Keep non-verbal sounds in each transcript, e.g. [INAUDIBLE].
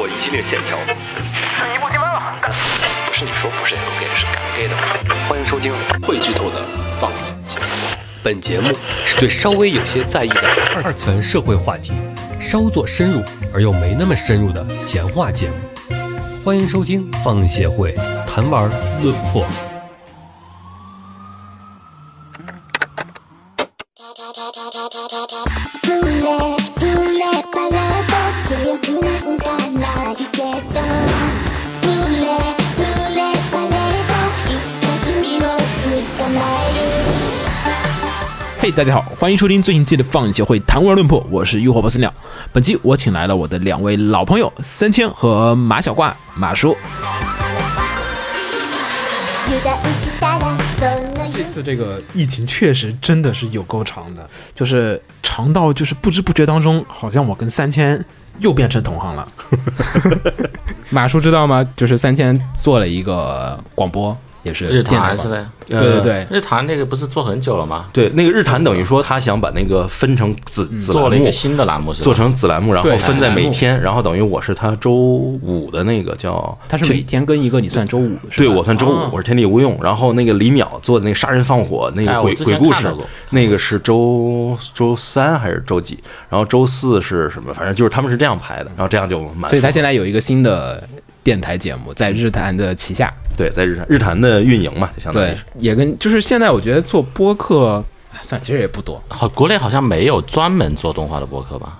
过一系列线条。是一步进门了，不是你说不是 L K，是敢 gay 的。欢迎收听会剧透的放映节目。本节目是对稍微有些在意的二次社会话题稍作深入而又没那么深入的闲话节目。欢迎收听放映协会谈玩论破。大家好，欢迎收听最新期的放映协会谈玩论破，我是浴火不死鸟。本期我请来了我的两位老朋友三千和马小挂马叔。油断したらその这次这个疫情确实真的是有够长的，就是长到就是不知不觉当中，好像我跟三千又变成同行了。[LAUGHS] [LAUGHS] 马叔知道吗？就是三千做了一个广播， 也是日坛是的，对对对，日坛那个不是做很久了吗？对，那个日坛等于说他想把那个分成子子栏目做了一个，新的栏目是？做成子栏目，然后分在每天，然后等于我是他周五的那个叫，他是每天跟一个，你算周五？对我算周五，哦我是天地无用。然后那个李淼做的那个杀人放火那个鬼鬼故事那个是周周三还是周几？然后周四是什么？反正就是他们是这样排的，然后这样就满。所以他现在有一个新的电台节目在日坛的旗下，对在日坛日坛的运营嘛，就相当于对。，也跟就是现在我觉得做播客，哎算其实也不多，好，国内好像没有专门做动画的播客吧？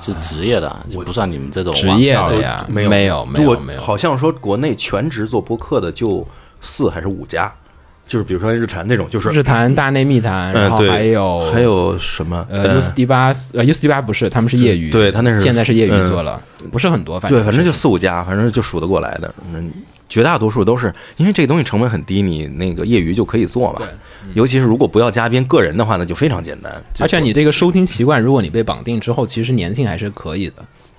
是职业的，就不算你们这种职业的呀，没有没有没有没有，好像说国内全职做播客的就四还是五家，就是比如说日坛那种，就是日坛、大内密谈，然后还有还有什么呃 U 四 D 八呃 U 四 D 八不是，他们是业余，对他那是现在是业余嗯做了，不是很多，反正对，反正就四五家，反正就数得过来的。嗯，绝大多数都是因为这个东西成本很低，你那个业余就可以做嘛。尤其是如果不要嘉宾个人的话，那就非常简单。而且你这个收听习惯，如果你被绑定之后，其实粘性还是可以的，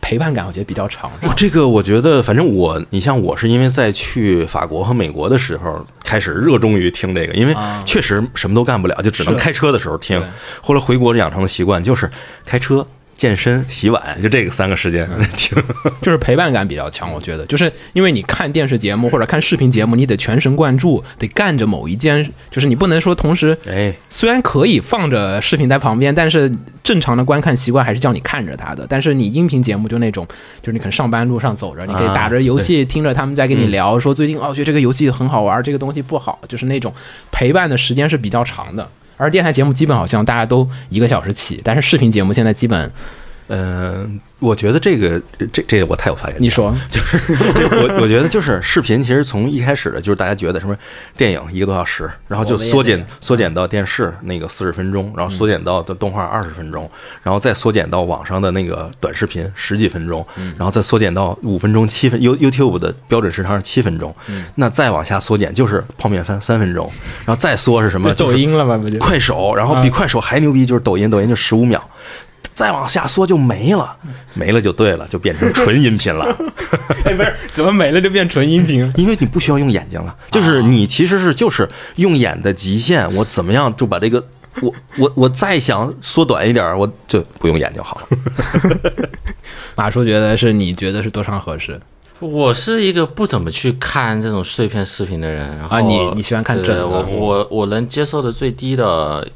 陪伴感我觉得比较长。我这个我觉得，反正我，你像我是因为在去法国和美国的时候开始热衷于听这个，因为确实什么都干不了，就只能开车的时候听。后来回国养成的习惯就是开车、健身、洗碗，就这个三个时间听。[LAUGHS] [LAUGHS] 就是陪伴感比较强，我觉得，就是因为你看电视节目或者看视频节目，你得全神贯注，得干着某一件，就是你不能说同时，哎，虽然可以放着视频在旁边，但是正常的观看习惯还是叫你看着它的。但是你音频节目就那种，就是你可能上班路上走着，你可以打着游戏，听着他们在跟你聊，说最近哦，觉得这个游戏很好玩，这个东西不好，就是那种陪伴的时间是比较长的。而电台节目基本好像大家都一个小时起，但是视频节目现在基本，嗯、我觉得这个这这个我太有发言。你说。[LAUGHS] 就是我我觉得就是视频，其实从一开始的就是大家觉得什么电影一个多小时，然后就缩减缩减到电视那个四十分钟，然后缩减到的动画二十分钟，然后再缩减到网上的那个短视频十几分钟，然后再缩减到五分钟七分 You YouTube 的标准时长是七分钟，那再往下缩减就是泡面番三分钟，然后再缩是什么？就抖音了吗不就。快手，然后比快手还牛逼就是抖音，抖音就十五秒。再往下缩就没了，没了就对了，就变成纯音频了。[LAUGHS] 哎，不是，怎么没了就变纯音频？因为你不需要用眼睛了，就是你其实是就是用眼的极限，我怎么样就把这个我我我再想缩短一点儿，我就不用眼就好了。[LAUGHS] 马叔觉得是你觉得是多长合适？我是一个不怎么去看这种碎片视频的人，然后啊你你喜欢看对整我我我能接受的最低的，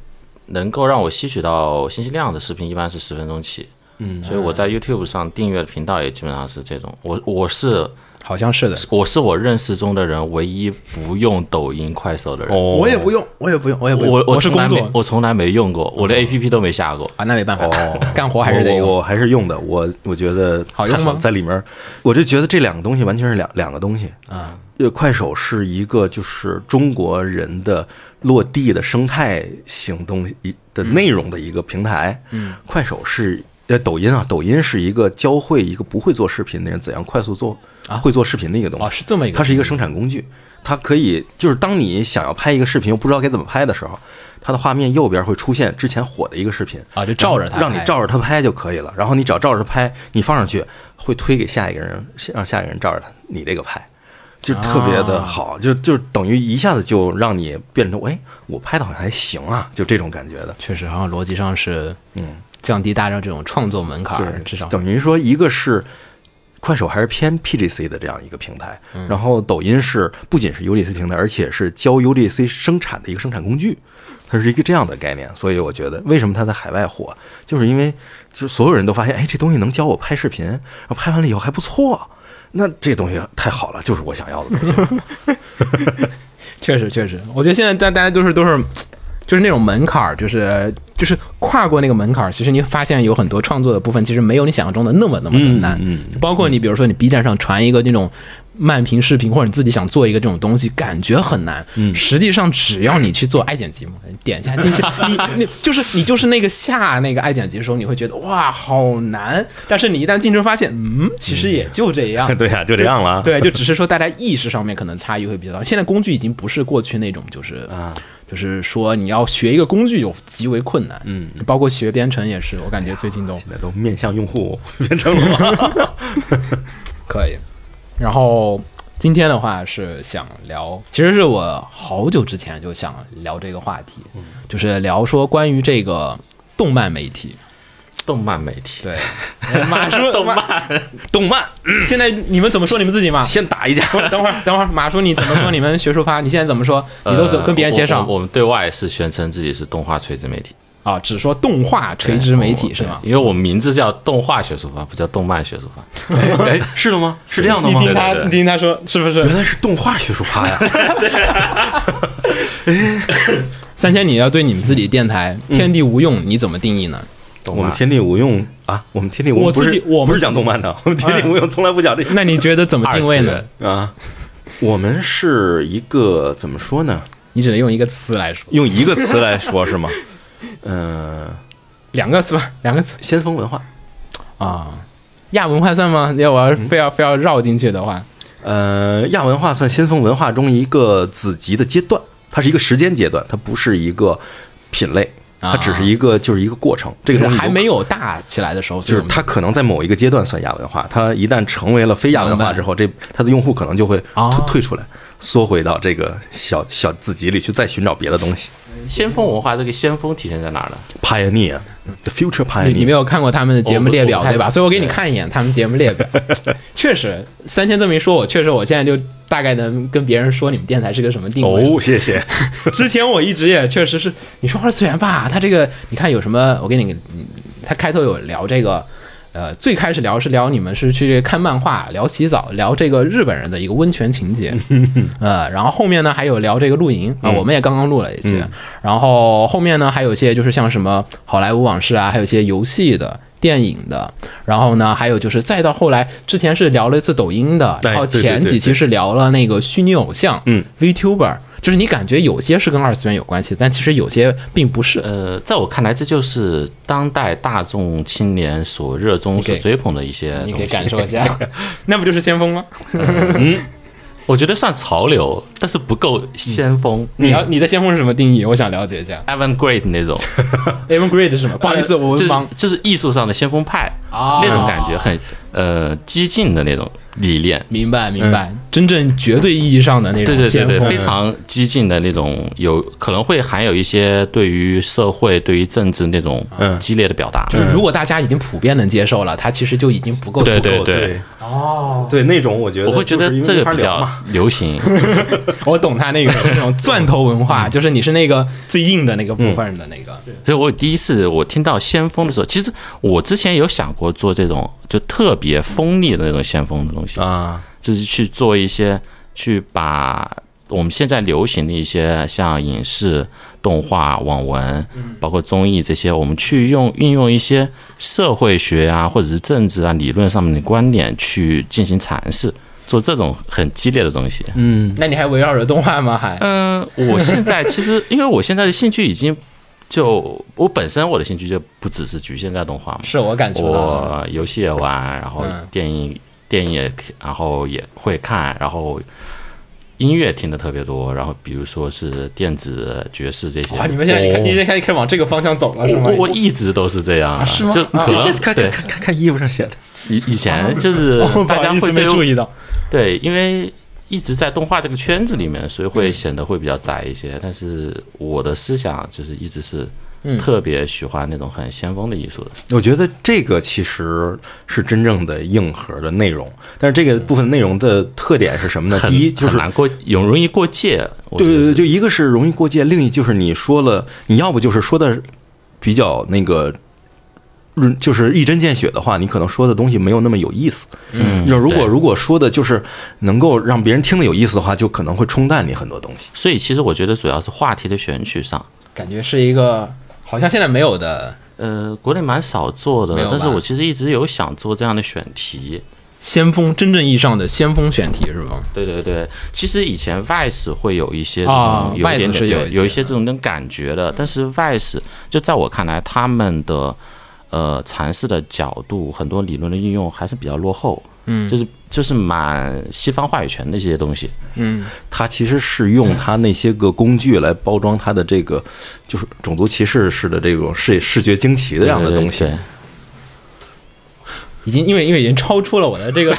能够让我吸取到信息量的视频，一般是十分钟起。嗯，所以我在 YouTube 上订阅的频道也基本上是这种。我我是好像是的。我是我认识中的人唯一不用抖音、快手的人。哦我也不用，我也不用，我也不用。我我是工作从来没我从来没用过，我连 APP 都没下过。啊，那没办法，哦，[LAUGHS] 干活还是得用。我还是用的，我我觉得好用吗在里面，我就觉得这两个东西完全是两两个东西啊。呃，快手是一个就是中国人的落地的生态型东西一的内容的一个平台。嗯，快手是呃抖音啊，抖音是一个教会一个不会做视频的人怎样快速做啊会做视频的一个东西。哦，是这么一个，它是一个生产工具，它可以就是当你想要拍一个视频又不知道该怎么拍的时候，它的画面右边会出现之前火的一个视频啊就照着它让你照着它拍就可以了。然后你只要照着它拍，你放上去会推给下一个人，让下一个人照着它你这个拍。就特别啊的好，就就等于一下子就让你变成，哎，我拍的好像还行啊，就这种感觉的。确实好像逻辑上是嗯，降低大家这种创作门槛儿，至少等于说一个是快手还是偏 PGC 的这样一个平台，然后抖音是不仅是 UGC 平台，而且是教 UGC 生产的一个生产工具，它是一个这样的概念。所以我觉得，为什么它在海外火，就是因为就是所有人都发现，哎，这东西能教我拍视频，然后拍完了以后还不错，那这东西太好了，就是我想要的东西。[LAUGHS] [LAUGHS] 确实确实，我觉得现在大大家都是都是。就是那种门槛儿，就是就是跨过那个门槛儿，其实你发现有很多创作的部分，其实没有你想象中的那么那么的难。嗯包括你比如说你 B 站上传一个那种慢评视频，或者你自己想做一个这种东西，感觉很难。嗯，实际上只要你去做爱剪辑嘛，你点一下进去，你你就是你就是那个下那个爱剪辑的时候，你会觉得哇好难，但是你一旦进去发现，嗯，其实也就这样。[LAUGHS] 对呀、就这样了啊。对，就只是说大家意识上面可能差异会比较大。现在工具已经不是过去那种，就是啊，就是说你要学一个工具就极为困难。嗯，包括学编程也是，我感觉最近都现在都面向用户 [LAUGHS] 编程了。可以。然后今天的话是想聊，其实是我好久之前就想聊这个话题，就是聊说关于这个动漫媒体。动漫媒体，对，[LAUGHS] 马叔，动漫，动漫，现在你们怎么说你们自己嘛？先打一架。等会儿，等会儿，马叔你怎么说你们学术发？你现在怎么说？[LAUGHS] 你都怎呃跟别人介绍我们对外是宣称自己是动画垂直媒体，啊？只说动画垂直媒体是吗？因为我们名字叫动画学术发，不叫动漫学术发。[LAUGHS] 哎，是的吗？是这样的吗？你听他对对对听他说是不是？原来是动画学术趴呀！三千，你要对你们自己电台“天地无用”你怎么定义呢？动漫我们天地无用啊，我们天地无我用不是自己我们不是讲动漫的，[LAUGHS] 我们天地无用从来不讲这些那你觉得怎么定位呢？啊。我们是一个怎么说呢？你只能用一个词来说，用一个词来说是吗？嗯、[LAUGHS] 两个词吧，两个词先锋文化。啊。亚文化算吗？要我要非要非要绕进去的话，呃，亚文化算先锋文化中一个子集的阶段，它是一个时间阶段，它不是一个品类，它只是一个就是一个过程。这个东西还没有大起来的时候，就是它可能在某一个阶段算亚文化，它一旦成为了非亚文化之后，这它的用户可能就会哦退退出来，缩回到这个小小自己里去，再寻找别的东西。先锋文化这个先锋体现在哪儿呢？Pioneer，the future pioneer。你没有看过他们的节目列表对吧？所以我给你看一眼他们节目列表。[LAUGHS] 确实，三千这么一说，我确实我现在就大概能跟别人说你们电台是个什么定位。哦，谢谢。[LAUGHS] 之前我一直也确实是，你说二次元吧，它这个你看有什么？我给你，嗯他开头有聊这个，呃，最开始聊是聊你们是去看漫画，聊洗澡，聊这个日本人的一个温泉情节，[LAUGHS] 呃，然后后面呢还有聊这个露营啊，我们也刚刚录了一期，然后后面呢还有一些就是像什么好莱坞往事啊，还有一些游戏的。电影的，然后呢，还有就是再到后来，之前是聊了一次抖音的，然后前几期是聊了那个虚拟偶像，嗯，VTuber，就是你感觉有些是跟二次元有关系，但其实有些并不是。呃，在我看来，这就是当代大众青年所热衷、所追捧的一些东西。你可以感受一下，[LAUGHS] 那不就是先锋吗？嗯 [LAUGHS] 我觉得算潮流，但是不够先锋。你要你的先锋是什么定义？我想了解一下。avant-garde 那种，，[LAUGHS] Evan Grade 是什么？不好意思，我就是忙就是艺术上的先锋派啊那种感觉，很呃激进的那种理念。明白明白，真正绝对意义上的那对对对对，种先锋，非常激进的那种，有可能会含有一些对于社会、对于政治那种嗯激烈的表达。就是如果大家已经普遍能接受了，它其实就已经不够。对对对哦，对那种我觉得我会觉得这个比较流行。[LAUGHS] 我懂他那个 [LAUGHS] 那种钻头文化，就是你是那个最硬的那个部分的那个。所以我第一次我听到先锋的时候，其实我之前有想过做这种就特别锋利的那种先锋的东西，啊，就是去做一些去把我们现在流行的一些像影视、动画、网文，包括综艺这些，我们去用运用一些社会学啊或者是政治啊理论上面的观点去进行阐释，做这种很激烈的东西。嗯，那你还围绕着动画吗？还？嗯，我现在其实因为我现在的兴趣已经就我本身我的兴趣就不只是局限在动画嘛，是我感觉，我游戏也玩，然后嗯电影、电影也然后也会看，然后音乐听的特别多，然后比如说是电子爵士这些。啊，你们现在看，你现在开始开始往这个方向走了是吗？我？我一直都是这样啊，是吗？就啊可能看对。看看看衣服上写的，以以前就是 [LAUGHS] 大家会对注意到。对，因为一直在动画这个圈子里面，所以会显得会比较窄一些。但是我的思想就是一直是嗯特别喜欢那种很先锋的艺术的。我觉得这个其实是真正的硬核的内容，但是这个部分内容的特点是什么呢？第一就是过，有容易过界。对对对，就一个是容易过界，另一就是你说了，你要不就是说的比较那个。嗯，就是一针见血的话，你可能说的东西没有那么有意思。嗯就如果如果说的就是能够让别人听得有意思的话，就可能会冲淡你很多东西。所以其实我觉得主要是话题的选取上，感觉是一个好像现在没有的呃，国内蛮少做的没有，但是我其实一直有想做这样的选题。先锋，真正意义上的先锋选题是吗？对对对，其实以前 Vice 会有一些这啊种有一 Vice 是有有一些这种那种感觉的，但是 Vice 就在我看来，他们的呃阐释的角度，很多理论的应用还是比较落后，嗯，就是就是蛮西方话语权的一些东西，嗯，他其实是用他那些个工具来包装他的这个，就是种族歧视式的这种视视觉惊奇的这样的东西。对已经因为因为已经超出了我的这个，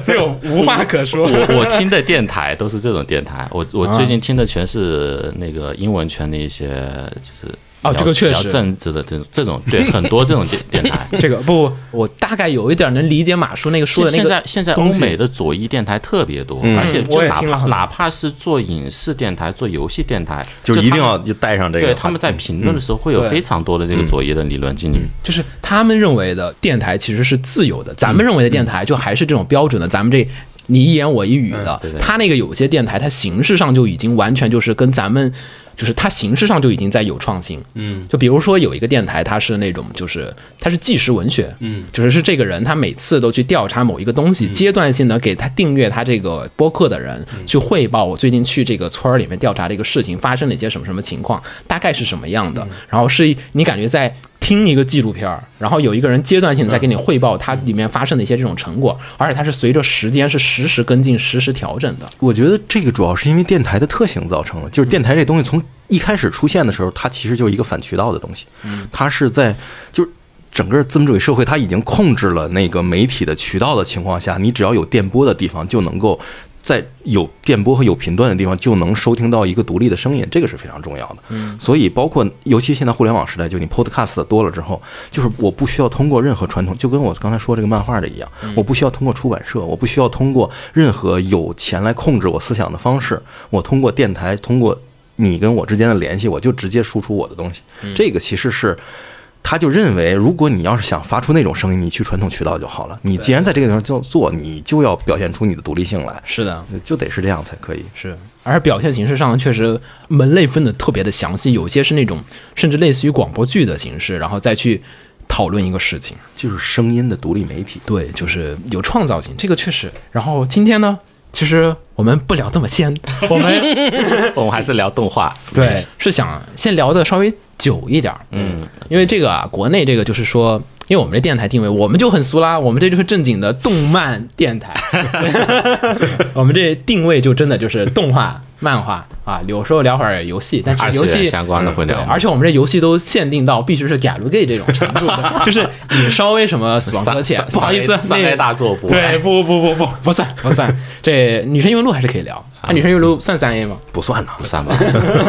所以我无话可说。我我听的电台都是这种电台，我我啊。最近听的全是那个英文圈的一些，就是哦这个确实聊政治的这种这种，对 [LAUGHS] 很多这种电电台。[LAUGHS] 这个不，我大概有一点能理解马叔那个说的那现在现在欧美的左翼电台特别多，嗯而且哪怕哪怕是做影视电台、做游戏电台，就一定要就带上这个。对他们在评论的时候会有非常多的这个左翼的理论进去。就是他们认为的电台其实是自由的，咱们认为的电台就还是这种标准的，咱们这你一言我一语的。对对他那个有些电台，它形式上就已经完全就是跟咱们。就是它形式上就已经在有创新，嗯，就比如说有一个电台，它是那种就是它是纪实文学，嗯，就是是这个人他每次都去调查某一个东西，阶段性的给他订阅他这个播客的人去汇报我最近去这个村儿里面调查这个事情发生了一些什么什么情况，大概是什么样的，然后是你感觉在听一个纪录片儿，然后有一个人阶段性地在给你汇报它里面发生的一些这种成果，而且它是随着时间是实时跟进、实时调整的。我觉得这个主要是因为电台的特性造成的，就是电台这东西从一开始出现的时候，它其实就是一个反渠道的东西，它是在就是。整个资本主义社会，它已经控制了那个媒体的渠道的情况下，你只要有电波的地方，就能够在有电波和有频段的地方，就能收听到一个独立的声音，这个是非常重要的。嗯，所以包括尤其现在互联网时代，就你 Podcast 多了之后，就是我不需要通过任何传统，就跟我刚才说这个漫画的一样，我不需要通过出版社，我不需要通过任何有钱来控制我思想的方式，我通过电台，通过你跟我之间的联系，我就直接输出我的东西。这个其实是。他就认为，如果你要是想发出那种声音，你去传统渠道就好了。你既然在这个地方就做，你就要表现出你的独立性来，是的，就得是这样才可以。是，而表现形式上确实门类分的特别的详细，有些是那种甚至类似于广播剧的形式，然后再去讨论一个事情。就是声音的独立媒体。对，就是有创造性，这个确实。然后今天呢，其实我们不聊这么仙，[LAUGHS] 我们我们还是聊动画，对是想先聊的稍微久一点，嗯，因为这个啊，国内这个就是说，因为我们这电台定位，我们就很俗啦，我们这就是正经的动漫电台，[LAUGHS] 我们这定位就真的就是动画、漫画啊，有时候聊会儿游戏，但其实游戏相关的会对，聊，而且我们这游戏都限定到必须是 galgame 这种程度的，就是你稍微什么死亡搁浅，[LAUGHS] 不好意思，三 A 大作不对，不不不不不不算不算，这女神异闻录还是可以聊，啊，女神异闻录算三 A 吗？不算呢，不算吧？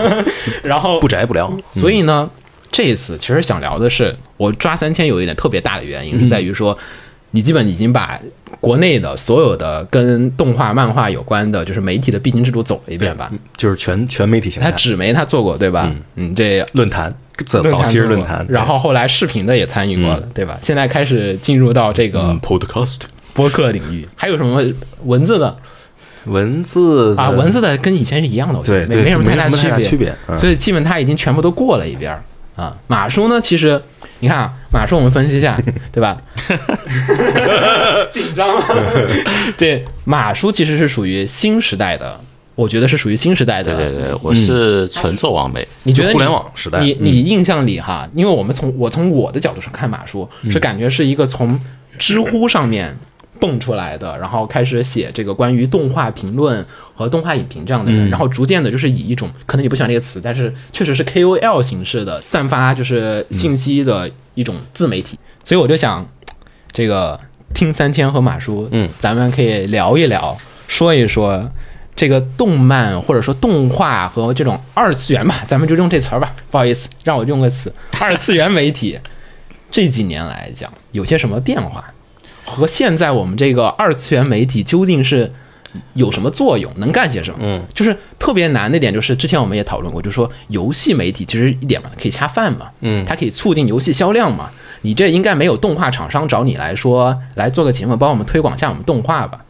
[LAUGHS] 然后不宅不聊。所以呢，这一次其实想聊的是，我抓三千有一点特别大的原因是在于说，你基本已经把国内的所有的跟动画、漫画有关的，就是媒体的必经之路走了一遍吧。就是全全媒体形态，他纸媒他做过对吧？嗯，这论坛，早早期是论坛，然后后来视频的也参与过了，对吧？现在开始进入到这个嗯 Podcast 播客领域，还有什么文字的？文字啊？文字的跟以前是一样的，我觉得没没什么太大大区区别嗯。所以基本他已经全部都过了一遍儿啊。马叔呢，其实你看啊，马叔我们分析一下，[LAUGHS] 对吧？[LAUGHS] 紧张了。[LAUGHS] 这马叔其实是属于新时代的，我觉得是属于新时代的。对对对，我是纯做网媒，你觉得互联网时代你你印象里哈，因为我们从我从我的角度上看马叔，是感觉是一个从知乎上面蹦出来的，然后开始写这个关于动画评论和动画影评这样的人，然后逐渐的就是以一种可能你不喜欢这个词，但是确实是 KOL 形式的散发就是信息的一种自媒体，所以我就想这个听三千和马叔，嗯，咱们可以聊一聊，说一说。这个动漫或者说动画和这种二次元吧，咱们就用这词儿吧，不好意思，让我用个词，二次元媒体这几年来讲有些什么变化，和现在我们这个二次元媒体究竟是有什么作用，能干些什么？嗯，就是特别难的点，就是之前我们也讨论过，就是说游戏媒体其实一点嘛，可以恰饭嘛，嗯它可以促进游戏销量嘛。你这应该没有动画厂商找你来说来做个节目，帮我们推广一下我们动画吧？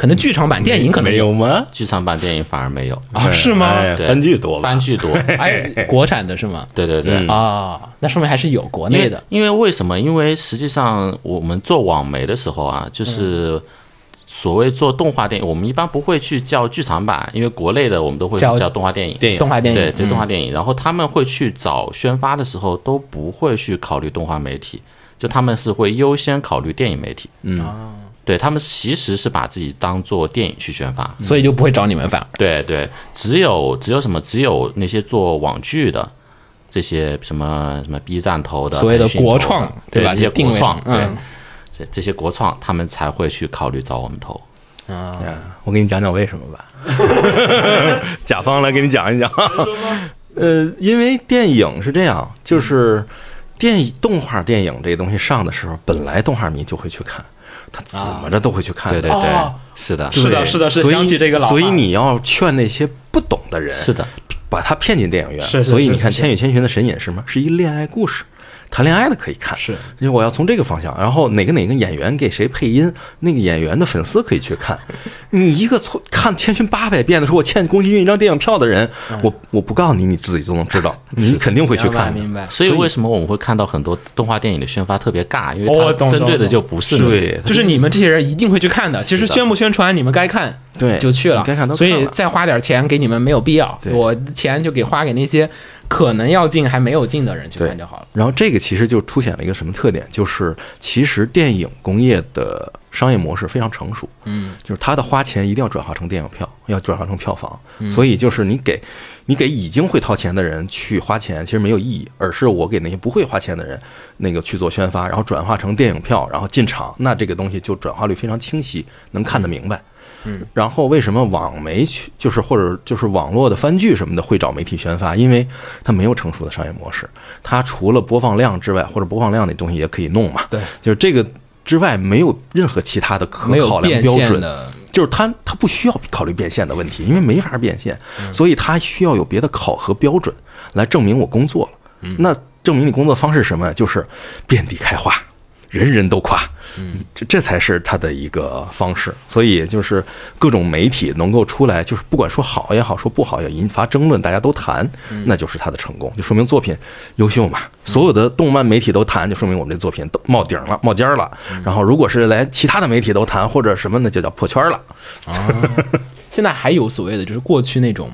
可能剧场版电影可能没有吗？剧场版电影反而没有，啊？是吗？番剧多吧？番剧多，[LAUGHS] 哎，国产的是吗？对对对。嗯啊，那说明还是有国内的。因为为什么？因为实际上我们做网媒的时候啊，就是所谓做动画电影，我们一般不会去叫剧场版，因为国内的我们都会去叫叫动画电影。电影动画电影，对对，嗯动画电影，然后他们会去找宣发的时候都不会去考虑动画媒体，就他们是会优先考虑电影媒体。嗯，对他们其实是把自己当做电影去宣发。所以就不会找你们反而。对对，只有只有什么？只有那些做网剧的这些什么什么 B 站投的，所谓的国创对吧这些国创，对这这些国创，他们才会去考虑找我们投。啊，哎我给你讲讲为什么吧。[LAUGHS] [LAUGHS] 甲方来给你讲一讲。[LAUGHS] 呃，因为电影是这样，就是电影动画电影这东西上的时候，本来动画迷就会去看，他怎么着都会去看的。对对对哦，是的，是的是的是所以想起这个老话所以你要劝那些不懂的人，是的，把他骗进电影院。是是所以你看《千与千寻》的神隐是吗？是一恋爱故事，谈恋爱的可以看。是因为我要从这个方向，然后哪个哪个演员给谁配音，那个演员的粉丝可以去看。[LAUGHS] 你一个从看《千寻》八百遍的说，我欠宫崎骏一张电影票的人，我我不告诉你，你自己就能知道，你肯定会去看的。明白。所以为什么我们会看到很多动画电影的宣发特别尬？因哦为他针对的就不是对就是你们这些人一定会去看的。其实宣不宣传，你们该看对就去了所以再花点钱给你们没有必要。我钱就给花给那些可能要进还没有进的人去看就好了。然后这个其实就凸显了一个什么特点，就是其实电影工业的商业模式非常成熟，嗯，就是它的花钱一定要转化成电影票，要转化成票房，嗯所以就是你给你给已经会掏钱的人去花钱，其实没有意义，而是我给那些不会花钱的人那个去做宣发，然后转化成电影票，然后进场，那这个东西就转化率非常清晰，能看得明白。嗯，然后为什么网媒去就是或者就是网络的番剧什么的会找媒体宣发？因为它没有成熟的商业模式，它除了播放量之外，或者播放量那东西也可以弄嘛，对，就是这个之外没有任何其他的可考量变标准。就是它它不需要考虑变现的问题，因为没法变现，嗯所以它需要有别的考核标准来证明我工作了。嗯那证明你工作方式是什么呀？就是遍地开花，人人都夸。嗯，这这才是他的一个方式。所以就是各种媒体能够出来，就是不管说好也好，说不好也引发争论，大家都谈，嗯那就是他的成功，就说明作品优秀嘛。所有的动漫媒体都谈，就说明我们这作品都冒顶了、冒尖儿了。嗯然后如果是来其他的媒体都谈或者什么呢，就叫破圈了。现在还有所谓的就是过去那种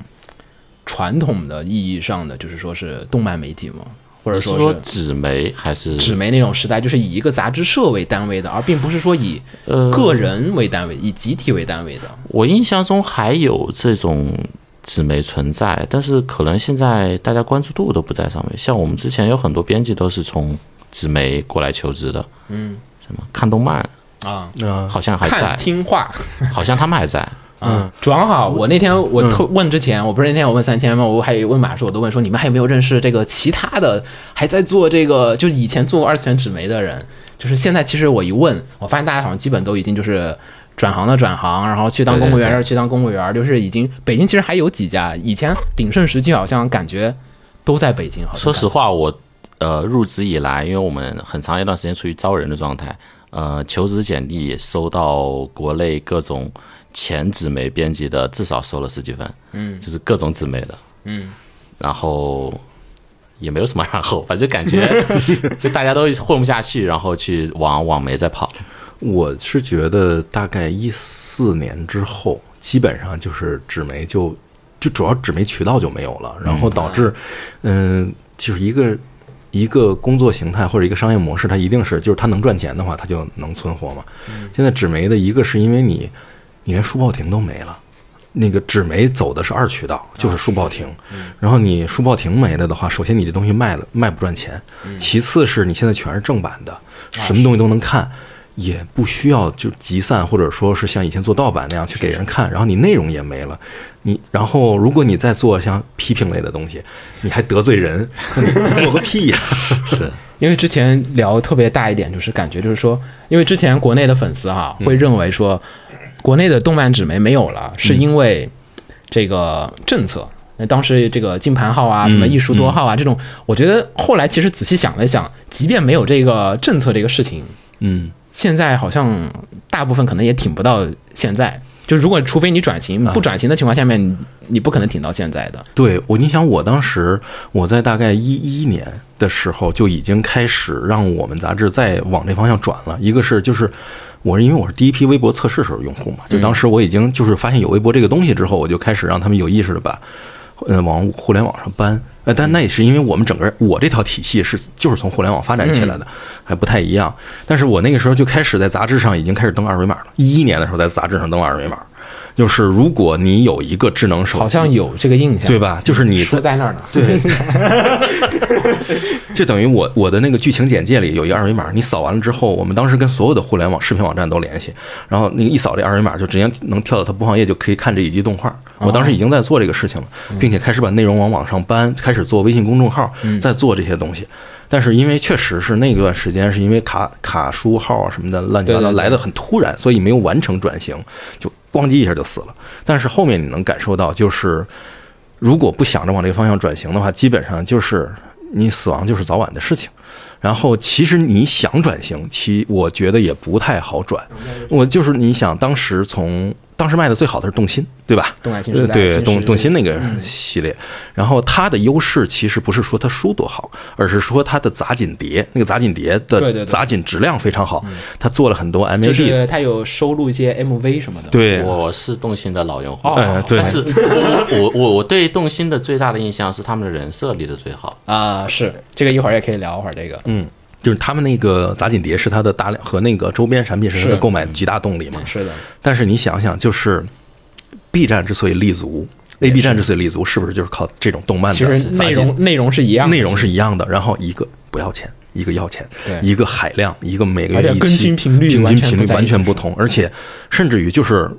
传统的意义上的，就是说是动漫媒体吗？或者是说是说纸媒还是纸媒那种时代，就是以一个杂志社为单位的，而并不是说以呃个人为单位、以集体为单位的。我印象中还有这种纸媒存在，但是可能现在大家关注度都不在上面。像我们之前有很多编辑都是从纸媒过来求职的，嗯什么看动漫啊，嗯，好像还在，听话。好像他们还在。嗯，主要哈，我那天我特问之前，我不是那天我问三千吗？我还有问马叔，我都问说你们还有没有认识这个其他的还在做这个，就是以前做过二次元纸媒的人，就是现在其实我一问，我发现大家好像基本都已经就是转行的转行，然后去当公务员去当公务员，就是已经北京其实还有几家，以前鼎盛时期好像感觉都在北京，好像说实话，我呃入职以来，因为我们很长一段时间处于招人的状态，呃，求职简历收到国内各种前纸媒编辑的，至少收了十几份，嗯就是各种纸媒的，嗯，然后也没有什么然后，反正感觉 [LAUGHS] 就大家都混不下去，然后去往网媒在跑。我是觉得大概一四年之后，基本上就是纸媒就就主要纸媒渠道就没有了，然后导致嗯、就是一个。一个工作形态或者一个商业模式，它一定是就是它能赚钱的话，它就能存活嘛。现在纸媒的一个是因为你你连书报亭都没了，那个纸媒走的是二渠道，就是书报亭。然后你书报亭没了的话，首先你这东西卖了卖不赚钱，其次是你现在全是正版的，什么东西都能看。也不需要就集散，或者说是像以前做盗版那样去给人看，然后你内容也没了，你然后如果你再做像批评类的东西，你还得罪人，你做个屁呀、[LAUGHS] 是 [LAUGHS] 因为之前聊特别大一点，就是感觉就是说，因为之前国内的粉丝哈会认为说，国内的动漫纸媒没有了，是因为这个政策。那当时这个金盘号啊，什么艺术多号啊，这种，我觉得后来其实仔细想了想，即便没有这个政策这个事情，嗯，现在好像大部分可能也挺不到现在。就如果除非你转型，不转型的情况下面，你你不可能挺到现在的。对我，你想我当时我在大概一一年的时候就已经开始让我们杂志再往这方向转了。一个是就是我是因为我是第一批微博测试时候用户嘛，就当时我已经就是发现有微博这个东西之后，我就开始让他们有意识的把呃往互联网上搬。呃，但那也是因为我们整个我这套体系是就是从互联网发展起来的，还不太一样。但是我那个时候就开始在杂志上已经开始登二维码了。一一年的时候在杂志上登二维码，就是如果你有一个智能手机，好像有这个印象，对吧？就是你说在那儿呢。对，[LAUGHS] 就等于我我的那个剧情简介里有一个二维码，你扫完了之后，我们当时跟所有的互联网视频网站都联系，然后那个一扫这二维码，就直接能跳到它播放页，就可以看这一集动画。我当时已经在做这个事情了，并且开始把内容往网上搬，开始做微信公众号，在做这些东西。但是因为确实是那段时间是因为卡卡书号啊什么的乱七八糟来的很突然，所以没有完成转型，就咣叽一下就死了。但是后面你能感受到，就是如果不想着往这个方向转型的话，基本上就是你死亡就是早晚的事情。然后其实你想转型，其我觉得也不太好转。我就是你想当时从当时卖的最好的是动心，对吧？动感新时代呃对动动心那个系列，然后它的优势其实不是说它书多好，而是说它的杂锦碟，那个杂锦碟对对对。的杂锦质量非常好，它做了很多是他有收录一些 MV 什么的。对，我是动心的老用户，对。但是。我我我对动心的最大的印象是他们的人设立的最好，啊、是。这个一会儿也可以聊会儿这个。嗯，就是他们那个砸锦碟是它的大量和那个周边产品是它的购买极大动力嘛。是的，但是你想想，就是 B 站之所以立足，A B 站之所以立足，是不是就是靠这种动漫的其实内容内容是一样的，内容是一样的，然后一个不要钱，一个要钱，一个海量，一个每个更月一期，新频率平均频率完全不同，而且甚至于就是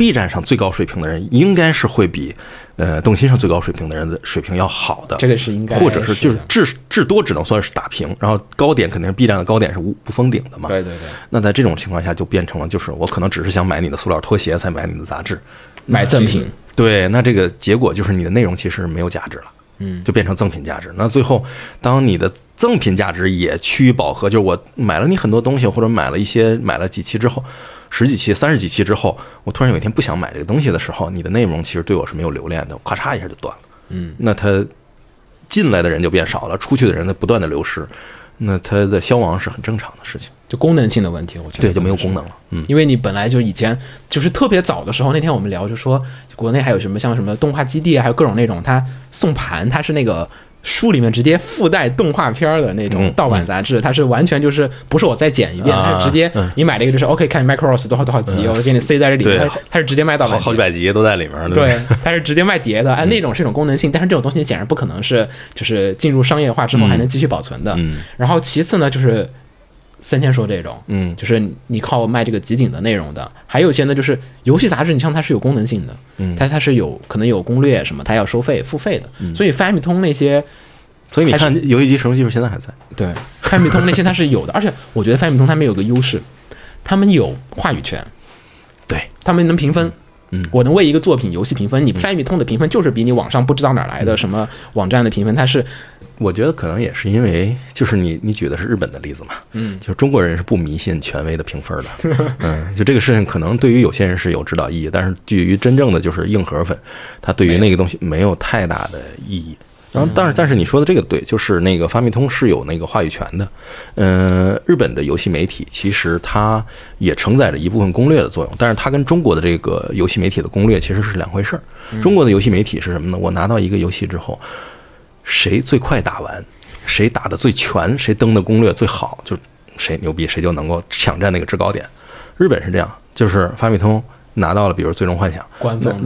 B 站上最高水平的人，应该是会比呃动心上最高水平的人的水平要好的，这个是应该或者是就是是至至多只能算是打平，然后高点肯定是 B 站的高点是无不封顶的嘛，对对对，那在这种情况下，就变成了就是我可能只是想买你的塑料拖鞋才买你的杂志，买赠品，对，那这个结果就是你的内容其实没有价值了，嗯，就变成赠品价值。那最后，当你的赠品价值也趋于饱和，就是我买了你很多东西，或者买了一些买了几期之后，十几期、三十几期之后，我突然有一天不想买这个东西的时候，你的内容其实对我是没有留恋的，咔嚓一下就断了。嗯，那它进来的人就变少了，出去的人在不断的流失，那它的消亡是很正常的事情。就功能性的问题，我觉得对，就没有功能了。嗯，因为你本来就以前就是特别早的时候，那天我们聊就说，国内还有什么像什么动画基地，还有各种那种它送盘，它是那个书里面直接附带动画片儿的那种嗯盗版杂志，它是完全就是不是我再剪一遍，啊它是直接嗯。你买了一个就是 OK 看 Macross 多少多少集，我给你塞在这里它它是直接卖盗版好好几百集都在里面。对，它是直接卖碟的，哎，那种是一种功能性，但是这种东西显然不可能是就是进入商业化之后还能继续保存的。嗯。然后其次呢，就是三千说这种，嗯。就是你靠卖这个集锦的内容的，还有一些呢，就是游戏杂志，你像它是有功能性的，嗯。它它是有可能有攻略什么，它要收费付费的，所以 Family 通那些所以你看，游戏机使用技术现在还在。对 Family 通那些它是有的，而且我觉得 Family 通他们有个优势，他们有话语权，对，他们能评分。嗯我能为一个作品游戏评分，你 Family 通的评分就是比你网上不知道哪来的什么网站的评分，它是我觉得可能也是因为，就是你你举的是日本的例子嘛，嗯，就是中国人是不迷信权威的评分的，[LAUGHS] 嗯，就这个事情可能对于有些人是有指导意义，但是对于真正的就是硬核粉，他对于那个东西没有太大的意义。然后，但是但是你说的这个对，就是那个发米通是有那个话语权的，嗯、日本的游戏媒体其实它也承载着一部分攻略的作用，但是它跟中国的这个游戏媒体的攻略其实是两回事儿。中国的游戏媒体是什么呢？我拿到一个游戏之后，谁最快打完，谁打的最全，谁登的攻略最好，就谁牛逼，谁就能够抢占那个制高点。日本是这样，就是发米通拿到了，比如《最终幻想》，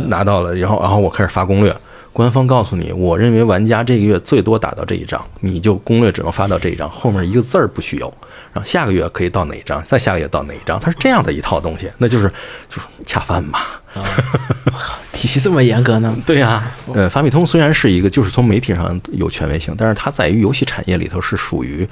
拿到了，然后然后我开始发攻略，官方告诉你，我认为玩家这个月最多打到这一章，你就攻略只能发到这一章，后面一个字儿不许有。然后下个月可以到哪一章，再下个月到哪一章，它是这样的一套东西，那就是就 [LAUGHS] 是恰饭嘛。体系这么严格呢？对呀、呃，法米通虽然是一个就是从媒体上有权威性，但是它在于游戏产业里头是属于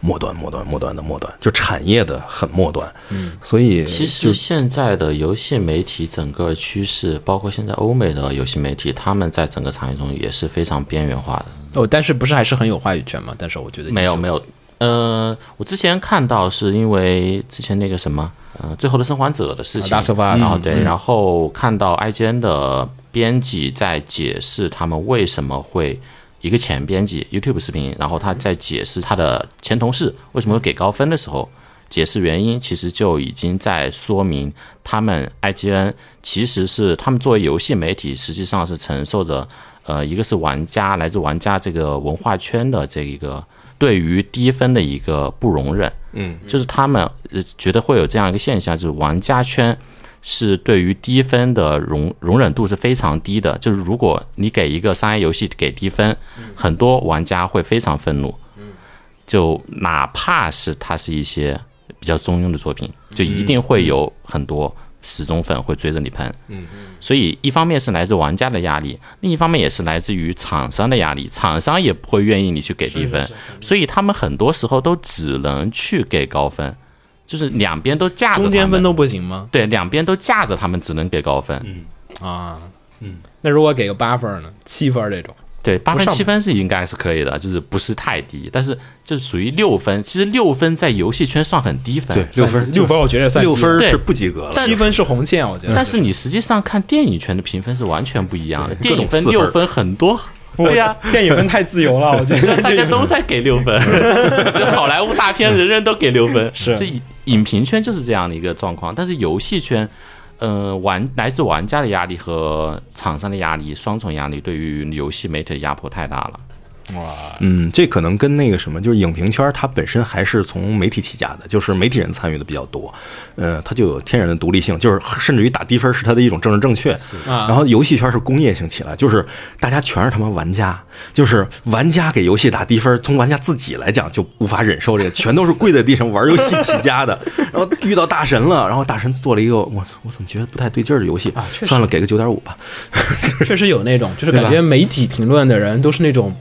末端、末端、末端的末端，就产业的很末端。嗯，所以其实现在的游戏媒体整个趋势，包括现在欧美的游戏媒体，他们在整个产业中也是非常边缘化的。哦，但是不是还是很有话语权嘛？但是我觉得没有没有，呃，我之前看到是因为之前那个什么，呃，最后的生还者的事情，啊，Last of Us 然后对，然后看到 IGN 的编辑在解释他们为什么会一个前编辑 YouTube 视频，然后他在解释他的前同事为什么会给高分的时候，解释原因，其实就已经在说明他们 IGN 其实是他们作为游戏媒体，实际上是承受着呃一个是玩家来自玩家这个文化圈的这一个对于低分的一个不容忍。嗯，就是他们呃觉得会有这样一个现象，就是玩家圈是对于低分的容容忍度是非常低的。就是如果你给一个商业游戏给低分，很多玩家会非常愤怒。就哪怕是它是一些比较中庸的作品，就一定会有很多死忠粉会追着你喷。嗯所以一方面是来自玩家的压力，另一方面也是来自于厂商的压力，厂商也不会愿意你去给低分，所以他们很多时候都只能去给高分，就是两边都架着中间分都不行吗？对，两边都架着他们，只能给高分。嗯啊，嗯，那如果给个八分呢？七分这种，对，八分上七分是应该是可以的，就是不是太低，但是这是属于六分。其实六分在游戏圈算很低分，对六分六分我觉得算六分是不及格了。七分是红线，我觉得。但是你实际上看电影圈的评分是完全不一样的，电影分六分很多。对呀、电影分太自由了，我觉得 [LAUGHS] 大家都在给六分，[LAUGHS] 好莱坞大片人人都给六分，是这影影评圈就是这样的一个状况。但是游戏圈，呃，玩来自玩家的压力和厂商的压力双重压力，对于游戏媒体的压迫太大了。嗯，这可能跟那个什么，就是影评圈它本身还是从媒体起家的，就是媒体人参与的比较多，呃，它就有天然的独立性，就是甚至于打低分是它的一种政治正确。啊然后游戏圈是工业性起来，就是大家全是他妈玩家，就是玩家给游戏打低分，从玩家自己来讲就无法忍受这个，全都是跪在地上玩游戏起家的，[LAUGHS] 然后遇到大神了，然后大神做了一个我我怎么觉得不太对劲儿的游戏，啊算了，给个九点五吧。确实有那种，就是感觉媒体评论的人都是那种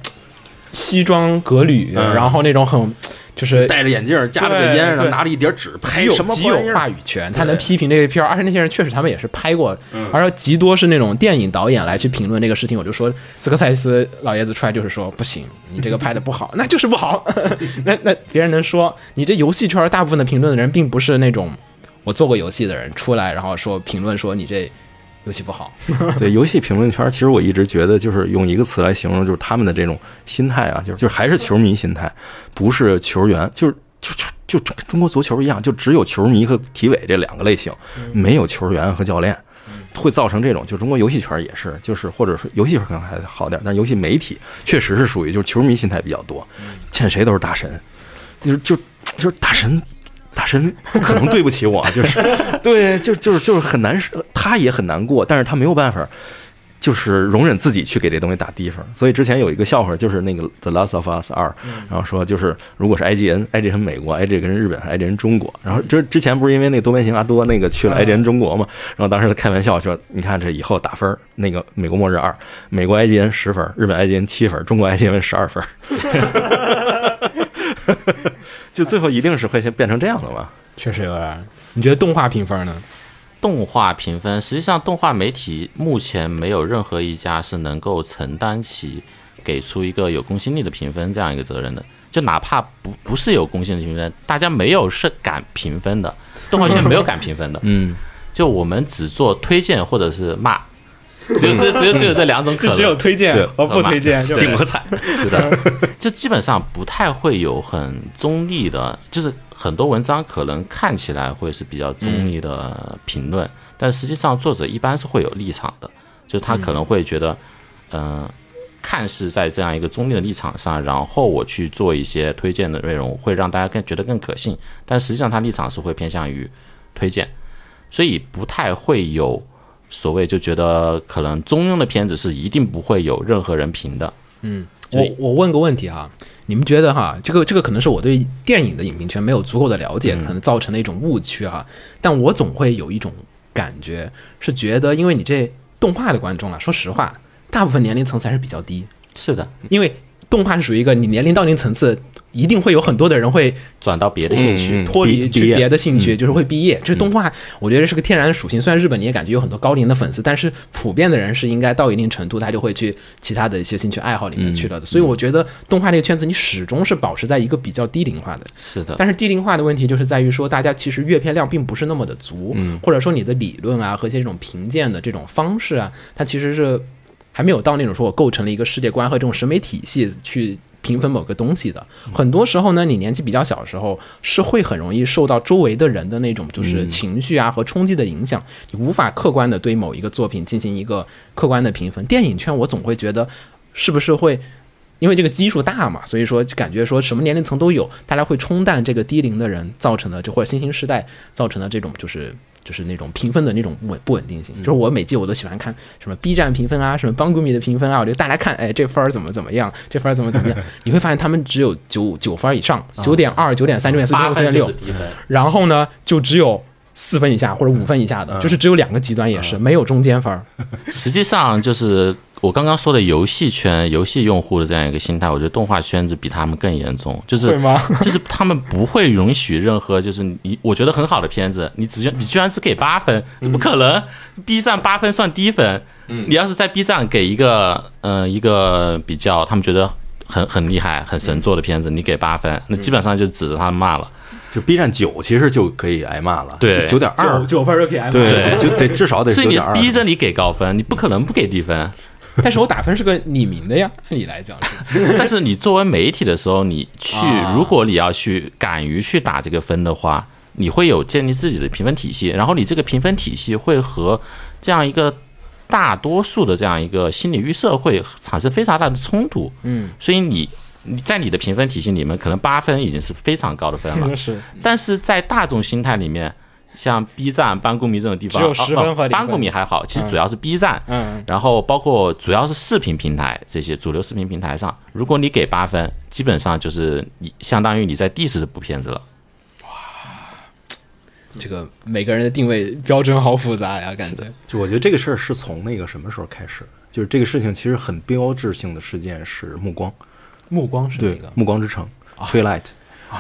西装革履，嗯然后那种很就是戴着眼镜，夹着个烟，然后拿着一叠纸，极拍什么极有话语权，他能批评这个片儿，而且那些人确实他们也是拍过，嗯而且极多是那种电影导演来去评论这个事情。我就说斯科塞斯老爷子出来就是说不行，你这个拍的不好，[LAUGHS] 那就是不好。[LAUGHS] 那那别人能说你这游戏圈大部分的评论的人，并不是那种我做过游戏的人出来，然后说评论说你这游戏不好。[LAUGHS] 对游戏评论圈，其实我一直觉得，就是用一个词来形容，就是他们的这种心态啊，就是就是还是球迷心态，不是球员，就是就就就中中国足球一样，就只有球迷和体委这两个类型，没有球员和教练。会造成这种，就中国游戏圈也是，就是或者说游戏圈可能还好点，但游戏媒体确实是属于就是球迷心态比较多，见谁都是大神，就是就就是大神，大神不可能对不起我，[LAUGHS] 就是对，就就是就是很难受，他也很难过，但是他没有办法，就是容忍自己去给这东西打低分。所以之前有一个笑话，就是那个《The Last of Us 二》，然后说就是如果是 IGN，IGN 美国，IGN 日本，IGN 中国，然后之之前不是因为那个多边形阿多那个去了 IGN 中国嘛，然后当时他开玩笑说，你看这以后打分，那个美国末日二，美国 IGN 十分，日本 IGN 七分，中国 IGN 十二分。[LAUGHS] 就最后一定是会先变成这样的嘛？确实有点。你觉得动画评分呢？动画评分，实际上动画媒体目前没有任何一家是能够承担起给出一个有公信力的评分这样一个责任的。就哪怕不不是有公信力评分，大家没有是敢评分的，动画圈没有敢评分的。嗯，就我们只做推荐或者是骂，只有只有只有只有这两种可能。只有推荐对和不推荐，就顶个彩。[LAUGHS] 是的，[LAUGHS] 就基本上不太会有很中立的，就是很多文章可能看起来会是比较中立的评论，但实际上作者一般是会有立场的，就他可能会觉得，嗯、看似在这样一个中立的立场上，然后我去做一些推荐的内容，会让大家更觉得更可信，但实际上他立场是会偏向于推荐，所以不太会有所谓就觉得可能中庸的片子是一定不会有任何人评的。嗯我我问个问题哈，你们觉得哈，这个这个可能是我对电影的影评圈没有足够的了解，可能造成的一种误区哈。但我总会有一种感觉，是觉得因为你这动画的观众啊，说实话，大部分年龄层次还是比较低，是的，因为动画是属于一个你年龄到一定层次，一定会有很多的人会转到别的兴趣。嗯脱离去别的兴趣，就是会毕业。这是动画，我觉得是个天然的属性。虽然日本你也感觉有很多高龄的粉丝，但是普遍的人是应该到一定程度，他就会去其他的一些兴趣爱好里面去了的。所以我觉得动画这个圈子，你始终是保持在一个比较低龄化的。是的，但是低龄化的问题就是在于说，大家其实阅片量并不是那么的足，或者说你的理论啊和一些这种评鉴的这种方式啊，它其实是还没有到那种说我构成了一个世界观和这种审美体系去评分某个东西的。很多时候呢，你年纪比较小的时候，是会很容易受到周围的人的那种就是情绪啊和冲击的影响，你无法客观的对某一个作品进行一个客观的评分。电影圈我总会觉得，是不是会？因为这个基数大嘛，所以说就感觉说什么年龄层都有，大家会冲淡这个低龄的人造成的，就或者新兴时代造成的这种就是就是那种评分的那种不稳不稳定性。就是我每季我都喜欢看什么 B 站评分啊，什么邦古米的评分啊，我就大家看，哎，这分儿怎么怎么样，这分儿怎么怎么样，[LAUGHS] 你会发现他们只有九九分以上，九点二、九点三、九点四、九点六。然后呢，就只有四分以下或者五分以下的，就是只有两个极端，也是没有中间分儿。[LAUGHS] 实际上就是我刚刚说的游戏圈、游戏用户的这样一个心态，我觉得动画圈子比他们更严重，就是 [LAUGHS] 就是他们不会允许任何就是你我觉得很好的片子，你只你居然只给八分，这不可能。B 站八分算低分，你要是在 B 站给一个呃一个比较他们觉得很很厉害、很神作的片子，你给八分，那基本上就指着他们骂了。就 B 站九其实就可以挨骂了，对。九点二。九，分就可以挨骂对，就得至少得所以你。逼着你给高分，你不可能不给低分。[LAUGHS] 但是我打分是个匿名的呀，按理来讲是。[LAUGHS] 但是你作为媒体的时候，你去啊如果你要去敢于去打这个分的话，你会有建立自己的评分体系，然后你这个评分体系会和这样一个大多数的这样一个心理预设会产生非常大的冲突。嗯，所以你你在你的评分体系里面，可能八分已经是非常高的分了，是但是在大众心态里面。像 B 站、班固米这种地方，只有10分哦和0分。班固米还好，其实主要是 B 站，嗯，然后包括主要是视频平台这些主流视频平台上，如果你给八分，基本上就是你相当于你在 diss 这部片子了。哇。这个每个人的定位标准好复杂呀，感觉。就我觉得这个事儿是从那个什么时候开始的？就是这个事情其实很标志性的事件是《暮光》，暮光是哪对，个《暮光之城》Twilight，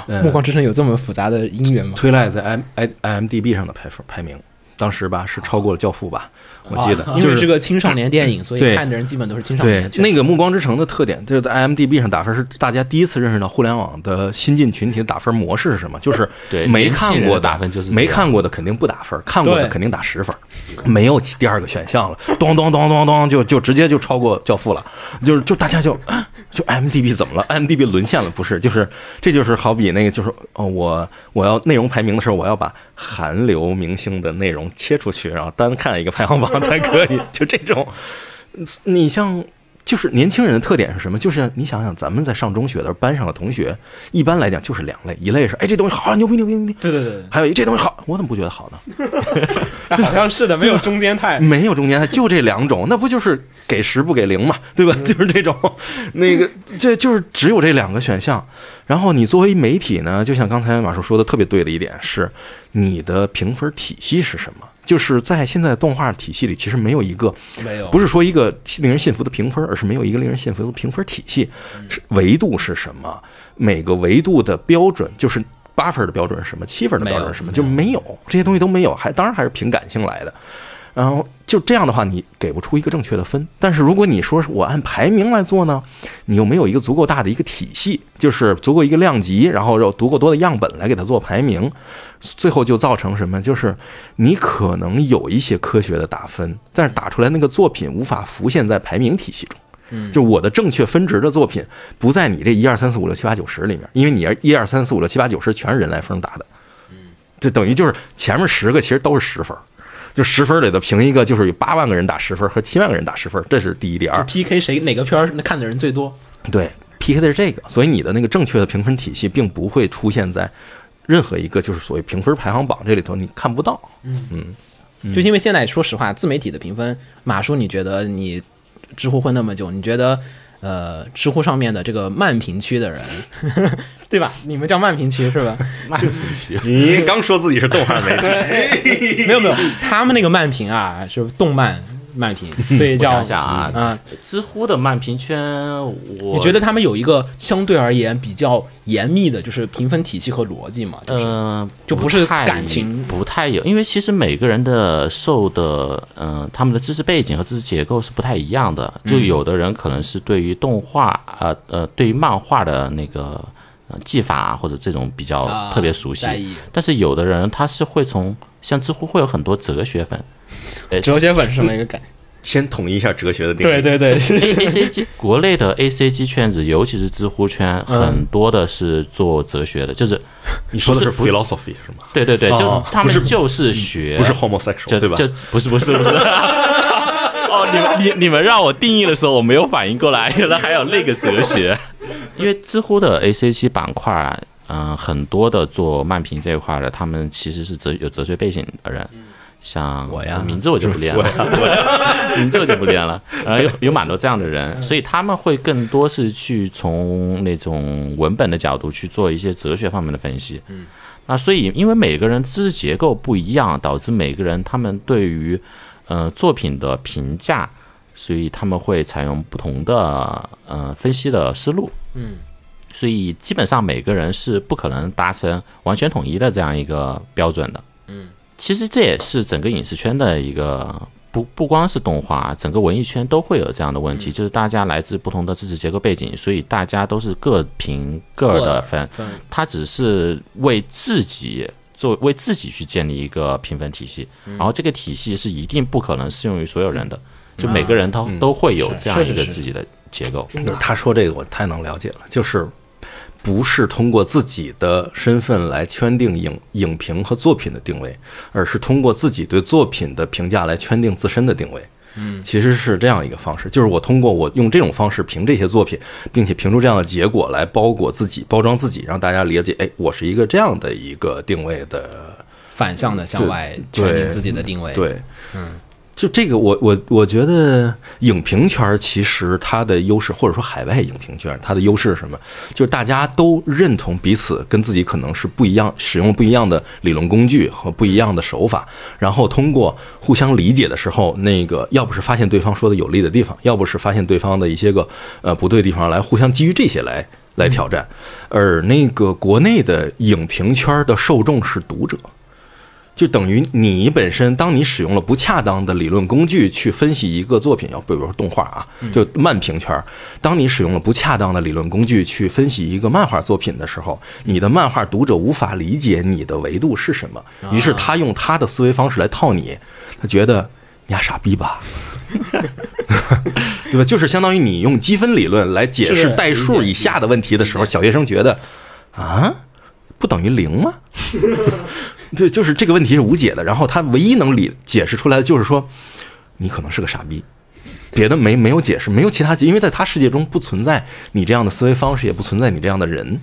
呃暮光之城有这么复杂的姻缘吗？Twilight 在 i i IMDB 上的排分排名，当时吧是超过了《教父》吧，我记得，啊因就是为是个青少年电影，所以看的人基本都是青少年。对那个《暮光之城》的特点，就是在 IMDB 上打分是大家第一次认识到互联网的新进群体的打分模式是什么，就是对没看过的打分就是没看过的肯定不打分，看过的肯定打十分，没有第二个选项了，咚咚咚咚咚就就直接就超过《教父》了，就是就大家就啊就 IMDB 怎么了？IMDB 沦陷了？不是，就是这就是好比那个就是哦，我我要内容排名的时候，我要把韩流明星的内容切出去，然后单看一个排行榜才可以，就这种。[LAUGHS] 你像就是年轻人的特点是什么？就是你想想，咱们在上中学的时候班上的同学，一般来讲就是两类，一类是哎这东西好，牛逼牛逼牛逼，对对对还有一这东西好，我怎么不觉得好呢？[LAUGHS] 好像是的，没有中间态。[LAUGHS] 没有中间态，就这两种，那不就是给十不给零嘛，[LAUGHS] 对吧？就是这种，那个这就是只有这两个选项。然后你作为媒体呢，就像刚才马叔说的特别对的一点是，你的评分体系是什么？就是在现在动画体系里，其实没有一个没有不是说一个令人信服的评分，而是没有一个令人信服的评分体系。是维度是什么？每个维度的标准就是八分的标准是什么？七分的标准是什么？就没有这些东西都没有，还当然还是凭感性来的。然后就这样的话，你给不出一个正确的分。但是如果你说是我按排名来做呢，你又没有一个足够大的一个体系，就是足够一个量级，然后有足够多的样本来给它做排名，最后就造成什么？就是你可能有一些科学的打分，但是打出来那个作品无法浮现在排名体系中。就我的正确分值的作品不在你这一二三四五六七八九十里面，因为你一二三四五六七八九十全是人来疯打的，这等于就是前面十个其实都是十分儿，就十分里头评一个就是有八万个人打十分和七万个人打十分，这是第一第二。PK 谁哪个片儿看的人最多？对，PK 的是这个，所以你的那个正确的评分体系并不会出现在任何一个就是所谓评分排行榜这里头，你看不到。嗯就因为现在说实话，自媒体的评分，马叔，你觉得你知乎混那么久，你觉得呃，知乎上面的这个慢评区的人，[LAUGHS] 对吧？你们叫慢评区是吧？[LAUGHS] 慢评区，你刚说自己是动漫媒体，[LAUGHS] 没有没有，他们那个慢评啊是动漫慢评，[LAUGHS] 所以我叫想想啊，嗯。知乎的慢评圈，我你觉得他们有一个相对而言比较严密的，就是评分体系和逻辑嘛？就是呃，就不是太感情不太有，因为其实每个人的受的，嗯、他们的知识背景和知识结构是不太一样的。嗯就有的人可能是对于动画，呃呃，对于漫画的那个呃技法啊或者这种比较啊特别熟悉，但是有的人他是会从像知乎会有很多哲学粉，呃哲学粉是什么一个感？[LAUGHS] 先统一一下哲学的定义。对对对，A A C G [LAUGHS] 国内的 A C G 圈子，尤其是知乎圈，嗯很多的是做哲学的，就是 [LAUGHS] 你说的是 philosophy 是吗？对对对，就他们就是学，不是 homosexual 就对吧？就不是不是不是。哦，你们你你们让我定义的时候，我没有反应过来，原来还有那个哲学。因为知乎的 A C G 板块啊，嗯、很多的做漫评这一块的，他们其实是哲有哲学背景的人。像我呀。名字我就不练了，[LAUGHS] 名字我就不练了。然后有有蛮多这样的人，所以他们会更多是去从那种文本的角度去做一些哲学方面的分析。嗯，那所以因为每个人知识结构不一样，导致每个人他们对于呃作品的评价，所以他们会采用不同的呃分析的思路。嗯，所以基本上每个人是不可能达成完全统一的这样一个标准的。嗯，其实这也是整个影视圈的一个。不不光是动画，整个文艺圈都会有这样的问题，就是大家来自不同的知识结构背景，所以大家都是各评各的分，分。他只是为自己做为自己去建立一个评分体系，然后这个体系是一定不可能适用于所有人的，就每个人他、都会有这样一个自己的结构。他说这个我太能了解了，就是不是通过自己的身份来圈定影影评和作品的定位，而是通过自己对作品的评价来圈定自身的定位。嗯，其实是这样一个方式，就是我通过我用这种方式评这些作品，并且评出这样的结果来包裹自己、包装自己，让大家理解，哎，我是一个这样的一个定位的反向的向外确定自己的定位。，对，嗯，就这个我，我我觉得影评圈其实它的优势，或者说海外影评圈它的优势是什么？就是大家都认同彼此跟自己可能是不一样，使用不一样的理论工具和不一样的手法，然后通过互相理解的时候，那个要不是发现对方说的有利的地方，要不是发现对方的一些个呃不对的地方，来互相基于这些来。来挑战，而那个国内的影评圈的受众是读者，就等于你本身，当你使用了不恰当的理论工具去分析一个作品，要比如说动画啊，就漫评圈，当你使用了不恰当的理论工具去分析一个漫画作品的时候，你的漫画读者无法理解你的维度是什么，于是他用他的思维方式来套你，他觉得你丫傻逼吧。[LAUGHS] [LAUGHS] 对吧？就是相当于你用积分理论来解释代数以下的问题的时候，小学生觉得啊，不等于零吗？[LAUGHS] 对，就是这个问题是无解的。然后他唯一能理解释出来的就是说，你可能是个傻逼，别的没没有解释，没有其他解，因为在他世界中不存在你这样的思维方式，也不存在你这样的人。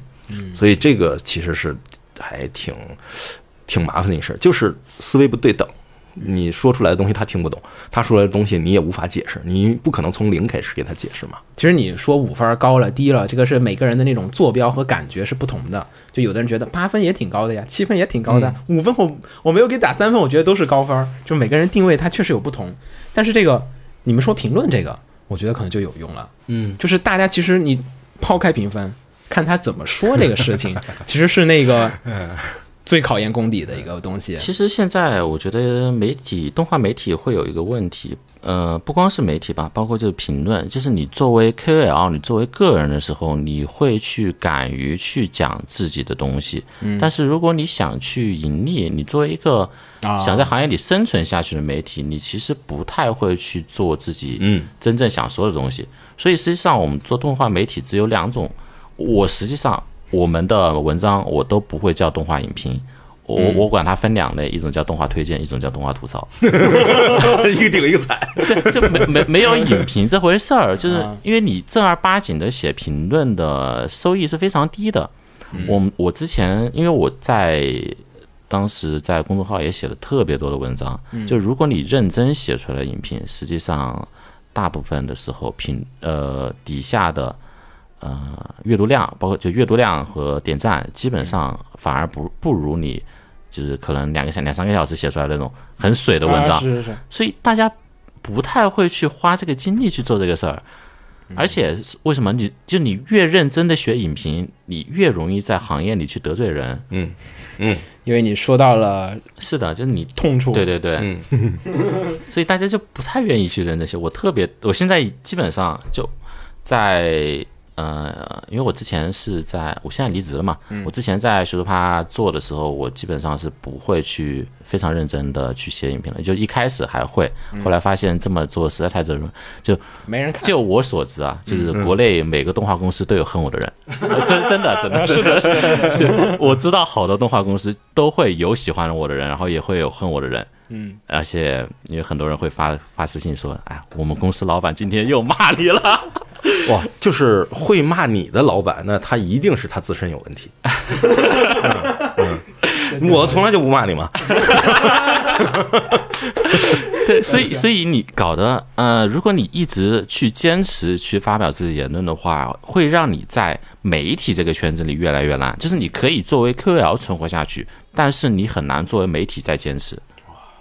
所以这个其实是还挺挺麻烦的一事儿，就是思维不对等。你说出来的东西他听不懂，他说出来的东西你也无法解释，你不可能从零开始给他解释嘛。其实你说五分高了低了，这个是每个人的那种坐标和感觉是不同的。就有的人觉得八分也挺高的呀，七分也挺高的，五分我我没有给打三分，我觉得都是高分儿。就每个人定位它确实有不同，但是这个你们说评论这个，我觉得可能就有用了。嗯，就是大家其实你抛开评分，看他怎么说这个事情，[LAUGHS] 其实是那个最考验功底的一个东西。其实现在我觉得媒体动画媒体会有一个问题，呃，不光是媒体吧，包括就是评论，就是你作为 KOL，你作为个人的时候，你会去敢于去讲自己的东西。嗯，但是如果你想去盈利，你作为一个啊想在行业里生存下去的媒体，你其实不太会去做自己嗯真正想说的东西。所以实际上，我们做动画媒体只有两种。我实际上我们的文章我都不会叫动画影评，我我管它分两类，一种叫动画推荐，一种叫动画吐槽。[LAUGHS] 一个顶一个踩。对，就没没没有影评这回事儿，就是因为你正儿八经的写评论的收益是非常低的。我我之前因为我在当时在公众号也写了特别多的文章。就如果你认真写出来的影评，实际上大部分的时候评呃底下的呃阅读量，包括就阅读量和点赞，基本上反而不不如你就是可能两个小两三个小时写出来的那种很水的文章。啊是是是，所以大家不太会去花这个精力去做这个事儿。而且为什么你就你越认真的学影评，你越容易在行业里去得罪人。嗯嗯因为你说到了是的，就是你痛处，对对对，嗯 [LAUGHS] 所以大家就不太愿意去认这些。我特别，我现在基本上就在呃，因为我之前是在，我现在离职了嘛，我之前在学术趴做的时候，我基本上是不会去非常认真的去写影评了，就一开始还会，后来发现这么做实在太折磨，就没人看。就我所知啊，就是国内每个动画公司都有恨我的人，[LAUGHS] 真真的真的 [LAUGHS] 是的，是我知道好多动画公司都会有喜欢我的人，然后也会有恨我的人。嗯，而且因为很多人会发发私信说，哎，我们公司老板今天又骂你了。[LAUGHS] [LAUGHS] 哇，就是会骂你的老板，那他一定是他自身有问题。[LAUGHS] 嗯嗯我从来就不骂你嘛。[LAUGHS] 对，所以所以你搞的，呃，如果你一直去坚持去发表自己言论的话，会让你在媒体这个圈子里越来越难。就是你可以作为 KOL 存活下去，但是你很难作为媒体再坚持。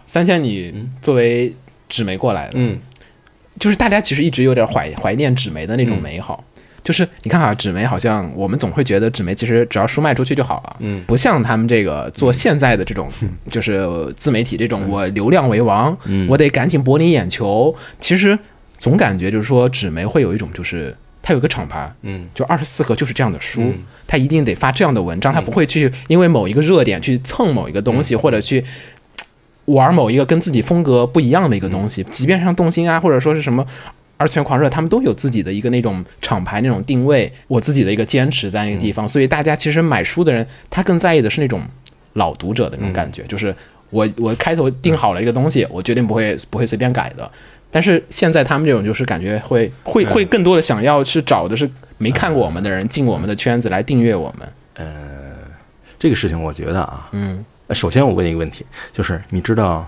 三千，你作为纸媒过来的，嗯就是大家其实一直有点怀怀念纸媒的那种美好。就是你看啊，纸媒好像我们总会觉得纸媒其实只要书卖出去就好了，嗯。不像他们这个做现在的这种，就是自媒体这种，我流量为王，嗯。我得赶紧博你眼球。其实总感觉就是说，纸媒会有一种就是它有一个厂牌，嗯。就二十四格就是这样的书，嗯。它一定得发这样的文章，它不会去因为某一个热点去蹭某一个东嗯。西，或者去玩某一个跟自己风格不一样的一个东嗯西。即便像动心啊，或者说是什么二次元狂热，他们都有自己的一个那种厂牌那种定位，我自己的一个坚持在那个地嗯方。所以大家其实买书的人，他更在意的是那种老读者的那种感嗯觉，就是我我开头定好了一个东西，我决定不会不会随便改的。但是现在他们这种就是感觉会会会更多的想要去找的是没看过我们的人进我们的圈子来订阅我们。呃这个事情我觉得啊，嗯，呃首先我问一个问题，就是你知道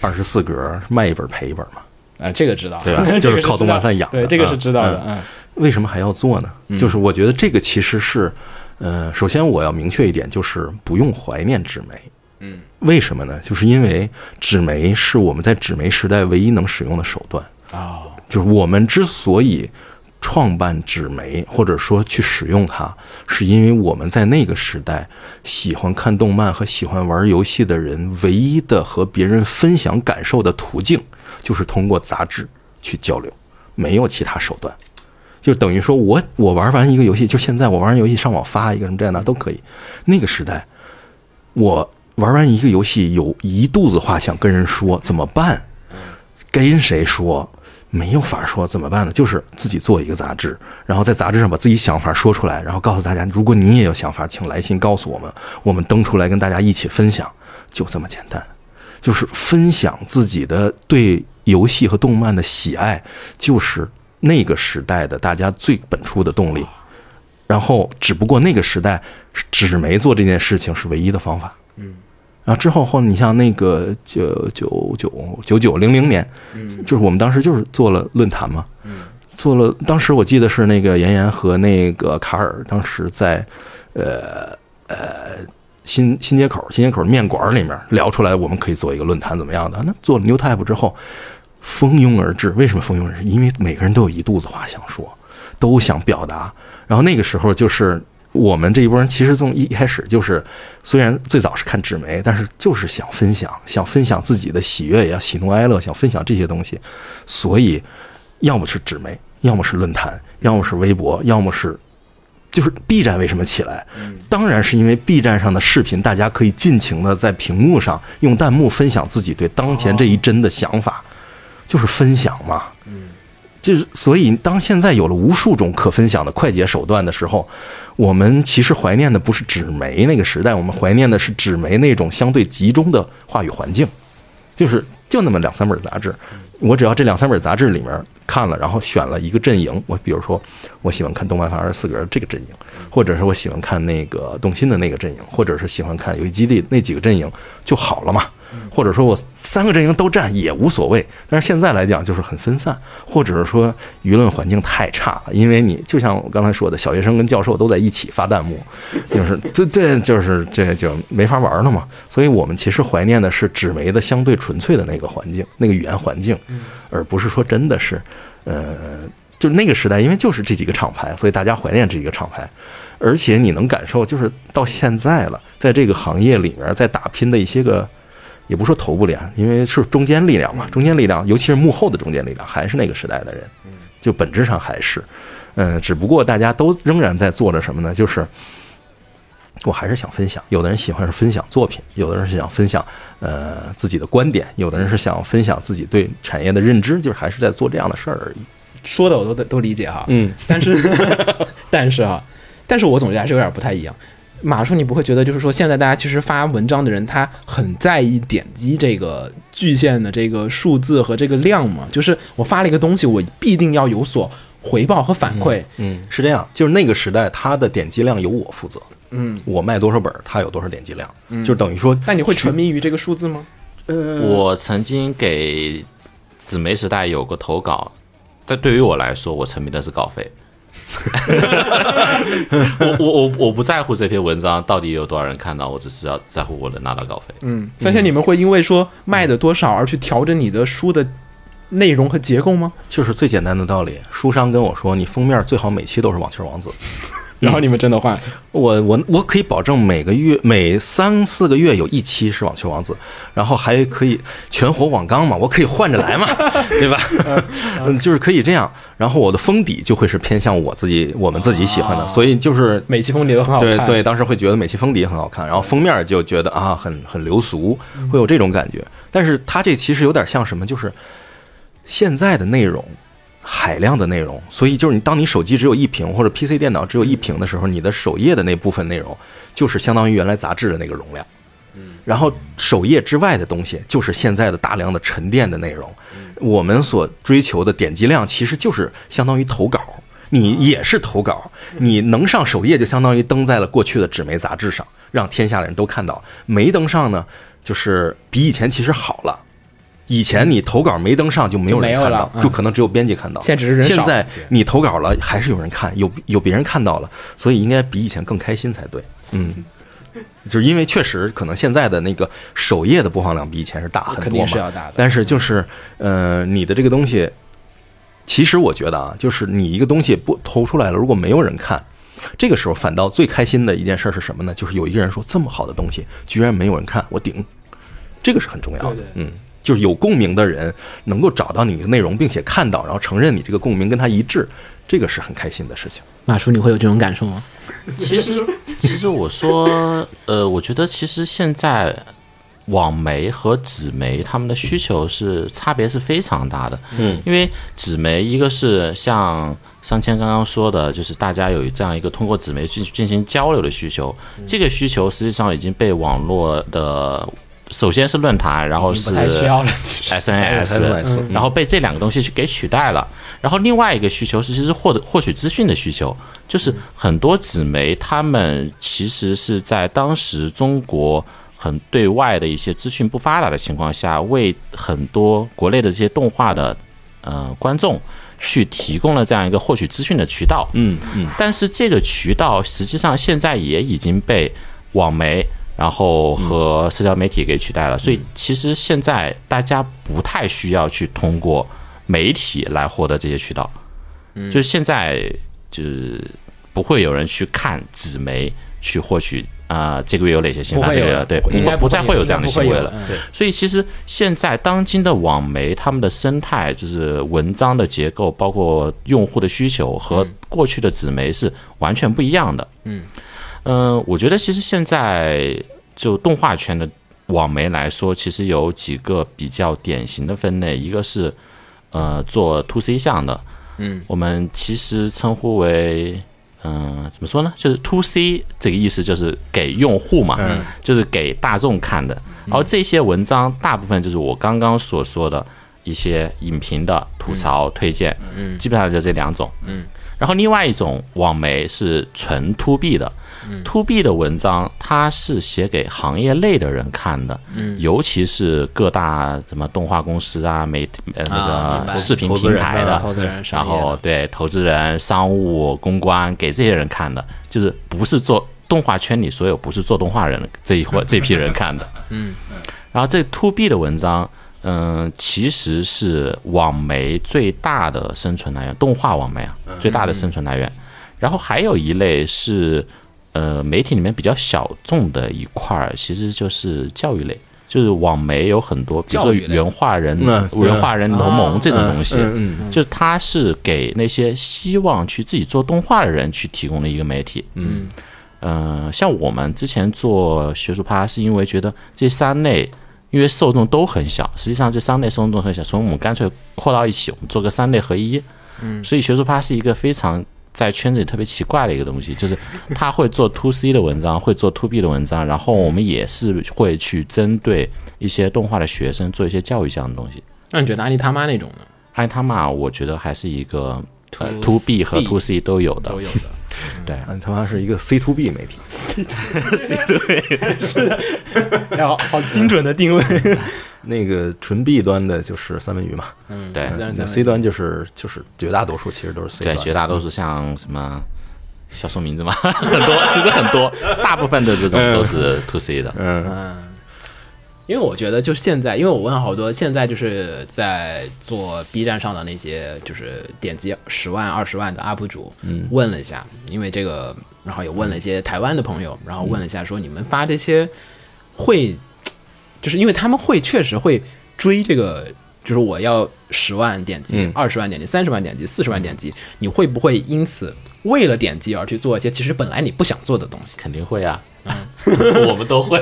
二十四格卖一本赔一本吗？啊，这个知道，对吧 [LAUGHS] 就是靠动漫饭养的对，这个啊是知道的，为什么还要做呢？就是我觉得这个其实是，呃，首先我要明确一点，就是不用怀念纸媒。嗯，为什么呢？就是因为纸媒是我们在纸媒时代唯一能使用的手段。啊，就是我们之所以创办纸媒，或者说去使用它，是因为我们在那个时代喜欢看动漫和喜欢玩游戏的人，唯一的和别人分享感受的途径，就是通过杂志去交流，没有其他手段。就等于说我我玩完一个游戏，就现在我玩完游戏上网发一个什么这样的都可以。那个时代，我玩完一个游戏有一肚子话想跟人说，怎么办？跟谁说？没有法说，怎么办呢？就是自己做一个杂志，然后在杂志上把自己想法说出来，然后告诉大家，如果你也有想法，请来信告诉我们，我们登出来跟大家一起分享，就这么简单。就是分享自己的对游戏和动漫的喜爱，就是那个时代的大家最本初的动力。然后，只不过那个时代纸媒做这件事情是唯一的方法。嗯，然后之后后，你像那个九九九九九零零年，嗯，就是我们当时就是做了论坛嘛，嗯，做了。当时我记得是那个妍妍和那个卡尔，当时在呃呃新新街口新街口面馆里面聊出来，我们可以做一个论坛怎么样的？那做了 New Type 之后，蜂拥而至。为什么蜂拥而至？因为每个人都有一肚子话想说，都想表达。然后那个时候就是我们这一波人，其实从一开始就是，虽然最早是看纸媒，但是就是想分享，想分享自己的喜悦呀、喜怒哀乐，想分享这些东西。所以，要么是纸媒，要么是论坛，要么是微博，要么是。就是 B 站为什么起来？当然是因为 B 站上的视频，大家可以尽情的在屏幕上用弹幕分享自己对当前这一帧的想法，就是分享嘛。就是所以，当现在有了无数种可分享的快捷手段的时候，我们其实怀念的不是纸媒那个时代，我们怀念的是纸媒那种相对集中的话语环境。就是就那么两三本杂志，我只要这两三本杂志里面看了，然后选了一个阵营，我比如说我喜欢看动漫番二十四格这个阵营，或者是我喜欢看那个动心的那个阵营，或者是喜欢看游戏基地那几个阵营就好了嘛。或者说我三个阵营都占也无所谓，但是现在来讲就是很分散，或者是说舆论环境太差了，因为你就像我刚才说的，小学生跟教授都在一起发弹幕，就是这这就是这就没法玩了嘛。所以我们其实怀念的是纸媒的相对纯粹的那个环境，那个语言环境，而不是说真的是，呃，就那个时代，因为就是这几个厂牌，所以大家怀念这几个厂牌。而且你能感受，就是到现在了，在这个行业里面，在打拼的一些个。也不说头部脸，因为是中间力量嘛，中间力量，尤其是幕后的中间力量，还是那个时代的人，就本质上还是，嗯，只不过大家都仍然在做着什么呢？就是我还是想分享，有的人喜欢是分享作品，有的人是想分享呃自己的观点，有的人是想分享自己对产业的认知，就是还是在做这样的事儿而已。说的我都都理解哈，嗯，但是 [LAUGHS] 但是啊，但是我总觉得还是有点不太一样。马叔，你不会觉得就是说，现在大家其实发文章的人，他很在意点击这个巨线的这个数字和这个量吗？就是我发了一个东西，我必定要有所回报和反馈。嗯，是这样，就是那个时代，它的点击量由我负责。嗯，我卖多少本儿，它有多少点击量，就等于说。但你会沉迷于这个数字吗？呃，我曾经给纸媒时代有个投稿，但对于我来说，我沉迷的是稿费。[LAUGHS] 我我我我不在乎这篇文章到底有多少人看到，我只是要在乎我能拿到稿费。嗯，三千，你们会因为说卖的多少而去调整你的书的内容和结构吗？就是最简单的道理，书商跟我说，你封面最好每期都是网球王子。然后你们真的换？我我我可以保证每个月每三四个月有一期是网球王子，然后还可以全活网纲嘛，我可以换着来嘛，[LAUGHS] 对吧？[LAUGHS] 嗯，就是可以这样。然后我的封底就会是偏向我自己我们自己喜欢的，所以就是每期封底都很好看。对对，当时会觉得每期封底很好看，然后封面就觉得啊很很流俗，会有这种感觉。但是它这其实有点像什么，就是现在的内容。海量的内容，所以就是你，当你手机只有一屏或者 PC 电脑只有一屏的时候，你的首页的那部分内容就是相当于原来杂志的那个容量。然后首页之外的东西就是现在的大量的沉淀的内容。我们所追求的点击量其实就是相当于投稿，你也是投稿，你能上首页就相当于登在了过去的纸媒杂志上，让天下的人都看到。没登上呢，就是比以前其实好了。以前你投稿没登上就没有人看到，就可能只有编辑看到。现在只是人少。现在你投稿了，还是有人看，有有别人看到了，所以应该比以前更开心才对。嗯，就是因为确实可能现在的那个首页的播放量比以前是大很多嘛。肯定是要大的。但是就是呃，你的这个东西，其实我觉得啊，就是你一个东西不投出来了，如果没有人看，这个时候反倒最开心的一件事是什么呢？就是有一个人说这么好的东西居然没有人看，我顶，这个是很重要的。嗯。就是有共鸣的人能够找到你的内容，并且看到，然后承认你这个共鸣跟他一致，这个是很开心的事情。马叔，你会有这种感受吗？其实，[LAUGHS] 其实我说，呃，我觉得其实现在网媒和纸媒他们的需求是差别是非常大的。嗯，因为纸媒一个是像上千刚刚说的，就是大家有这样一个通过纸媒去进行交流的需求，这个需求实际上已经被网络的。首先是论坛，然后是 SNS，然后被这两个东西去给取代了。然后另外一个需求是，其实获得获取资讯的需求，就是很多纸媒他们其实是在当时中国很对外的一些资讯不发达的情况下，为很多国内的这些动画的呃观众去提供了这样一个获取资讯的渠道。嗯嗯。但是这个渠道实际上现在也已经被网媒。然后和社交媒体给取代了，所以其实现在大家不太需要去通过媒体来获得这些渠道，就是现在就是不会有人去看纸媒去获取啊这个月有哪些新番，这个对，应该不再会有这样的行为了。对，所以其实现在当今的网媒他们的生态，就是文章的结构，包括用户的需求和过去的纸媒是完全不一样的。嗯。嗯，我觉得其实现在就动画圈的网媒来说，其实有几个比较典型的分类，一个是呃做 to C 项的，嗯，我们其实称呼为嗯怎么说呢？就是 to C 这个意思就是给用户嘛，嗯，就是给大众看的。然后这些文章大部分就是我刚刚所说的一些影评的吐槽、推荐，嗯，基本上就这两种，嗯。然后另外一种网媒是纯 to B 的。to B 的文章，它是写给行业内的人看的，嗯，尤其是各大什么动画公司啊、媒呃那个视频平台的啊投资人商业的。然后对投资人、商务、公关给这些人看的，就是不是做动画圈里所有不是做动画人这一伙这批人看的，嗯，然后这 to B 的文章。嗯，其实是网媒最大的生存来源，动画网媒啊，最大的生存来源。然后还有一类是，呃，媒体里面比较小众的一块儿，其实就是教育类，就是网媒有很多，比如说原画人、原画人同盟这种东西，就是它是给那些希望去自己做动画的人去提供的一个媒体。嗯，嗯、像我们之前做学术趴，是因为觉得这三类。因为受众都很小，实际上这三类受众都很小，所以我们干脆扩到一起，我们做个三类合一。嗯，所以学术趴是一个非常在圈子里特别奇怪的一个东西，就是他会做 to C 的文章，会做 to B 的文章，然后我们也是会去针对一些动画的学生做一些教育这样的东西。那你觉得阿尼他妈那种呢？爱他妈，我觉得还是一个 To 呃 to B 和 to C 都有的，都有的。对，嗯，他妈是一个 C to B 媒体，[LAUGHS] 然后 [LAUGHS] 好精准的定位。[LAUGHS] 那个纯 B 端的就是三文鱼嘛，嗯对那 C 端就是就是绝大多数其实都是 C 对，绝大多数像什么小说名字嘛，很多，其实很多，大部分的这种都是 to C 的。嗯因为我觉得就是现在，因为我问了好多现在就是在做 B 站上的那些就是点击十万、二十万的 UP 主，嗯，问了一下，因为这个，然后也问了一些台湾的朋友，然后问了一下说你们发这些会，就是因为他们会确实会追这个。就是我要十万点击嗯、二十、万点击、三十万点击、四十万点击，你会不会因此为了点击而去做一些其实本来你不想做的东西？肯定会啊，[LAUGHS] 我们都会。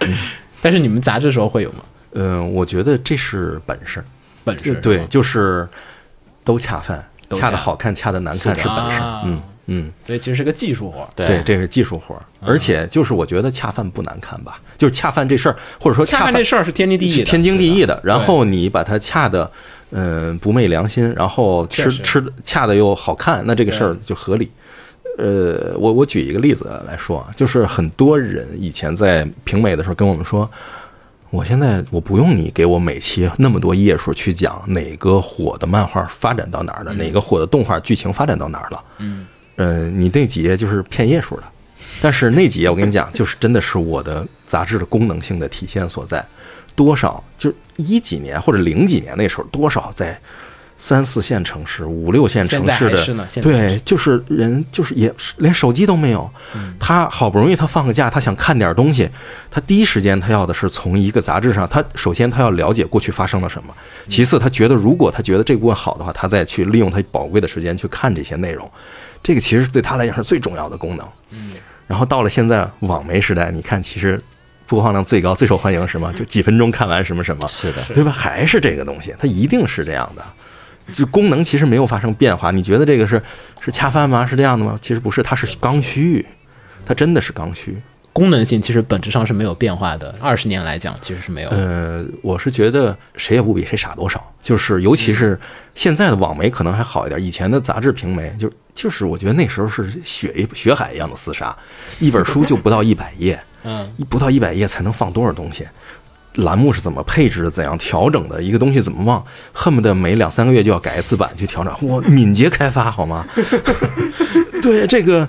[LAUGHS] 但是你们杂志的时候会有吗？嗯，我觉得这是本事，本事对，就是都恰饭，恰恰的好看，恰的难看是本事啊，嗯嗯。所以其实是个技术活儿。对，这是技术活儿，而且就是我觉得恰饭不难看吧，就是恰饭这事儿，或者说恰恰饭这事儿是天经地义的，天经地义的。然后你把它恰的，嗯，不昧良心，然后吃吃恰的又好看，那这个事儿就合理。呃，我我举一个例子来说啊，就是很多人以前在评美的时候跟我们说，我现在我不用你给我每期那么多页数去讲哪个火的漫画发展到哪儿了，哪个火的动画剧情发展到哪儿了，嗯，呃，你那几页就是骗页数的。但是那几页我跟你讲，就是真的是我的杂志的功能性的体现所在。多少就是一几年或者零几年那时候，多少在三四线城市、五六线城市的对，就是人就是也是连手机都没有。他好不容易他放个假，他想看点东西，他第一时间他要的是从一个杂志上，他首先他要了解过去发生了什么，其次他觉得如果他觉得这部分好的话，他再去利用他宝贵的时间去看这些内容，这个其实对他来讲是最重要的功能。然后到了现在网媒时代，你看其实播放量最高、最受欢迎是什么？就几分钟看完什么什么，是的，对吧？还是这个东西，它一定是这样的。就功能其实没有发生变化，你觉得这个是是恰饭吗？是这样的吗？其实不是，它是刚需，它真的是刚需。功能性其实本质上是没有变化的。二十年来讲，其实是没有。呃，我是觉得谁也不比谁傻多少，就是尤其是现在的网媒可能还好一点，以前的杂志评媒就就是我觉得那时候是血血海一样的厮杀，一本书就不到一百页，[LAUGHS] 嗯，一不到一百页才能放多少东西？栏目是怎么配置的？怎样调整的？一个东西怎么忘？恨不得每两三个月就要改一次版去调整。我敏捷开发好吗？[LAUGHS] 对，这个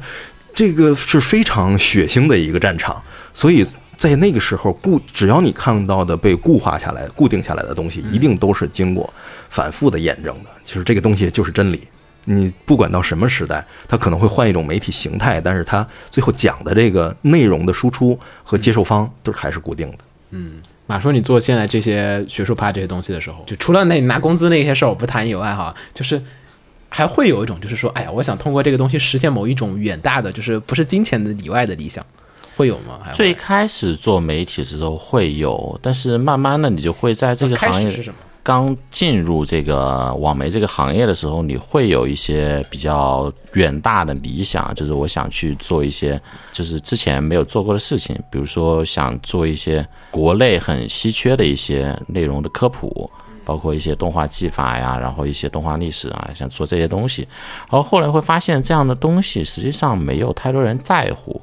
这个是非常血腥的一个战场，所以在那个时候固，只要你看到的被固化下来、固定下来的东西，一定都是经过反复的验证的。其实这个东西就是真理。你不管到什么时代，它可能会换一种媒体形态，但是它最后讲的这个内容的输出和接受方都还是固定的。马叔，你做现在这些学术趴这些东西的时候，就除了那拿工资那些事儿我不谈以外，哈，就是还会有一种就是说，哎呀，我想通过这个东西实现某一种远大的，就是不是金钱的以外的理想，会有吗？最开始做媒体的时候会有，但是慢慢的你就会在这个行业是什么？刚进入这个网媒这个行业的时候，你会有一些比较远大的理想，就是我想去做一些就是之前没有做过的事情，比如说想做一些国内很稀缺的一些内容的科普。包括一些动画技法呀，然后一些动画历史啊，想做这些东西，然后后来会发现这样的东西实际上没有太多人在乎，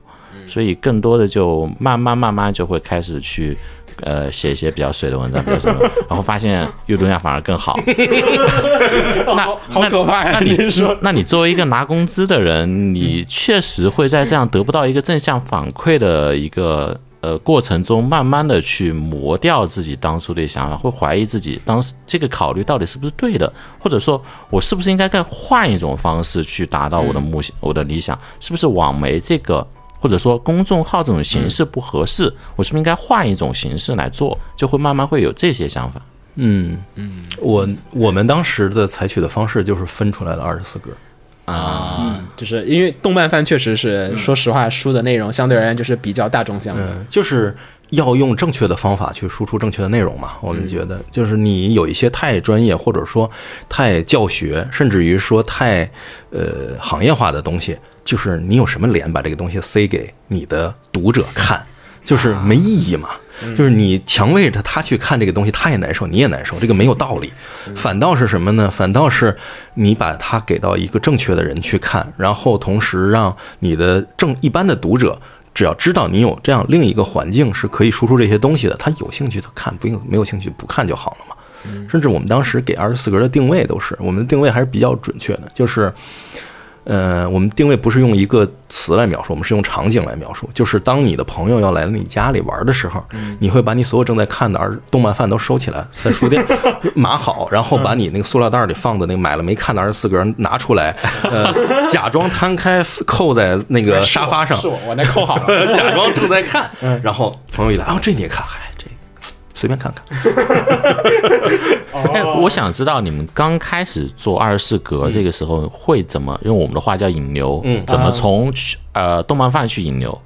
所以更多的就慢慢慢慢就会开始去。呃，写一些比较水的文章，比如什么，[LAUGHS] 然后发现阅读量反而更好。[LAUGHS] 那好可怕呀！那你你说那你作为一个拿工资的人，你确实会在这样得不到一个正向反馈的一个呃过程中，慢慢的去磨掉自己当初的想法，会怀疑自己当时这个考虑到底是不是对的，或者说我是不是应该再换一种方式去达到我的目标、我的理想，是不是网媒这个或者说公众号这种形式不合适，我是不是应该换一种形式来做，就会慢慢会有这些想法。嗯嗯，我我们当时的采取的方式就是分出来了二十四格。啊，就是因为动漫番确实是，说实话，书的内容相对而言就是比较大众向的。嗯，就是要用正确的方法去输出正确的内容嘛。我们觉得，就是你有一些太专业，或者说太教学，甚至于说太呃行业化的东西，就是你有什么脸把这个东西塞给你的读者看，就是没意义嘛。就是你强喂着他去看这个东西，他也难受，你也难受，这个没有道理。反倒是什么呢？反倒是你把它给到一个正确的人去看，然后同时让你的正一般的读者，只要知道你有这样另一个环境是可以输出这些东西的，他有兴趣他看，不用没有兴趣不看就好了嘛。甚至我们当时给二十四格的定位都是，我们的定位还是比较准确的，就是。呃，我们定位不是用一个词来描述，我们是用场景来描述。就是当你的朋友要来你家里玩的时候，你会把你所有正在看的儿动漫饭都收起来，在书店码好，然后把你那个塑料袋里放的那个买了没看的二十四格拿出来，[LAUGHS] 呃，假装摊开扣在那个沙发上，是我，我那扣好了。[LAUGHS] 假装正在看，然后朋友一来，哦，这你也看，嗨，这随便看看。[LAUGHS] 哎，我想知道你们刚开始做二十四格这个时候会怎么用我们的话叫引流，嗯怎么从呃动漫范去引流？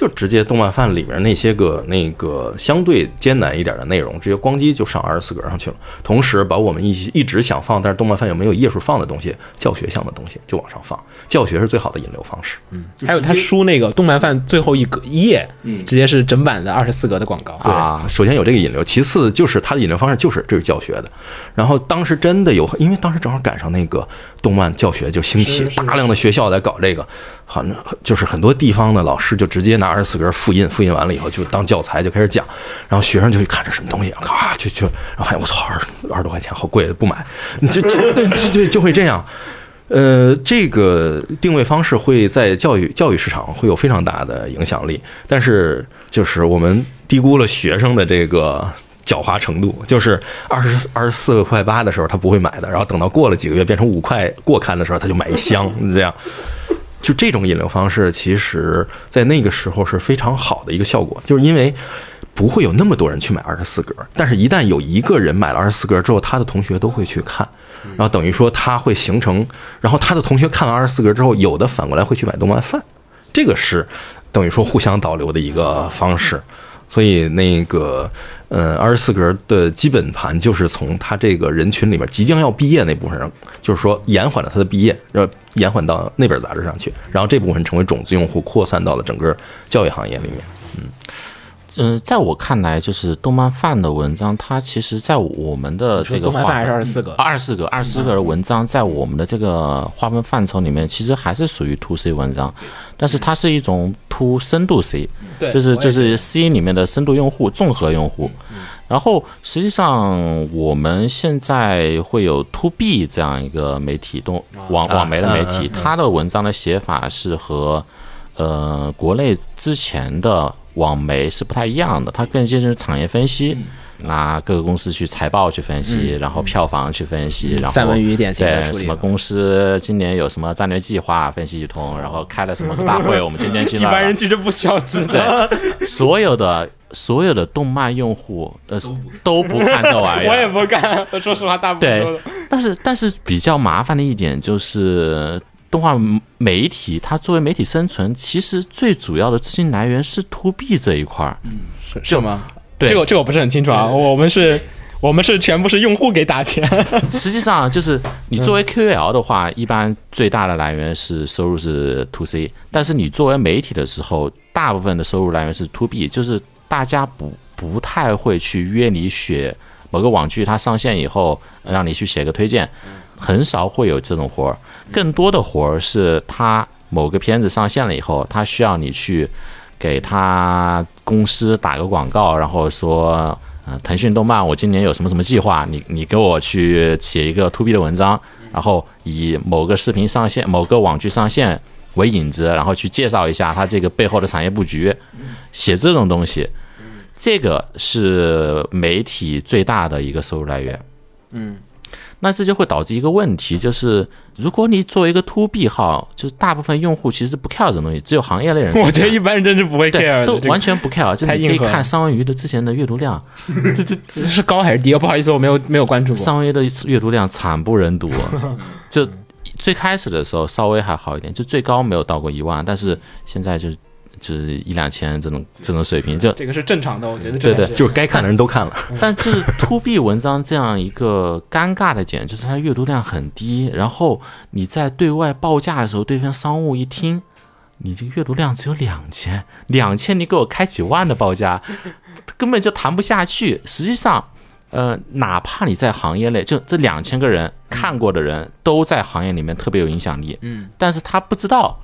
就直接动漫饭里面那些个那个相对艰难一点的内容，直接咣叽就上二十四格上去了。同时把我们一一直想放，但是动漫饭又没有页数放的东西，教学项的东西就往上放。教学是最好的引流方式。嗯，还有他书那个动漫饭最后一格一页，嗯，直接是整版的二十四格的广告。对，啊首先有这个引流，其次就是它的引流方式就是这是教学的。然后当时真的有，因为当时正好赶上那个动漫教学就兴起，大量的学校在搞这个，好像就是很多地方的老师就直接拿二十四格复印，复印完了以后就当教材就开始讲，然后学生就去看这什么东西，咔就就，然后哎我操，二十二十多块钱好贵，不买，就就就就就会这样。呃，这个定位方式会在教育教育市场会有非常大的影响力，但是就是我们低估了学生的这个狡猾程度，就是二十二十四块八的时候他不会买的，然后等到过了几个月变成五块过刊的时候他就买一箱，这样。就这种引流方式，其实在那个时候是非常好的一个效果，就是因为不会有那么多人去买二十四格，但是一旦有一个人买了二十四格之后，他的同学都会去看，然后等于说他会形成，然后他的同学看完二十四格之后，有的反过来会去买动漫饭，这个是等于说互相导流的一个方式。所以那个，呃，二十四格的基本盘就是从他这个人群里面即将要毕业那部分上，就是说延缓了他的毕业，要延缓到那本杂志上去，然后这部分成为种子用户，扩散到了整个教育行业里面。嗯、在我看来，就是动漫范的文章，它其实在我们的这个划动漫饭还是二十四个？二十四个二十四个的文章，在我们的这个划分范畴里面，其实还是属于 to C 文章，但是它是一种 to 深度 C，对就是就是 C 里面的深度用户、综合用户。然后实际上我们现在会有 to B 这样一个媒体动网网媒的媒体，它的文章的写法是和呃国内之前的网媒是不太一样的，它更接近于产业分析。拿各个公司去财报去分析，然后票房去分析，然后三文鱼典型的处理对什么公司今年有什么战略计划分析一通，然后开了什么个大会，[LAUGHS] 我们今天去那儿了其实不需要知道。对，所有的所有的动漫用户呃都不看这玩意儿，[LAUGHS] 我也不看，说实话，大部分对。，但是但是比较麻烦的一点就是。动画媒体它作为媒体生存，其实最主要的资金来源是 to B 这一块儿。是是吗？对这个这个我不是很清楚啊。我们是，我们是全部是用户给打钱。[LAUGHS] 实际上就是你作为 QL 的话，一般最大的来源是收入是 to C，但是你作为媒体的时候，大部分的收入来源是 to B，就是大家不不太会去约你写某个网剧，它上线以后让你去写个推荐，很少会有这种活儿，更多的活儿是他某个片子上线了以后，他需要你去给他公司打个广告，然后说。呃，腾讯动漫，我今年有什么什么计划？你你给我去写一个 to B 的文章，然后以某个视频上线、某个网剧上线为引子，然后去介绍一下它这个背后的产业布局，写这种东西，这个是媒体最大的一个收入来源。嗯，那这就会导致一个问题，就是如果你作为一个 to B 号，就是大部分用户其实不 care 这种东西，只有行业类人 [LAUGHS] 才我觉得一般人真是不会 care 都完全不 care，就你可以看三文鱼的之前的阅读量，[LAUGHS] 这这这是高还是低？[LAUGHS] 不好意思，我没有没有关注过。上微的阅读量惨不忍睹，就最开始的时候稍微还好一点，就最高没有到过一万，但是现在就就是一两千这种这种水平，就这个是正常的，我觉得对对这才是就是该看的人都看了。[LAUGHS] 但这 to B 文章这样一个尴尬的点，就是它阅读量很低，然后你在对外报价的时候，对方商务一听。你这个阅读量只有两千，两千你给我开几万的报价，[LAUGHS] 根本就谈不下去。实际上，呃，哪怕你在行业内，就这两千个人看过的人都在行业里面特别有影响力，嗯，但是他不知道，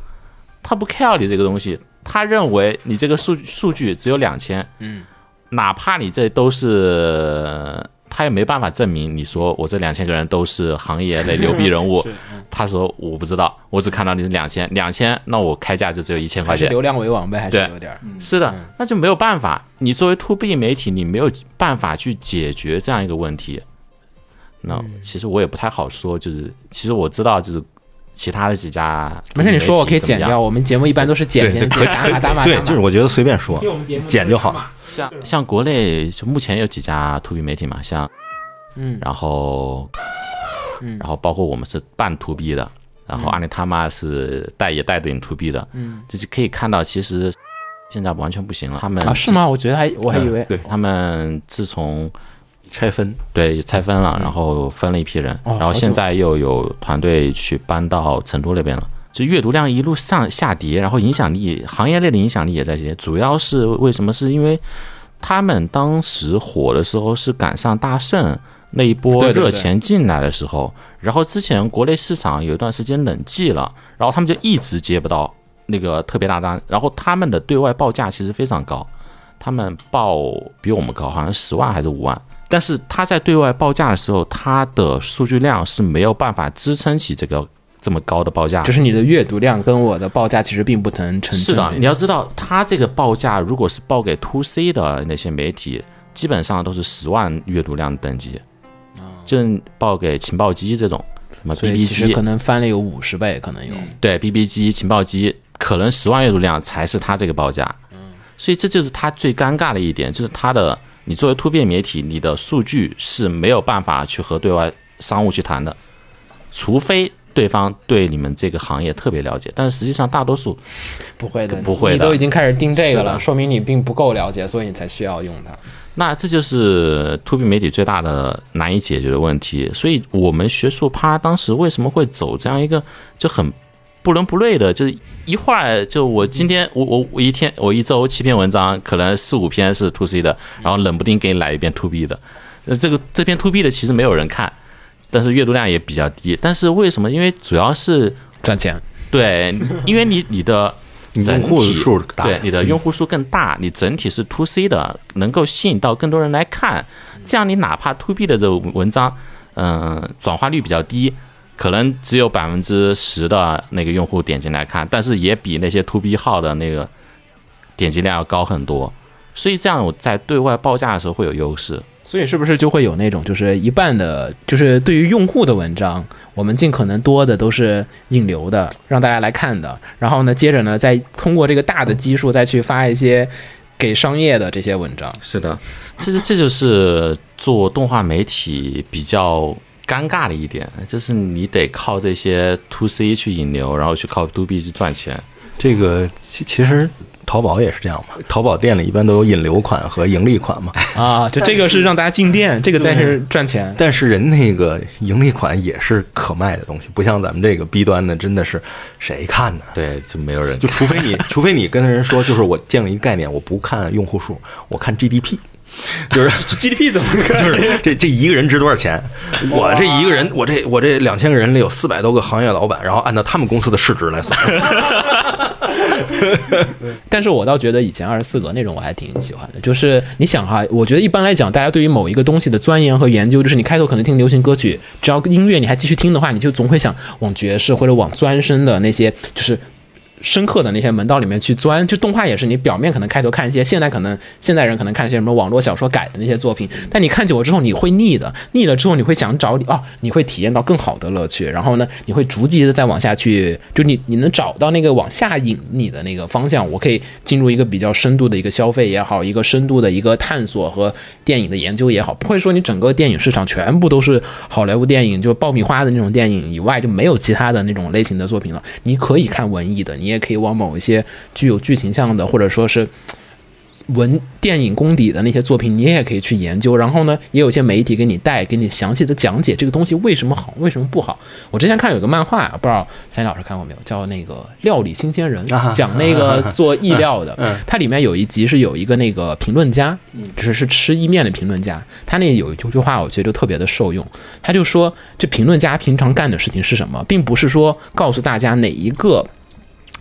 他不 care 你这个东西，他认为你这个数数据只有两千，嗯，哪怕你这都是，他也没办法证明你说我这两千个人都是行业内牛逼人物 [LAUGHS] 是，他说我不知道，我只看到你是两千，两千，那我开价就只有一千块钱，流量为王呗，还是对有点儿。是的，那就没有办法。你作为 to B 媒体，你没有办法去解决这样一个问题。那嗯其实我也不太好说，就是其实我知道，就是其他的几家，没事，你说我可以剪掉。。我们节目一般都是剪剪剪打码打码对打，码就是我觉得随便说，剪就好。像像国内就目前有几家 to B 媒体嘛，像嗯然后嗯然后包括我们是半 to B 的，然后阿里他妈是带也带点 to B 的，嗯就是可以看到其实现在完全不行了。他们啊是？吗？我觉得还我还以为对他们自从拆分，对，拆分了，然后分了一批人，然后现在又有团队去搬到成都那边了。就阅读量一路上下跌，然后影响力行业内的影响力也在跌，主要是为什么？是因为他们当时火的时候是赶上大圣那一波热钱进来的时候，然后之前国内市场有一段时间冷寂了，然后他们就一直接不到那个特别大单，然后他们的对外报价其实非常高，他们报比我们高，好像十万还是五万。但是他在对外报价的时候，他的数据量是没有办法支撑起这个这么高的报价。就是你的阅读量跟我的报价其实并不能成是的，正比你要知道，他这个报价如果是报给 to C 的那些媒体，基本上都是十万阅读量的等级，就报给情报机这种什么 BB 机可，能翻了有五十倍，可能有。对 BB 机、情报机，可能十万阅读量才是他这个报价。所以这就是他最尴尬的一点，就是他的你作为突变媒体，你的数据是没有办法去和对外商务去谈的，除非对方对你们这个行业特别了解，但是实际上大多数不会的，不会的你都已经开始盯这个了，说明你并不够了解，所以你才需要用它。那这就是突变媒体最大的难以解决的问题，所以我们学术趴当时为什么会走这样一个就很不伦不类的，就是一会儿就我今天我我我一天我一周七篇文章，可能四五篇是 to C 的，然后冷不丁给你来一遍 to B 的，呃，这个这篇 to B 的其实没有人看，但是阅读量也比较低，但是为什么？因为主要是赚钱，对，因为你你的整用户体数大对你的用户数更大，你整体是 to C 的，能够吸引到更多人来看。这样你哪怕 to B 的这个文章，嗯、转化率比较低，可能只有百分之十的那个用户点进来看，但是也比那些 to B 号的那个点击量要高很多。所以这样我在对外报价的时候会有优势。所以是不是就会有那种就是一半的，就是对于用户的文章，我们尽可能多的都是引流的，让大家来看的。然后呢，接着呢，再通过这个大的基数再去发一些给商业的这些文章。是的，其实这就是做动画媒体比较尴尬的一点，就是你得靠这些 to C 去引流，然后去靠 to B 去赚钱。这个其其实淘宝也是这样嘛，淘宝店里一般都有引流款和盈利款嘛，[LAUGHS] 啊，就这个是让大家进店，这个才是赚钱。但是人那个盈利款也是可卖的东西，不像咱们这个 B 端的，真的是谁看呢？对，就没有人就除非你，除非你跟人说，就是我建了一个概念，我不看用户数，我看 GDP，[LAUGHS] 就是 GDP 怎么看？就是这这一个人值多少钱？我这一个人，我这我这两千个人里有四百多个行业老板，然后按照他们公司的市值来算。[LAUGHS] 但是我倒觉得以前二十四格那种我还挺喜欢的。就是你想哈，我觉得一般来讲，大家对于某一个东西的钻研和研究，就是你开头可能听流行歌曲，只要音乐你还继续听的话，你就总会想往爵士或者往钻深的那些，就是。深刻的那些门道里面去钻，就动画也是，你表面可能开头看一些，现在可能现代人可能看一些什么网络小说改的那些作品，但你看久了之后你会腻的，腻了之后你会想找哦，你会体验到更好的乐趣，然后呢，你会逐级的再往下去，就你你能找到那个往下引你的那个方向，我可以进入一个比较深度的一个消费也好，一个深度的一个探索和电影的研究也好，不会说你整个电影市场全部都是好莱坞电影，就爆米花的那种电影以外就没有其他的那种类型的作品了，你可以看文艺的，你也可以往某一些具有剧情向的，或者说是文电影功底的那些作品，你也可以去研究。然后呢，也有一些媒体给你带，给你详细的讲解这个东西为什么好，为什么不好。我之前看有个漫画，不知道三一老师看过没有，叫那个《料理新鲜人》，讲那个做意料的。它里面有一集是有一个那个评论家，就是是吃意面的评论家，他那有一句话，我觉得就特别的受用。他就说，这评论家平常干的事情是什么，并不是说告诉大家哪一个。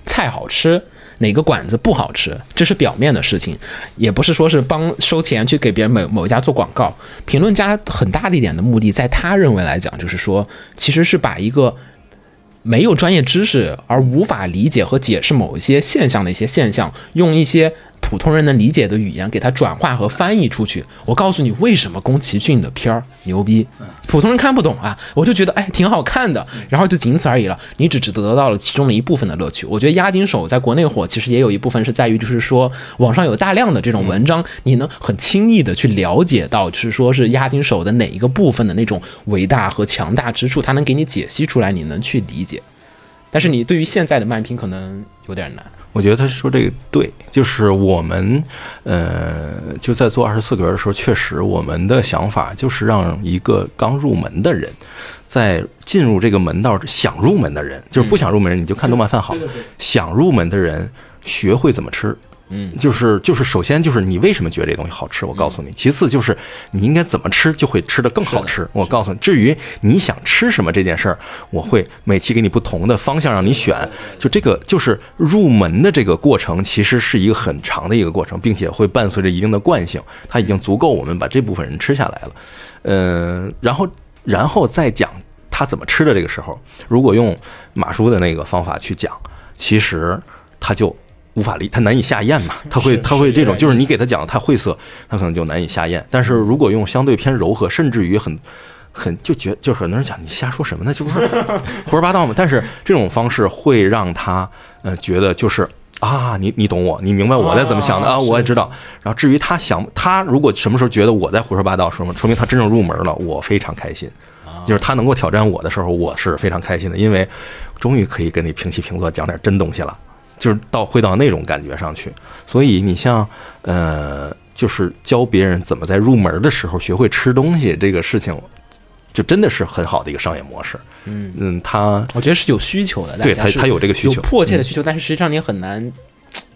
菜好吃，哪个馆子不好吃，这是表面的事情，也不是说是帮收钱去给别人某某一家做广告。评论家很大的一点的目的，在他认为来讲，就是说，其实是把一个没有专业知识而无法理解和解释某一些现象的一些现象，用一些普通人能理解的语言给它转化和翻译出去。我告诉你，为什么宫崎骏的片儿牛逼，普通人看不懂啊，我就觉得哎挺好看的，然后就仅此而已了。你只只得到了其中的一部分的乐趣。我觉得押金手在国内火，其实也有一部分是在于，就是说网上有大量的这种文章，你能很轻易的去了解到，就是说是押金手的哪一个部分的那种伟大和强大之处，它能给你解析出来，你能去理解。但是你对于现在的漫评可能有点难。我觉得他说这个对，就是我们，呃，就在做二十四格的时候，确实我们的想法就是让一个刚入门的人，在进入这个门道想入门的人，就是不想入门人你就看动漫饭好，想入门的人学会怎么吃。嗯，就是就是，首先就是你为什么觉得这东西好吃，我告诉你。其次就是你应该怎么吃，就会吃得更好吃。我告诉你，至于你想吃什么这件事儿，我会每期给你不同的方向让你选。就这个就是入门的这个过程，其实是一个很长的一个过程，并且会伴随着一定的惯性。它已经足够我们把这部分人吃下来了。嗯，然后然后再讲他怎么吃的这个时候，如果用马叔的那个方法去讲，其实他就。无法理，他难以下咽嘛，他会他会这种，就是你给他讲的太晦涩，他可能就难以下咽。但是如果用相对偏柔和，甚至于很很就觉，就很多人讲你瞎说什么呢？就不是 [LAUGHS] 胡说八道嘛。但是这种方式会让他呃觉得就是啊，你你懂我，你明白我在怎么想的啊，我也知道。然后至于他想，他如果什么时候觉得我在胡说八道，说说明他真正入门了，我非常开心。就是他能够挑战我的时候，我是非常开心的，因为终于可以跟你平起平坐讲点真东西了。就是到会到那种感觉上去，所以你像呃，就是教别人怎么在入门的时候学会吃东西这个事情，就真的是很好的一个商业模式。嗯嗯，他我觉得是有需求的，对他他有这个需求，迫切的需求，但是实际上你很难，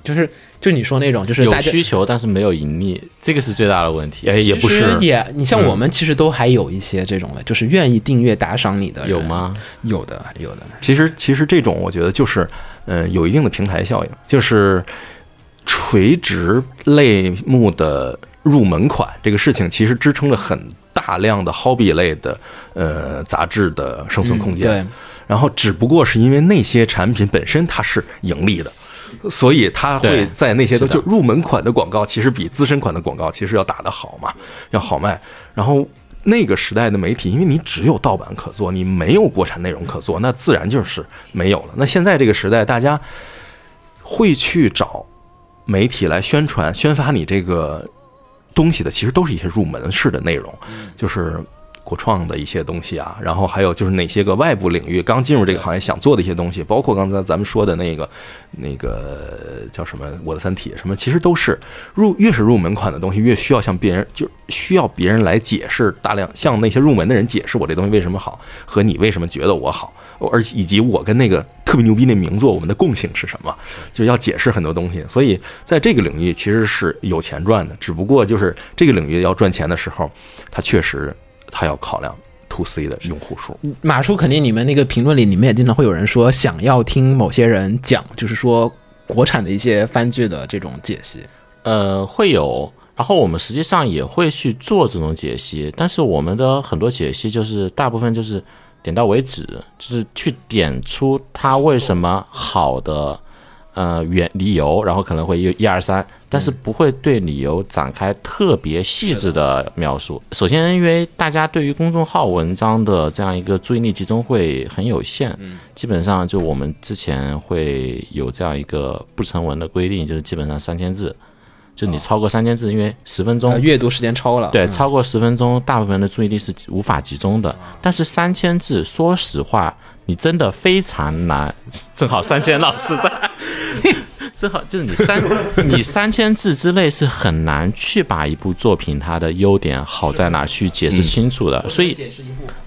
就是就你说那种，就是有需求但是没有盈利，这个是最大的问题。哎，也不是，也你像我们其实都还有一些这种的，就是愿意订阅打赏你的，有吗？有的，有的。其实其实这种我觉得就是。嗯，有一定的平台效应，就是垂直类目的入门款这个事情，其实支撑了很大量的 hobby 类的呃杂志的生存空间。对，然后只不过是因为那些产品本身它是盈利的，所以它会在那些就入门款的广告，其实比资深款的广告其实要打得好嘛，要好卖。然后。那个时代的媒体，因为你只有盗版可做，你没有国产内容可做，那自然就是没有了。那现在这个时代，大家会去找媒体来宣传、宣发你这个东西的，其实都是一些入门式的内容，就是。国创的一些东西啊，然后还有就是哪些个外部领域刚进入这个行业想做的一些东西，包括刚才咱们说的那个那个叫什么《我的三体》什么，其实都是入越是入门款的东西，越需要向别人就需要别人来解释大量向那些入门的人解释我这东西为什么好，和你为什么觉得我好，而以及我跟那个特别牛逼那名作我们的共性是什么，就要解释很多东西。所以在这个领域其实是有钱赚的，只不过就是这个领域要赚钱的时候，它确实它要考量 to C 的用户数。马叔肯定你们那个评论里，你们也经常会有人说想要听某些人讲，就是说国产的一些番剧的这种解析。呃，会有。然后我们实际上也会去做这种解析，但是我们的很多解析就是大部分就是点到为止，就是去点出它为什么好的呃原理由，然后可能会有一二三，但是不会对理由展开特别细致的描述。首先，因为大家对于公众号文章的这样一个注意力集中会很有限，基本上就我们之前会有这样一个不成文的规定，就是基本上三千字。就你超过三千字，因为十分钟呃阅读时间超了，对，嗯超过十分钟，大部分人的注意力是无法集中的。但是三千字，说实话，你真的非常难。[LAUGHS] 正好三千老师在，正好就是你三 [LAUGHS] 你三千字之内是很难去把一部作品它的优点好在哪去解释清楚的，所以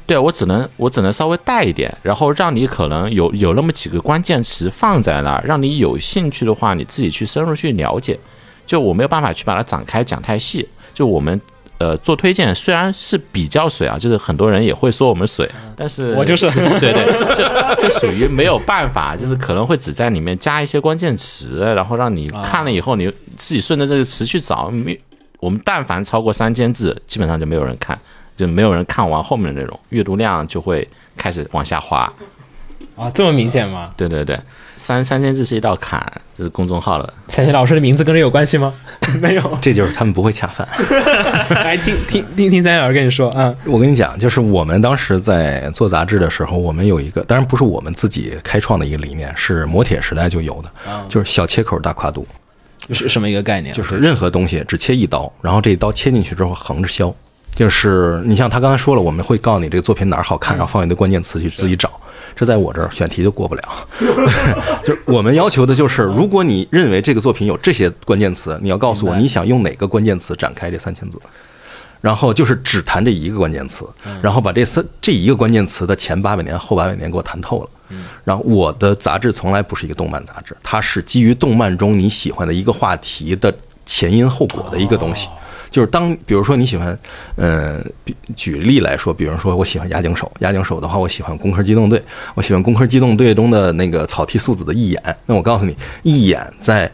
对我只能我只能稍微带一点，然后让你可能有有那么几个关键词放在那儿，让你有兴趣的话，你自己去深入去了解。就我没有办法去把它展开讲太细。就我们呃做推荐虽然是比较水啊，就是很多人也会说我们水，但是我就是 [LAUGHS] 对对，就就属于没有办法，就是可能会只在里面加一些关键词，然后让你看了以后你自己顺着这个词去找。没我们但凡超过三千字，基本上就没有人看，就没有人看完后面的内容，阅读量就会开始往下滑。啊，这么明显吗？对对对，三三千字是一道坎，这是公众号了。三千老师的名字跟这有关系吗？[LAUGHS] 没有。这就是他们不会恰饭。[LAUGHS] 来听听听听三千老师跟你说啊，我跟你讲，就是我们当时在做杂志的时候，我们有一个，当然不是我们自己开创的一个理念，是磨铁时代就有的，就是小切口大跨度，是什么一个概念？就是任何东西只切一刀，然后这一刀切进去之后横着削。就是你像他刚才说了，我们会告诉你这个作品哪儿好看，然后放一堆关键词去自己找。这在我这儿选题就过不了。[LAUGHS] 就我们要求的就是，如果你认为这个作品有这些关键词，你要告诉我你想用哪个关键词展开这三千字。然后就是只谈这一个关键词，然后把这三这一个关键词的前八百年、后八百年给我谈透了。然后我的杂志从来不是一个动漫杂志，它是基于动漫中你喜欢的一个话题的前因后果的一个东西。就是当比如说你喜欢，呃，比举例来说，比如说我喜欢押井守，押井守的话，我喜欢《工科机动队》，我喜欢《工科机动队》中的那个草剃素子的义眼。那我告诉你，义眼在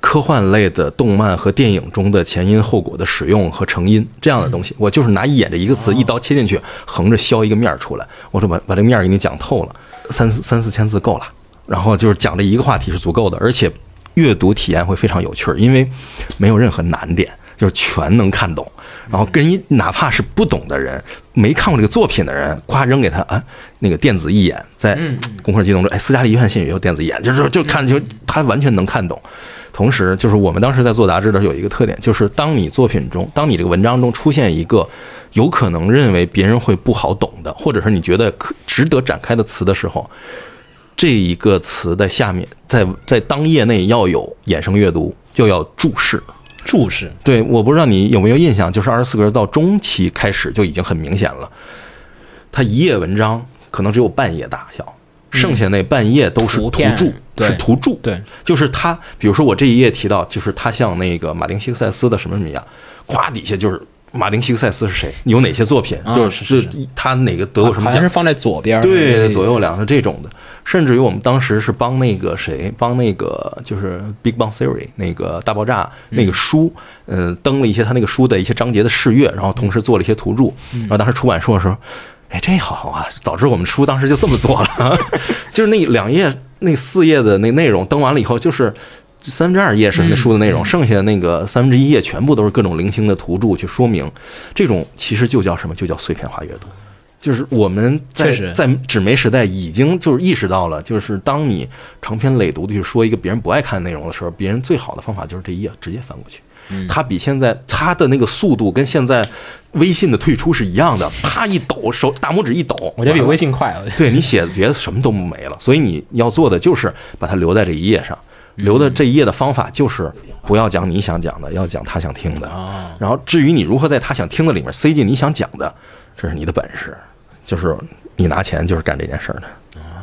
科幻类的动漫和电影中的前因后果的使用和成因这样的东西，我就是拿“义眼”这一个词一刀切进去，横着削一个面儿出来，我说把把这个面儿给你讲透了，三四三四千字够了，然后就是讲这一个话题是足够的，而且阅读体验会非常有趣儿，因为没有任何难点。就是全能看懂，然后跟一哪怕是不懂的人、没看过这个作品的人，夸扔给他啊，那个电子一眼在《攻壳机动中》，哎，斯嘉丽·约翰逊也有电子一眼，就是就看就他完全能看懂。同时，就是我们当时在做杂志的时候有一个特点，就是当你作品中，当你这个文章中出现一个有可能认为别人会不好懂的，或者是你觉得可值得展开的词的时候，这一个词的下面，在在当页内要有衍生阅读，就要注释。注释对，我不知道你有没有印象，就是二十四格到中期开始就已经很明显了，它一页文章可能只有半页大小，剩下那半页都是图注，对。是图注，对，就是他，比如说我这一页提到，就是他像那个马丁西克塞斯的什么什么一样，咵底下就是马丁希克塞斯是谁，有哪些作品，啊就是是是是。他哪个得过什么奖？是，放在左边，对，左右两个这种的，甚至于我们当时是帮那个谁，帮那个就是《Big Bang Theory》那个大爆炸那个书，嗯、登了一些他那个书的一些章节的试阅，然后同时做了一些图注，然后当时出版社说。哎，这好啊！早知我们书当时就这么做了，[LAUGHS] 就是那两页、那四页的那内容登完了以后，就是三分之二页是那书的内容，剩下的那个三分之一页全部都是各种零星的图注去说明。这种其实就叫什么？就叫碎片化阅读。就是我们在在纸媒时代已经就是意识到了，就是当你长篇累牍的去说一个别人不爱看的内容的时候，别人最好的方法就是这一页直接翻过去，它比现在它的那个速度跟现在微信的退出是一样的，[LAUGHS] 啪一抖，手大拇指一抖，我觉得比微信快了。[LAUGHS] 对你写的别的什么都没了，所以你要做的就是把它留在这一页上。留的这一页的方法就是不要讲你想讲的，要讲他想听的。然后至于你如何在他想听的里面塞进你想讲的，这是你的本事，就是你拿钱就是干这件事儿的。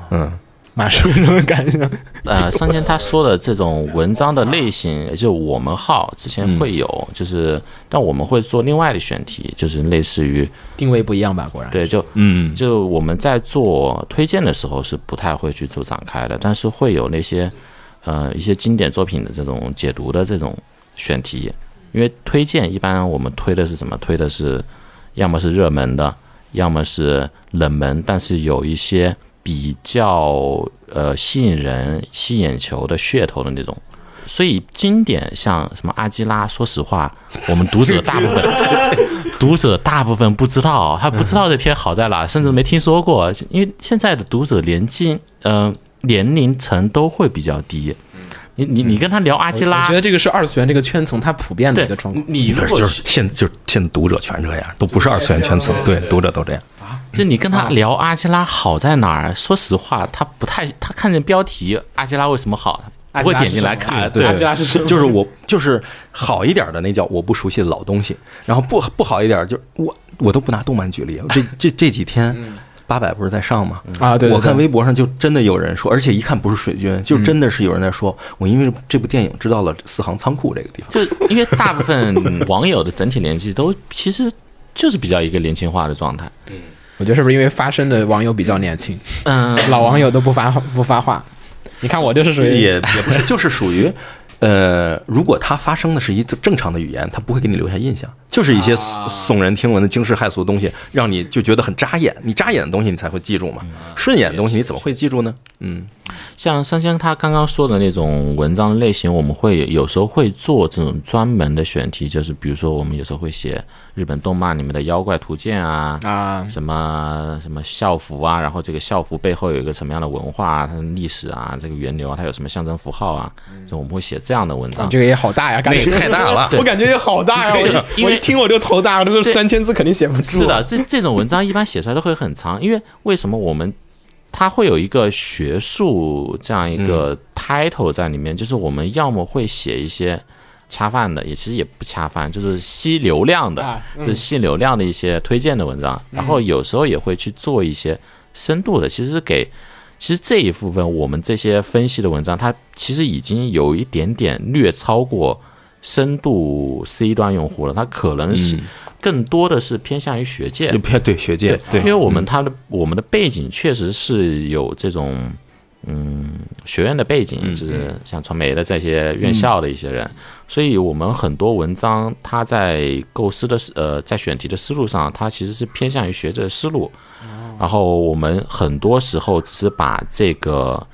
嗯，马叔有什么感想？呃，上天他说的这种文章的类型，就我们号之前会有，就是但我们会做另外的选题，就是类似于定位不一样吧？果然，对，就嗯就我们在做推荐的时候是不太会去做展开的，但是会有那些呃一些经典作品的这种解读的这种选题，因为推荐一般我们推的是什么？推的是要么是热门的，要么是冷门，但是有一些比较呃吸引人、吸眼球的噱头的那种。所以经典像什么阿基拉，说实话，我们读者大部分 [LAUGHS] 读者大部分不知道，他不知道这篇好在哪，甚至没听说过。因为现在的读者年纪，嗯、年龄层都会比较低。你你你跟他聊阿基拉，我觉得这个是二次元这个圈层它普遍的一个状况。你如果就是现就是现在读者全这样，都不是二次元圈层，对，读者都这样。就你跟他聊阿基拉好在哪儿？说实话，他不太，他看见标题阿基拉为什么好，他不会点进来看。对阿基拉是什么就是我就是好一点的那叫我不熟悉的老东西，然后不不好一点就我我都不拿动漫举例，这这这几天八百不是在上吗？啊，对，对我看微博上就真的有人说，而且一看不是水军，就真的是有人在说，我因为这部电影知道了四行仓库这个地方。就因为大部分网友的整体年纪都其实就是比较一个年轻化的状态。我觉得是不是因为发声的网友比较年轻，嗯，老网友都不发不发话？你看我就是属于也也不是，就是属于，呃，如果它发生的是一个正常的语言，它不会给你留下印象，就是一些耸耸人听闻的惊世骇俗的东西，让你就觉得很扎眼。你扎眼的东西，你才会记住嘛。顺眼的东西，你怎么会记住呢？嗯，像三香他刚刚说的那种文章类型，我们会有时候会做这种专门的选题，就是比如说我们有时候会写日本动漫里面的妖怪图鉴啊，啊，什么什么校服啊，然后这个校服背后有一个什么样的文化啊，它的历史啊，这个源流啊，它有什么象征符号啊，就我们会写这样的文章。这个也好大呀，感觉太大了 [LAUGHS] 我感觉也好大呀，我因为我一听我就头大，这个对三千字肯定写不住。是的，，这这种文章一般写出来都会很长，因为为什么我们它会有一个学术这样一个 title 在里面，就是我们要么会写一些恰饭的，也其实也不恰饭，就是吸流量的，啊嗯就是吸流量的一些推荐的文章，然后有时候也会去做一些深度的，其实是给。其实这一部分我们这些分析的文章，它其实已经有一点点略超过深度 C 端用户了，它可能是更多的是偏向于学界。就，偏对学界对，因为我们它的我们的背景确实是有这种嗯学院的背景，就是像传媒的这些院校的一些人，所以我们很多文章它在构思的思呃在选题的思路上，它其实是偏向于学者思路，然后我们很多时候只是把这个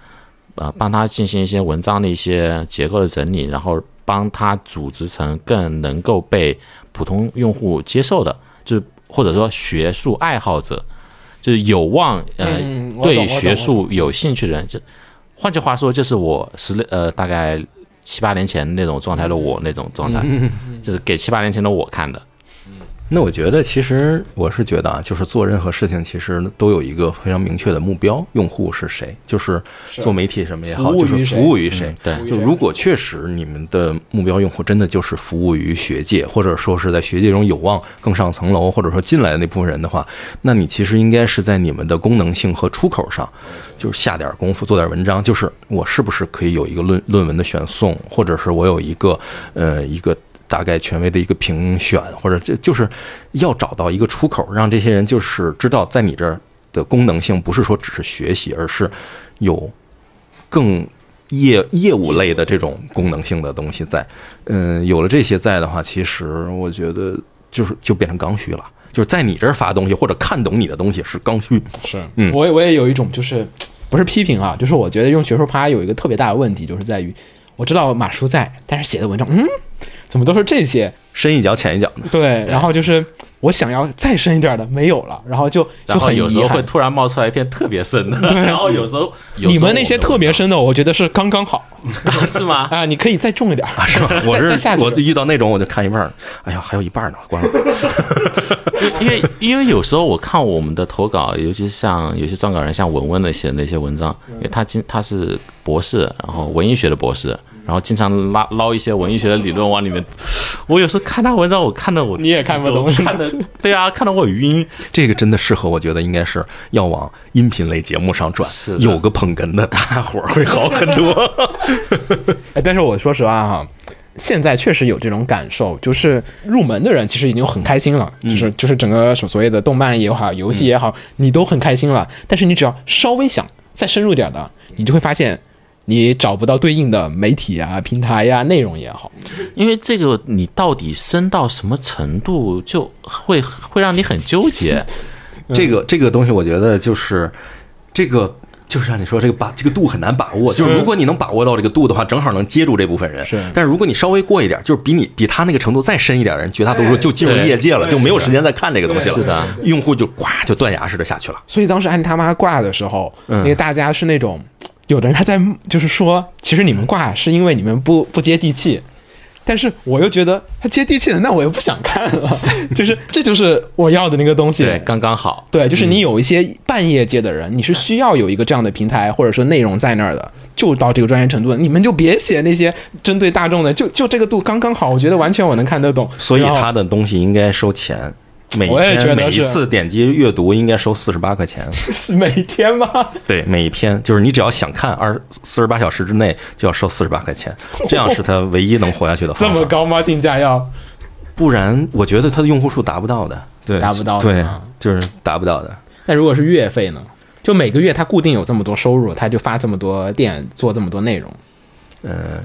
呃帮他进行一些文章的一些结构的整理，然后帮他组织成更能够被普通用户接受的，就是或者说学术爱好者，就是有望呃、嗯对学术有兴趣的人，就换句话说，就是我十六呃大概七八年前那种状态的我那种状态，就是给七八年前的我看的。那我觉得，其实我是觉得啊，就是做任何事情，其实都有一个非常明确的目标，用户是谁，就是做媒体什么也好，就是服务于谁。对就如果确实你们的目标用户真的就是服务于学界，或者说是在学界中有望更上层楼，或者说进来的那部分人的话，那你其实应该是在你们的功能性和出口上，就是下点功夫，做点文章。就是我是不是可以有一个论论文的选送，或者是我有一个呃一个。大概权威的一个评选，或者这就是要找到一个出口，让这些人就是知道在你这儿的功能性不是说只是学习，而是有更业业务类的这种功能性的东西在。嗯，有了这些在的话，其实我觉得就是就变成刚需了。就是在你这儿发东西或者看懂你的东西是刚需，是，嗯我也我也有一种就是不是批评啊，就是我觉得用学术趴有一个特别大的问题，就是在于我知道马叔在，但是写的文章，嗯，怎么都是这些？深一脚浅一脚的。对，然后就是我想要再深一点的没有了，然后就就然后很有时候会。突然冒出来一片特别深的，[LAUGHS] 然后有时候你们那些特别深的，我觉得是刚刚好 [LAUGHS] 是吗？[LAUGHS] 啊，你可以再重一点啊，是吗？我再再下是我。遇到那种我就看一半儿，哎呀，还有一半儿呢，关了。因为因为有时候我看我们的投稿，尤其像有些撰稿人像文文的写的那些文章，因为他经他是博士，然后文艺学的博士，然后经常拉捞一些文艺学的理论往里面。[SIGHS] 我有时候看他文章，我看的我你也看不懂 [LAUGHS] 看的对啊，看得我晕。这个真的适合，我觉得应该是要往音频类节目上转是，有个捧哏的，大伙儿会好很多。[LAUGHS] 哎，但是我说实话哈，现在确实有这种感受，就是入门的人其实已经很开心了，就是就是整个所所谓的动漫也好，游戏也好，你都很开心了。但是你只要稍微想再深入点的，你就会发现你找不到对应的媒体啊、平台呀、内容也好。因为这个你到底深到什么程度，就会会让你很纠结。[LAUGHS] 这个这个东西，我觉得就是这个。就是像你说这个把这个度很难把握，就是如果你能把握到这个度的话，正好能接住这部分人。是但是如果你稍微过一点，就是比你比他那个程度再深一点的人，绝大多数就进入业界了，就没有时间再看这个东西了。是的，用户就呱就断崖式的下去了。所以当时安妮他妈挂的时候，嗯那个大家是那种，有的人他在就是说，其实你们挂是因为你们不不接地气。但是我又觉得他接地气了，那我又不想看了，[LAUGHS] 就是这就是我要的那个东西。对，刚刚好。对，就是你有一些半业界的人，你是需要有一个这样的平台或者说内容在那儿的，就到这个专业程度的，你们就别写那些针对大众的，就就这个度刚刚好，我觉得完全我能看得懂。所以他的东西应该收钱，每天每一次点击阅读应该收四十八块钱。[LAUGHS] 是每天吗？对，每一篇就是你只要想看二四十八小时之内就要收四十八块钱，这样是他唯一能活下去的这方法。[LAUGHS] 么高吗？定价要？[LAUGHS] 不然我觉得他的用户数达不到的，对，达不到的对啊，就是达不到的。那如果是月费呢？就每个月他固定有这么多收入，他就发这么多店，做这么多内容。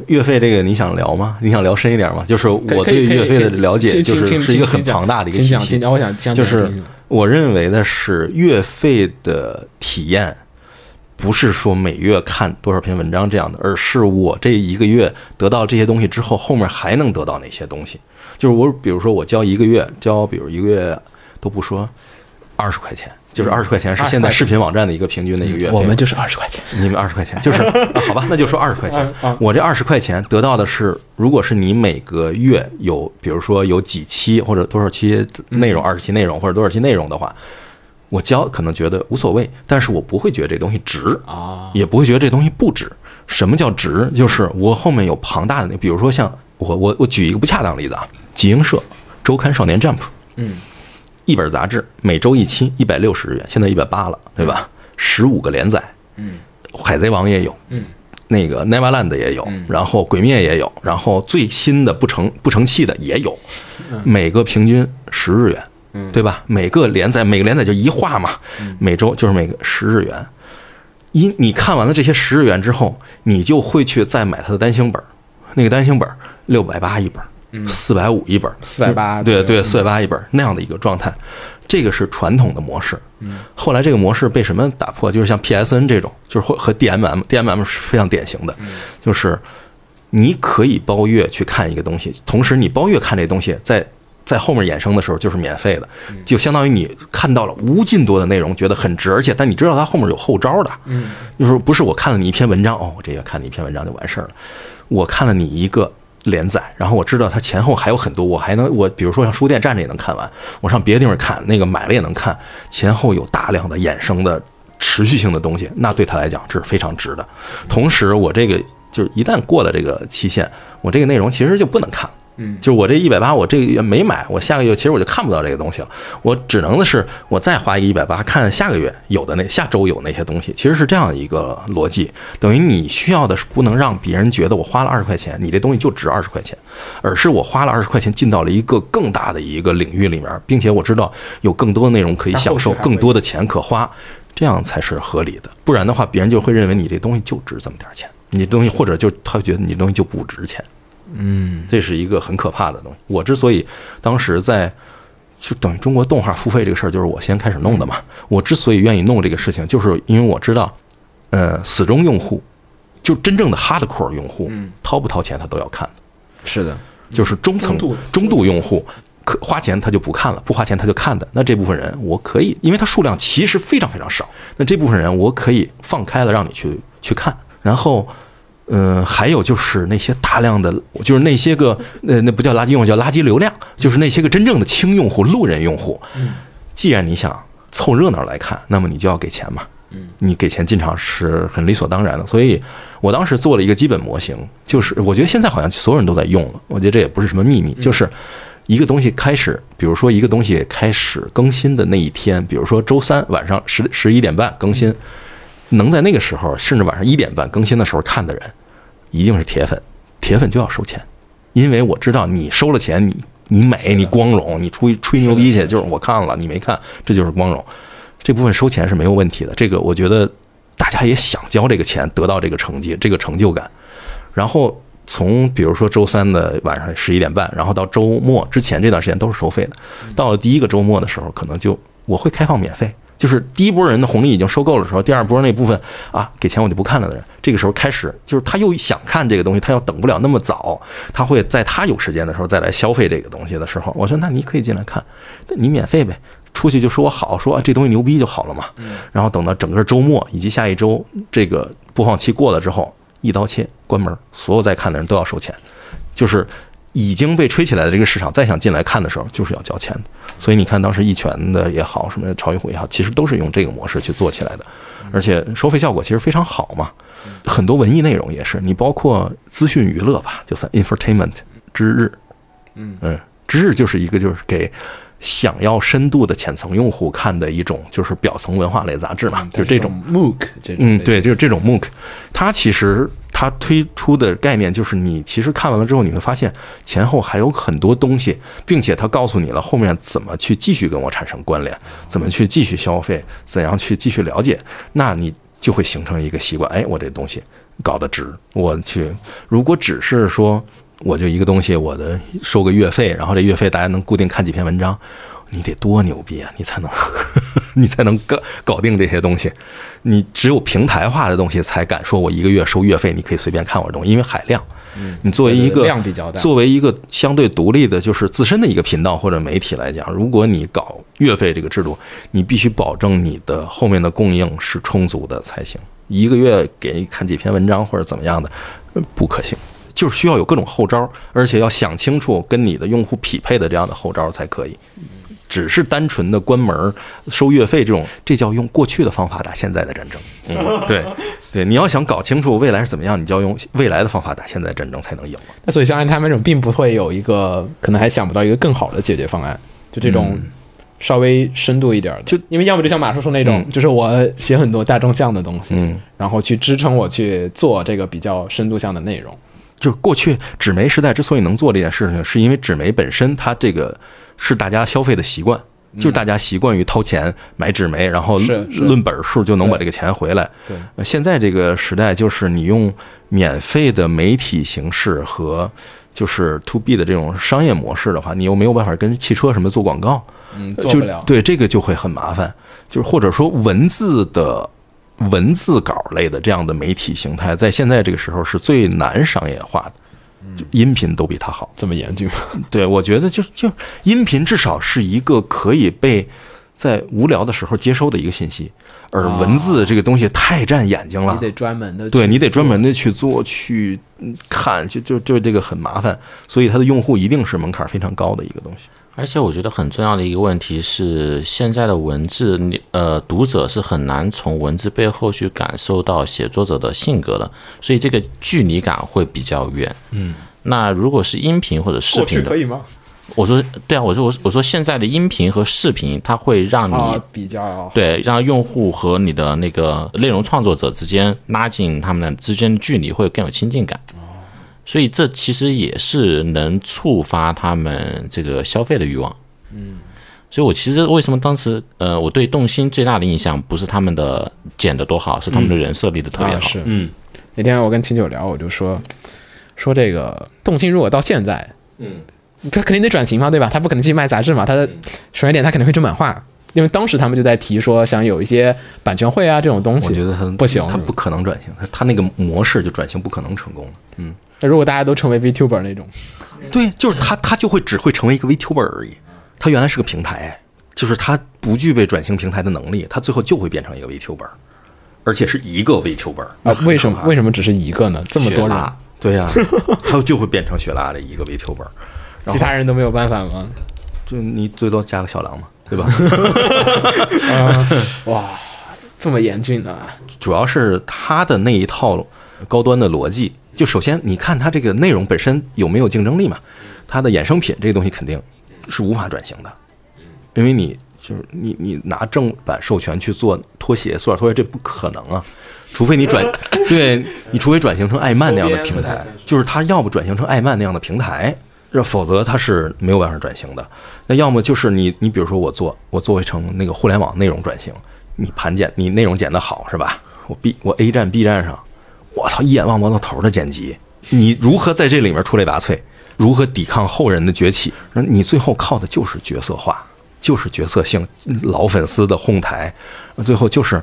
月费这个你想聊吗？你想聊深一点吗？就是我对月费的了解，就是是一个很庞大的一个体系讲。讲，我想想就是我认为的是月费的体验，不是说每月看多少篇文章这样的，而是我这一个月得到这些东西之后，后面还能得到哪些东西。就是我比如说我交一个月，交比如一个月都不说二十块钱，就是二十块钱是现在视频网站的一个平均的一个月费。我们就是二十块钱。你们二十块钱，就是、啊好吧，[LAUGHS] 那就说二十块钱。我这二十块钱得到的是，如果是你每个月有，比如说有几期或者多少期内容，二十期内容或者多少期内容的话，我交可能觉得无所谓，但是我不会觉得这东西值啊，也不会觉得这东西不值。什么叫值？就是我后面有庞大的那，比如说像我我我举一个不恰当的例子啊，集英社周刊少年 Jump，嗯，一本杂志每周一期，一百六十日元，现在一百八了，对吧？十五个连载，嗯，海贼王也有，嗯，那个 Neverland 也有，然后鬼灭也有，然后最新的不成不成器的也有，每个平均十日元，对吧？每个连载每个连载就一话嘛，每周就是每个十日元。一你看完了这些十日元之后，你就会去再买它的单行本，那个单行本六百八一本儿，四百五一本四百八对对，嗯。四百八一本那样的一个状态，这个是传统的模式。后来这个模式被什么打破？就是像 PSN 这种，就是或和 DMM，DMM 是非常典型的，就是你可以包月去看一个东西，同时你包月看这东西，在在后面衍生的时候就是免费的，就相当于你看到了无尽多的内容，觉得很值，而且但你知道它后面有后招的，嗯，就是不是我看了你一篇文章，哦，我这个看你一篇文章就完事儿了，我看了你一个连载，然后我知道它前后还有很多，我还能我比如说像书店站着也能看完，我上别的地方看，那个买了也能看，前后有大量的衍生的持续性的东西，那对他来讲这是非常值的。同时，我这个就是一旦过了这个期限，我这个内容其实就不能看了。嗯，就是我这一百八，我这个月没买，我下个月其实我就看不到这个东西了。我只能的是，我再花一个一百八，看下个月有的那下周有那些东西，其实是这样一个逻辑。等于你需要的是不能让别人觉得我花了二十块钱，你这东西就值二十块钱，而是我花了二十块钱进到了一个更大的一个领域里面，并且我知道有更多的内容可以享受，更多的钱可花，这样才是合理的。不然的话，别人就会认为你这东西就值这么点钱，你东西或者就他觉得你东西就不值钱。嗯，这是一个很可怕的东西。我之所以当时在就等于中国动画付费这个事儿，就是我先开始弄的嘛。我之所以愿意弄这个事情，就是因为我知道，呃，死忠用户，就真正的 hardcore 用户，掏不掏钱他都要看的。是的，就是中层中度中度用户。可花钱他就不看了，不花钱他就看的。那这部分人我可以，因为他数量其实非常非常少。那这部分人我可以放开了让你去去看。然后，嗯、还有就是那些大量的，就是那些个呃，那不叫垃圾用户，叫垃圾流量，就是那些个真正的轻用户、路人用户。既然你想凑热闹来看，那么你就要给钱嘛。你给钱进场是很理所当然的。所以我当时做了一个基本模型，就是我觉得现在好像所有人都在用了，我觉得这也不是什么秘密，就是一个东西开始，比如说一个东西开始更新的那一天，比如说周三晚上十十一点半更新，能在那个时候甚至晚上一点半更新的时候看的人，一定是铁粉，铁粉就要收钱，因为我知道你收了钱，你你美，你光荣，你出去吹牛逼去，就是我看了，你没看，这就是光荣。这部分收钱是没有问题的，这个我觉得大家也想交这个钱，得到这个成绩，这个成就感。然后从比如说周三的晚上十一点半，然后到周末之前这段时间都是收费的。到了第一个周末的时候，可能就我会开放免费，就是第一波人的红利已经收购了的时候，第二波那部分啊给钱我就不看了的人，这个时候开始就是他又想看这个东西，他要等不了那么早，他会在他有时间的时候再来消费这个东西的时候，我说那你可以进来看，那你免费呗。出去就说我好，说啊这东西牛逼就好了嘛。然后等到整个周末以及下一周这个播放期过了之后，一刀切关门，所有在看的人都要收钱，就是已经被吹起来的这个市场，再想进来看的时候，就是要交钱的。所以你看，当时一拳的也好，什么超级虎也好，其实都是用这个模式去做起来的，而且收费效果其实非常好嘛。很多文艺内容也是，你包括资讯娱乐吧，就算 infertainment 之日，嗯嗯，之日就是一个就是给。想要深度的浅层用户看的一种，就是表层文化类杂志嘛，就是这种 MOOC，嗯，对，就是这种 MOOC，它其实它推出的概念就是你其实看完了之后，你会发现前后还有很多东西，并且它告诉你了后面怎么去继续跟我产生关联，怎么去继续消费，怎样去继续了解，那你就会形成一个习惯，哎，我这东西搞得值，我去，如果只是说。我就一个东西，我的收个月费，然后这月费大家能固定看几篇文章，你得多牛逼啊，你才能 [LAUGHS] 你才能搞搞定这些东西。你只有平台化的东西才敢说，我一个月收月费，你可以随便看我的东西，因为海量。你作为一个量比较大作为一个相对独立的，就是自身的一个频道或者媒体来讲，如果你搞月费这个制度，你必须保证你的后面的供应是充足的才行。一个月给你看几篇文章或者怎么样的，呃不可行。就是需要有各种后招，而且要想清楚跟你的用户匹配的这样的后招才可以。只是单纯的关门收月费这种，这叫用过去的方法打现在的战争。嗯，[LAUGHS] 对对，你要想搞清楚未来是怎么样，你就要用未来的方法打现在的战争才能赢。那所以像他们这种，并不会有一个可能还想不到一个更好的解决方案，就这种稍微深度一点的，就因为要么就像马叔叔那种，就是我写很多大众向的东西，嗯，然后去支撑我去做这个比较深度向的内容。就是过去纸媒时代之所以能做这件事情，是因为纸媒本身它这个是大家消费的习惯，就是大家习惯于掏钱买纸媒，然后论本数就能把这个钱回来。对呃现在这个时代，就是你用免费的媒体形式和就是 to B 的这种商业模式的话，你又没有办法跟汽车什么做广告，嗯，就做不了。对这个就会很麻烦，就是或者说文字的文字稿类的这样的媒体形态，在现在这个时候是最难商业化的，就音频都比它好。这么严峻吗？对，我觉得就就音频至少是一个可以被在无聊的时候接收的一个信息，而文字这个东西太占眼睛了你。得专门的，对你得专门的去做去嗯看，就就就这个很麻烦，所以它的用户一定是门槛非常高的一个东西。而且我觉得很重要的一个问题是，现在的文字，你呃，读者是很难从文字背后去感受到写作者的性格的，所以这个距离感会比较远。嗯，那如果是音频或者视频的，以吗？我说对啊，我说我我说现在的音频和视频，它会让你、啊，比较对让用户和你的那个内容创作者之间拉近他们的之间的距离，会更有亲近感。所以这其实也是能触发他们这个消费的欲望。嗯，所以我其实为什么当时呃，我对动心最大的印象不是他们的剪得多好，是他们的人设立的特别好。啊是。嗯那天我跟秦九聊，我就说说这个动心如果到现在，嗯，他肯定得转型嘛，对吧？他不可能继续卖杂志嘛，他的首先一点他肯定会正版化，因为当时他们就在提说想有一些版权会啊这种东西，我觉得他不行他不可能转型，他他那个模式就转型不可能成功了。嗯，那如果大家都成为 VTuber 那种，对，就是他，他就会只会成为一个 VTuber 而已。他原来是个平台，就是他不具备转型平台的能力，他最后就会变成一个 VTuber，而且是一个 VTuber 啊，为什么为什什么只是一个呢？这么多人，对呀、他就会变成雪拉的一个 VTuber，其他人都没有办法吗？就你最多加个小狼嘛，对吧？[LAUGHS] 哇，这么严峻的、啊，主要是他的那一套高端的逻辑，就首先你看它这个内容本身有没有竞争力嘛？它的衍生品这个东西肯定是无法转型的，因为你就是你你拿正版授权去做拖鞋，塑料拖鞋这不可能啊，除非你转，[LAUGHS] 对你除非转型成爱漫那样的平台，就是它要不转型成爱漫那样的平台。否则它是没有办法转型的。那要么就是你，你比如说我做，我做为成那个互联网内容转型，你盘剪，你内容剪得好是吧？我 B 我 A 站 B 站上，我操，一眼望不到头的剪辑，你如何在这里面出类拔萃？如何抵抗后人的崛起？那你最后靠的就是角色化，就是角色性，老粉丝的哄抬，最后就是。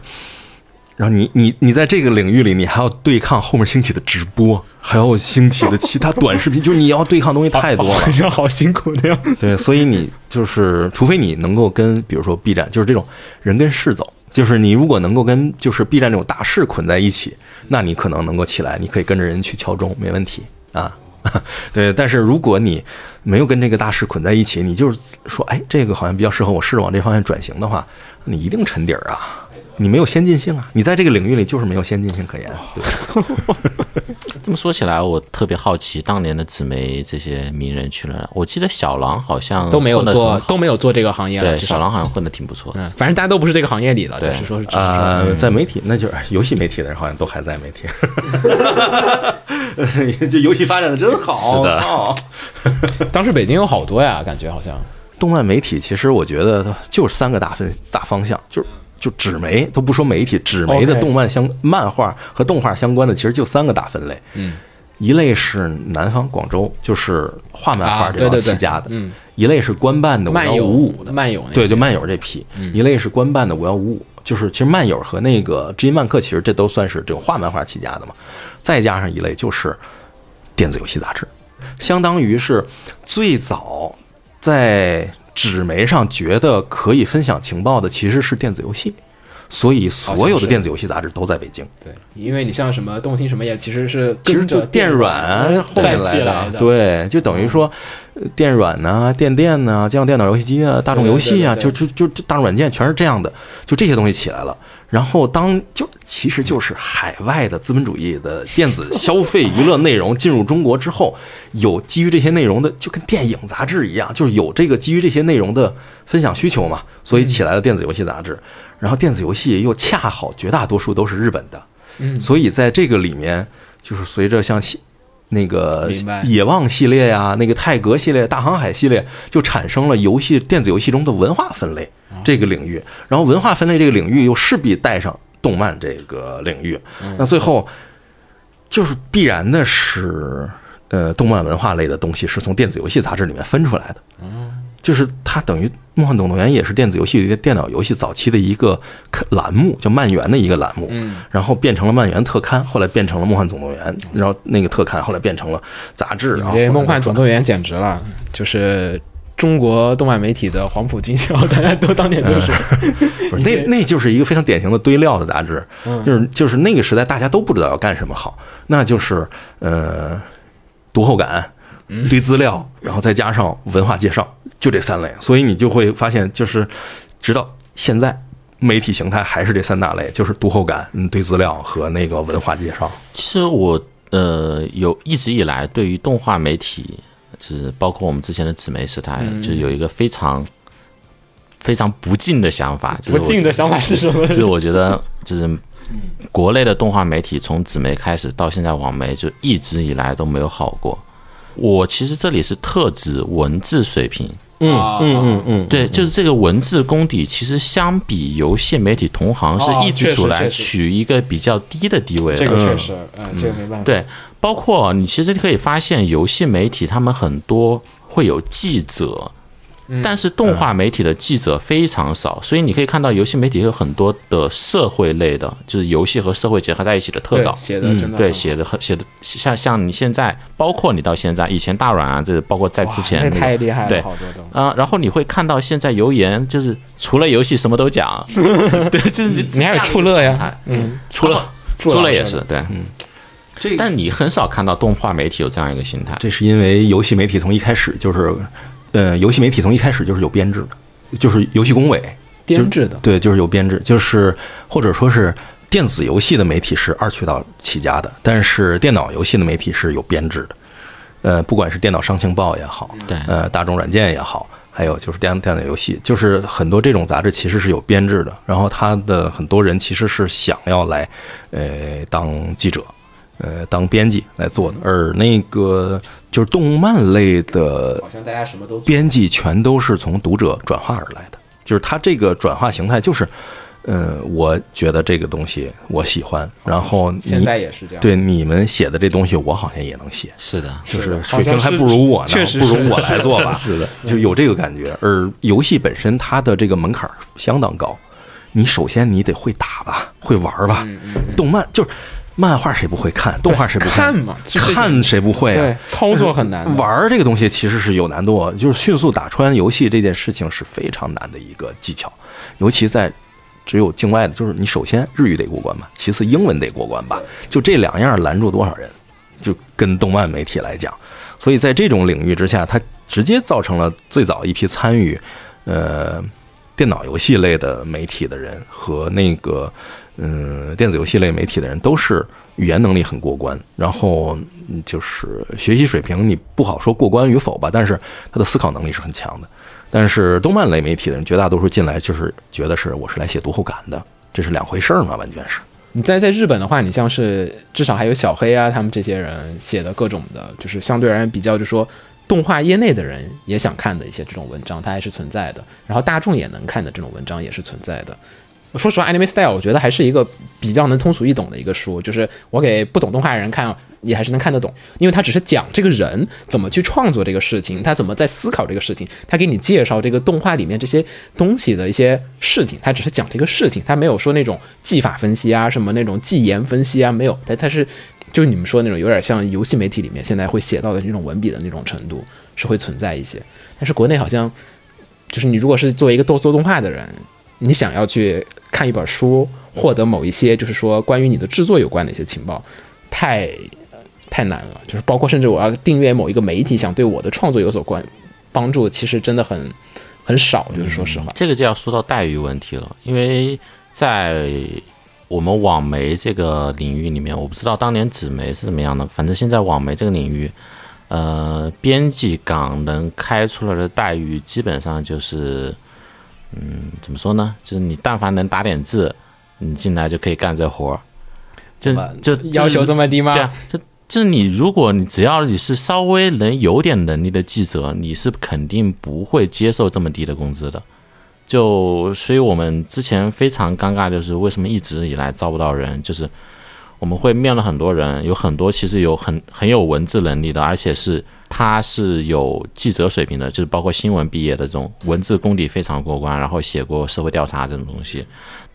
然后你你你在这个领域里，你还要对抗后面兴起的直播，还要兴起的其他短视频，就是你要对抗东西太多了。好像好辛苦的样。对，所以你就是，除非你能够跟，比如说 B 站，就是这种人跟事走，就是你如果能够跟就是 B 站这种大势捆在一起，那你可能能够起来，你可以跟着人去敲钟，没问题啊。[LAUGHS] 对，但是如果你没有跟这个大势捆在一起，你就是说，哎，这个好像比较适合我，试着往这方向转型的话，你一定沉底儿啊。你没有先进性啊！你在这个领域里就是没有先进性可言，对？[LAUGHS] 这么说起来，我特别好奇当年的紫媒这些名人去了哪。我记得小狼好像都没有做都没有做这个行业了，对，小狼好像混的挺不错。嗯，反正大家都不是这个行业里的，对只是说是呃，在媒体，那就是游戏媒体的人好像都还在媒体，[LAUGHS] 这游戏发展的真好。是的哦 [LAUGHS] 当时北京有好多呀，感觉好像动漫媒体其实我觉得就是三个大分大方向，就是就纸媒都不说媒体，纸媒的动漫相漫画和动画相关的，其实就三个大分类。嗯，一类是南方广州，就是画漫画这帮啊对对对起家的，嗯，一类是官办的五幺五五的，漫友对，就漫友这批，一类是官办的五幺五五，就是其实漫友和那个知音漫客，其实这都算是这种画漫画起家的嘛。再加上一类就是电子游戏杂志，相当于是最早在纸媒上觉得可以分享情报的，其实是电子游戏。所以所有的电子游戏杂志都在北京，对，因为你像什么动心什么也其实是其实就电软后再来的，，对，就等于说，呃电软呐、电电呐、家用电脑游戏机啊、大众游戏啊，对对就就就就大众软件全是这样的，就这些东西起来了。然后当就其实就是海外的资本主义的电子消费娱乐内容进入中国之后，有基于这些内容的，就跟电影杂志一样，就是有这个基于这些内容的分享需求嘛，所以起来了电子游戏杂志。然后电子游戏又恰好绝大多数都是日本的，嗯所以在这个里面，就是随着像那个野望系列呀、那个泰格系列、大航海系列，就产生了游戏电子游戏中的文化分类哦这个领域。然后文化分类这个领域又势必带上动漫这个领域，嗯那最后就是必然的是，呃，动漫文化类的东西是从电子游戏杂志里面分出来的。就是它等于《梦幻总动员》也是电子游戏的电脑游戏早期的一个栏目，叫漫园的一个栏目，嗯，然后变成了漫园特刊，后来变成了《梦幻总动员》，然后那个特刊后来变成了杂志，然后梦幻总动员》简直了，就是中国动漫媒体的黄埔军校，[LAUGHS] 大家都当年都是。[LAUGHS] 不是那那就是一个非常典型的堆料的杂志，就是就是那个时代大家都不知道要干什么好，那就是呃读后感、堆资料，然后再加上文化介绍，就这三类，所以你就会发现，就是直到现在。媒体形态还是这三大类，就是读后感、嗯，堆资料和那个文化介绍。其实我呃有一直以来对于动画媒体，就是包括我们之前的纸媒时代，嗯就是有一个非常非常不敬的想法，不敬的想法是什么？就是我觉得，就是国内的动画媒体从纸媒开始到现在网媒，就一直以来都没有好过。我其实这里是特指文字水平，嗯啊嗯嗯嗯，对，就是这个文字功底，其实相比游戏媒体同行是哦一直处来确实确实取一个比较低的地位的。这个确实，嗯，这个没办法。对，包括你其实可以发现，游戏媒体他们很多会有记者但是动画媒体的记者非常少，所以你可以看到游戏媒体有很多的社会类的，就是游戏和社会结合在一起的特稿。写的真的嗯对，写的很写的像像你现在，包括你到现在，以前大软啊，这包括在之前太厉害了，对。啊、然后你会看到现在游研就是除了游戏什么都讲，[LAUGHS] 对，就是你你还有触乐呀，嗯，嗯，除了除了也是对，这但你很少看到动画媒体有这样一个心态，这是因为游戏媒体从一开始就是，呃，游戏媒体从一开始就是有编制的，就是游戏工委编制的，对，就是有编制，就是或者说是电子游戏的媒体是二渠道起家的，但是电脑游戏的媒体是有编制的。呃，不管是电脑商情报也好，对呃，大众软件也好，还有就是电电脑游戏，就是很多这种杂志其实是有编制的。然后他的很多人其实是想要来，呃，当记者，呃，当编辑来做的。而那个就是动漫类的好像大家什么都编辑全都是从读者转化而来的，就是它这个转化形态就是，呃，我觉得这个东西我喜欢，然后现你在也是这样。对你们写的这东西我好像也能写，是的，就是水平还不如我呢，确实不如我来做吧，[LAUGHS] 是的，就有这个感觉。而游戏本身它的这个门槛儿相当高，你首先你得会打吧，会玩儿吧，动漫就是漫画谁不会看，动画谁不看嘛看谁不会啊？对，操作很难。玩儿这个东西其实是有难度，就是迅速打穿游戏这件事情是非常难的一个技巧，尤其在只有境外的，就是你首先日语得过关吧，其次英文得过关吧，就这两样拦住多少人，就跟动漫媒体来讲，所以在这种领域之下，它直接造成了最早一批参与呃电脑游戏类的媒体的人和那个嗯电子游戏类媒体的人都是语言能力很过关，然后就是学习水平你不好说过关与否吧，但是他的思考能力是很强的。但是动漫类媒体的人绝大多数进来就是觉得是我是来写读后感的，这是两回事儿嘛，完全是。你在在日本的话，你像是至少还有小黑啊，他们这些人写的各种的，就是相对而言比较，就说动画业内的人也想看的一些这种文章，它还是存在的。然后大众也能看的这种文章也是存在的。说实话，Anime Style 我觉得还是一个比较能通俗易懂的一个书，就是我给不懂动画的人看，也还是能看得懂，因为他只是讲这个人怎么去创作这个事情，他怎么在思考这个事情，他给你介绍这个动画里面这些东西的一些事情，他只是讲这个事情，他没有说那种技法分析啊，什么那种技言分析啊，没有，他他是就是你们说那种有点像游戏媒体里面现在会写到的那种文笔的那种程度是会存在一些，但是国内好像就是你如果是作为一个做做动画的人，你想要去看一本书，获得某一些就是说关于你的制作有关的一些情报，太太难了。就是包括甚至我要订阅某一个媒体，想对我的创作有所关帮助，其实真的很很少。就是说实话，这个就要说到待遇问题了，因为在我们网媒这个领域里面，我不知道当年纸媒是怎么样的，反正现在网媒这个领域，呃，编辑岗能开出来的待遇基本上就是，嗯，怎么说呢？就是你但凡能打点字，你进来就可以干这活儿，就就要求这么低吗？对啊，就就是你，如果你只要你是稍微能有点能力的记者，你是肯定不会接受这么低的工资的。就所以，我们之前非常尴尬，就是为什么一直以来招不到人，就是我们会面了很多人，有很多其实有很很有文字能力的，而且是他是有记者水平的，就是包括新闻毕业的这种文字功底非常过关，然后写过社会调查这种东西。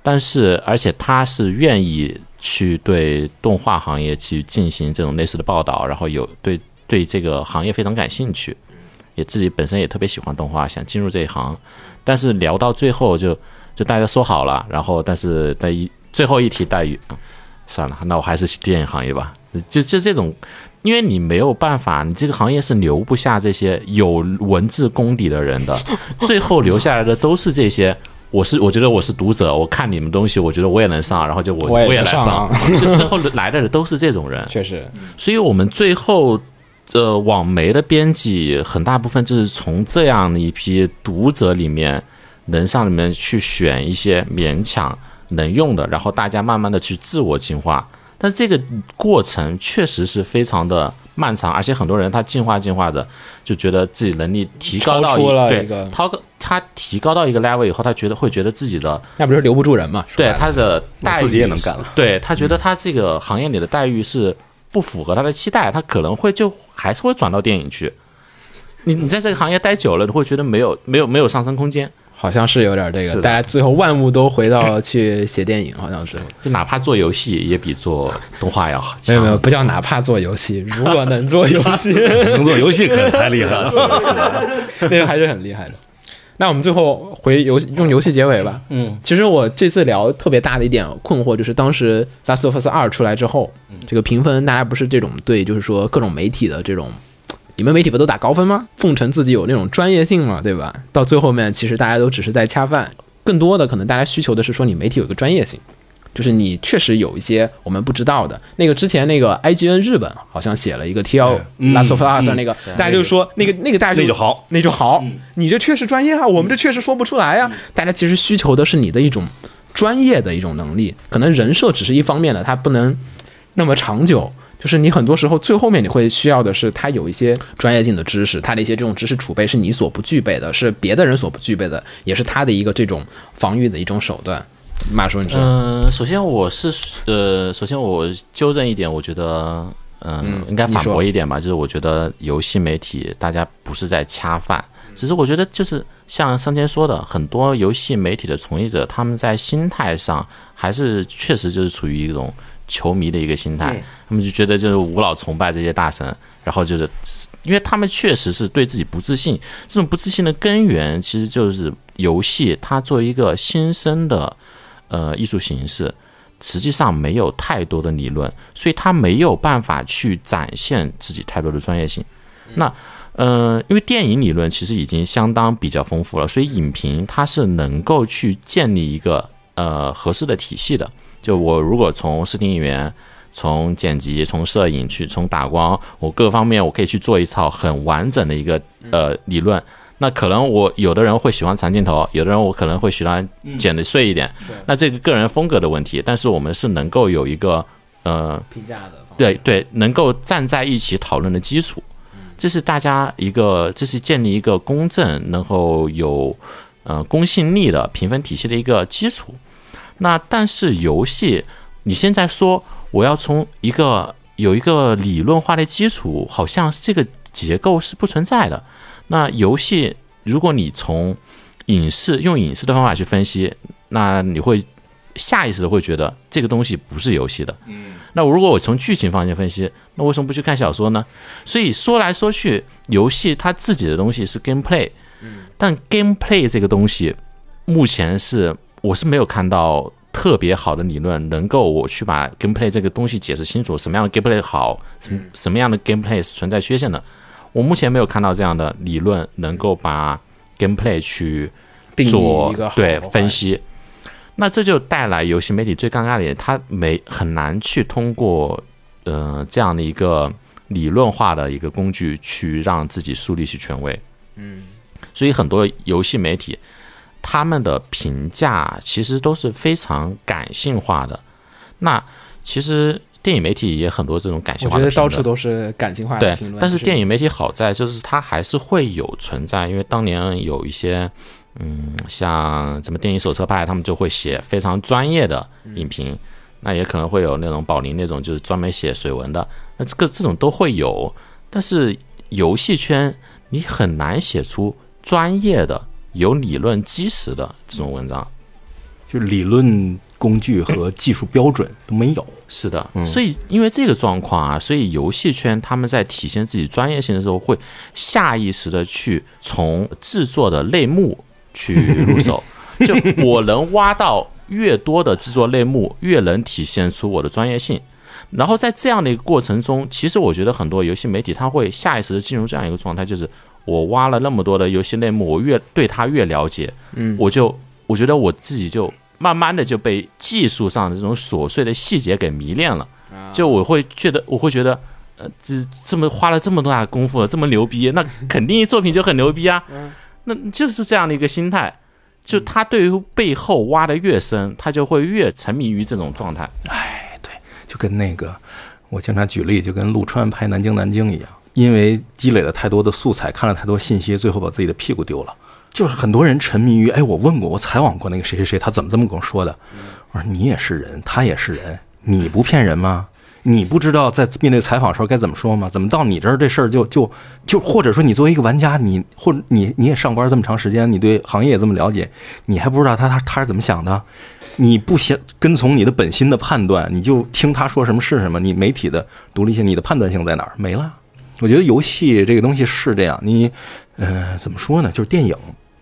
但是，而且他是愿意去对动画行业去进行这种类似的报道，然后有对对这个行业非常感兴趣，也自己本身也特别喜欢动画，想进入这一行。但是聊到最后就就大家说好了，然后但是在一最后一提待遇，啊算了，那我还是去电影行业吧。就就这种，因为你没有办法，你这个行业是留不下这些有文字功底的人的，[LAUGHS] 最后留下来的都是这些。我是我觉得我是读者，我看你们东西，我觉得我也能上，然后就我我也来上啊就 [LAUGHS] 最后来的人都是这种人。[LAUGHS] 确实，所以我们最后，呃，网媒的编辑很大部分就是从这样的一批读者里面，能上里面去选一些勉强能用的，然后大家慢慢的去自我进化。但这个过程确实是非常的漫长，而且很多人他进化进化的，就觉得自己能力提高到超出了对一个他他提高到一个 level 以后，他觉得会觉得自己的那不是留不住人嘛？对他的待遇自己也能干了对他觉得他这个行业里的待遇是不符合他的期待，他可能会就还是会转到电影去。你你在这个行业待久了，你会觉得没有没有没有上升空间。好像是有点这个，大家最后万物都回到 [LAUGHS] 去写电影，好像最后就哪怕做游戏，也比做动画要好。没有没有，不叫哪怕做游戏，如果能做游戏，[LAUGHS] 能做游戏可太厉害了。那个还是很厉害的。那我们最后回游戏用游戏结尾吧。嗯，其实我这次聊特别大的一点困惑就是，当时《Last of Us 二》出来之后，这个评分大家不是这种对，就是说各种媒体的这种，你们媒体不都打高分吗？奉承自己有那种专业性嘛，对吧？到最后面，其实大家都只是在恰饭，更多的可能大家需求的是说你媒体有一个专业性。就是你确实有一些我们不知道的。那个之前那个 IGN 日本好像写了一个 TL 嗯 Last of Us 嗯那个，大家就说那个那个大家那就好，那就好。你这确实专业啊，我们这确实说不出来啊。大家其实需求的是你的一种专业的一种能力，可能人设只是一方面的，它不能那么长久。就是你很多时候最后面你会需要的是他有一些专业性的知识，他的一些这种知识储备是你所不具备的，是别的人所不具备的，也是他的一个这种防御的一种手段。马叔，你说？嗯，首先我是呃，首先我纠正一点，我觉得嗯，应该反驳一点吧，就是我觉得游戏媒体大家不是在恰饭，只是我觉得就是像上天说的，很多游戏媒体的从业者，他们在心态上还是确实就是处于一种球迷的一个心态，他们就觉得就是无脑崇拜这些大神，然后就是因为他们确实是对自己不自信，这种不自信的根源其实就是游戏它作为一个新生的呃艺术形式。实际上没有太多的理论，所以它没有办法去展现自己太多的专业性。那，呃，因为电影理论其实已经相当比较丰富了，所以影评它是能够去建立一个呃合适的体系的。就我如果从视听语言、从剪辑、从摄影去从打光，我各方面我可以去做一套很完整的一个呃理论。那可能我有的人会喜欢长镜头，有的人我可能会喜欢剪的碎一点，那这个个人风格的问题。但是我们是能够有一个呃评价的对对，能够站在一起讨论的基础，这是大家一个，这是建立一个公正，然后有呃公信力的评分体系的一个基础。那但是游戏，你现在说我要从一个有一个理论化的基础，好像这个结构是不存在的。那游戏，如果你从影视用影视的方法去分析，那你会下意识的会觉得这个东西不是游戏的。那如果我从剧情方面分析，那为什么不去看小说呢？所以说来说去，游戏它自己的东西是 gameplay，但 gameplay 这个东西，目前是我是没有看到特别好的理论能够我去把 gameplay 这个东西解释清楚，什么样的 gameplay 好，什么什么样的 gameplay 是存在缺陷的，我目前没有看到这样的理论能够把 gameplay 去做一个对分析。那这就带来游戏媒体最尴尬的点，它没很难去通过呃这样的一个理论化的一个工具去让自己树立起权威。嗯，所以很多游戏媒体他们的评价其实都是非常感性化的。那其实电影媒体也很多这种感性化的评论，得到处都是感情化的对评论。，但是电影媒体好在就是它还是会有存在，因为当年有一些，嗯，像什么电影手册派，他们就会写非常专业的影评，那也可能会有那种宝林那种就是专门写水文的，那这个这种都会有，但是游戏圈你很难写出专业的、有理论基石的这种文章。就理论工具和技术标准都没有。是的，所以因为这个状况啊，所以游戏圈他们在体现自己专业性的时候，会下意识的去从制作的类目去入手。[LAUGHS] 就我能挖到越多的制作类目，越能体现出我的专业性。然后在这样的一个过程中，其实我觉得很多游戏媒体他会下意识的进入这样一个状态，就是我挖了那么多的游戏内幕，我越对他越了解，嗯，我就我觉得我自己就慢慢的就被技术上的这种琐碎的细节给迷恋了，就我会觉得我会觉得。呃，这这么花了这么多大功夫，这么牛逼，那肯定作品就很牛逼啊。那就是这样的一个心态，就他对于背后挖的越深，他就会越沉迷于这种状态。哎，对就跟那个我经常举例，就跟陆川拍《南京南京》一样，因为积累了太多的素材，看了太多信息，最后把自己的屁股丢了。就是很多人沉迷于，哎，我问过，我采访过那个谁谁谁，他怎么这么跟我说的？我说你也是人，他也是人，你不骗人吗？你不知道在面对采访的时候该怎么说吗？怎么到你这儿这事儿就就就或者说你作为一个玩家，你或者你你也上班这么长时间，你对行业也这么了解，你还不知道他他他是怎么想的？你不先跟从你的本心的判断，你就听他说什么是什么？你媒体的独立性，你的判断性在哪儿？没了。我觉得游戏这个东西是这样，你呃怎么说呢？就是电影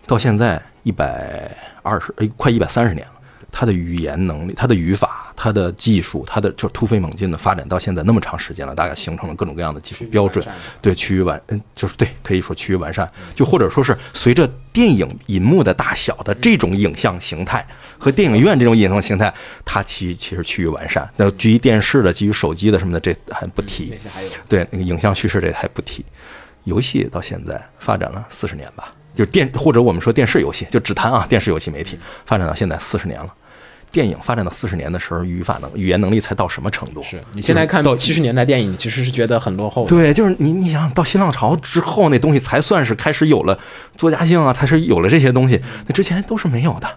到现在一百二十，哎，快一百三十年了。它的语言能力、它的语法、它的技术、它的就突飞猛进的发展到现在那么长时间了，大概形成了各种各样的技术标准，对趋于完，嗯，就是对，可以说趋于完善。就或者说是随着电影银幕的大小的这种影像形态和电影院这种影像形态，它其其实趋于完善。那基于电视的、基于手机的什么的，这还不提。对那个影像叙事这还不提。游戏到现在发展了四十年吧，就电或者我们说电视游戏，就只谈啊电视游戏媒体发展到现在四十年了。电影发展到四十年的时候，语法能语言能力才到什么程度？是你现在看到七十年代电影，你其实是觉得很落后的。对，就是你你想到新浪潮之后，那东西才算是开始有了作家性啊，才是有了这些东西，那之前都是没有的。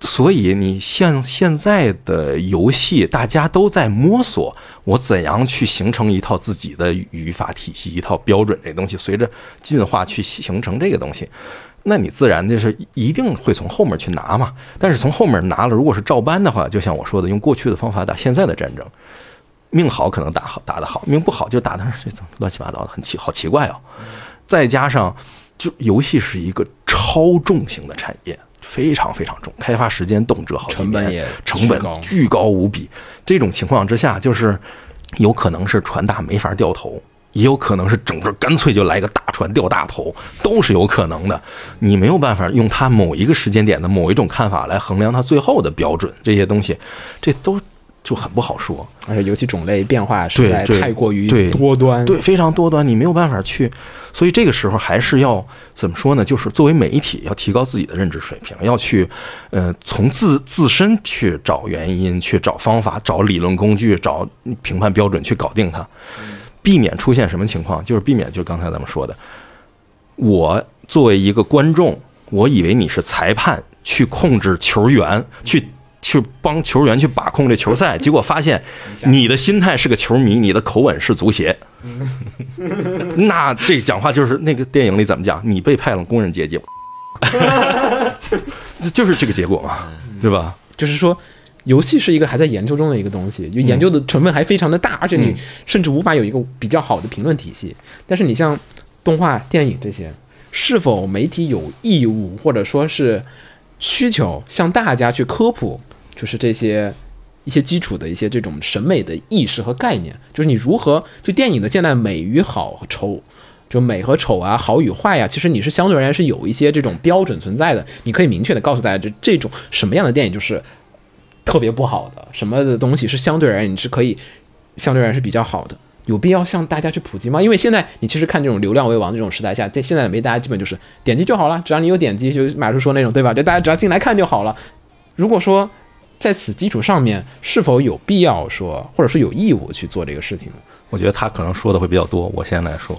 所以你像现在的游戏，大家都在摸索我怎样去形成一套自己的语法体系，一套标准这东西，随着进化去形成这个东西。那你自然就是一定会从后面去拿嘛。但是从后面拿了，如果是照搬的话，就像我说的，用过去的方法打现在的战争，命好可能打好打得好，命不好就打的这种乱七八糟的，很奇好奇怪哦。再加上，就游戏是一个超重型的产业，非常非常重，开发时间动辄好几年，成本巨高无比。这种情况之下，就是有可能是船大没法掉头，也有可能是整个干脆就来个大船掉大头，都是有可能的。你没有办法用它某一个时间点的某一种看法来衡量它最后的标准，这些东西，这都就很不好说。而且尤其种类变化实在太过于对多端。对，非常多端，你没有办法去，所以这个时候还是要怎么说呢？就是作为媒体，要提高自己的认知水平，要去，呃，从自自身去找原因，去找方法，找理论工具，找评判标准，去搞定它，避免出现什么情况？就是避免，就是刚才咱们说的，我作为一个观众，我以为你是裁判，去控制球员，去。去帮球员去把控这球赛，结果发现你的心态是个球迷，你的口吻是足协，那这讲话就是那个电影里怎么讲？你被派了工人阶级，[LAUGHS] 就是这个结果嘛，对吧？就是说，游戏是一个还在研究中的一个东西，就研究的成分还非常的大，而且你甚至无法有一个比较好的评论体系。但是你像动画、电影这些，是否媒体有义务或者说是需求向大家去科普，就是这些一些基础的一些这种审美的意识和概念，就是你如何就电影的现在美与好丑。就美和丑啊，好与坏呀、其实你是相对而言是有一些这种标准存在的，你可以明确的告诉大家，这这种什么样的电影就是特别不好的，什么的东西是相对而言你是可以相对而言是比较好的，有必要向大家去普及吗？因为现在你其实看这种流量为王这种时代下，在现在没大家基本就是点击就好了，只要你有点击，就马叔说那种对吧？就大家只要进来看就好了。如果说在此基础上面，是否有必要说，或者是有义务去做这个事情呢？我觉得他可能说的会比较多，我先来说，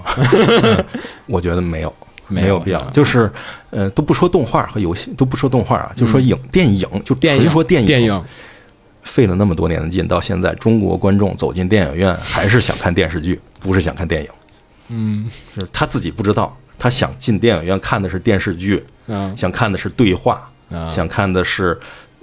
我觉得没有。没有必要，就是，呃，都不说动画和游戏，都不说动画啊，就说影、电影，就纯说电影，电影。费了那么多年的劲，到现在中国观众走进电影院还是想看电视剧，不是想看电影。嗯，[LAUGHS] 是他自己不知道，他想进电影院看的是电视剧，嗯。想看的是对话，啊想看的是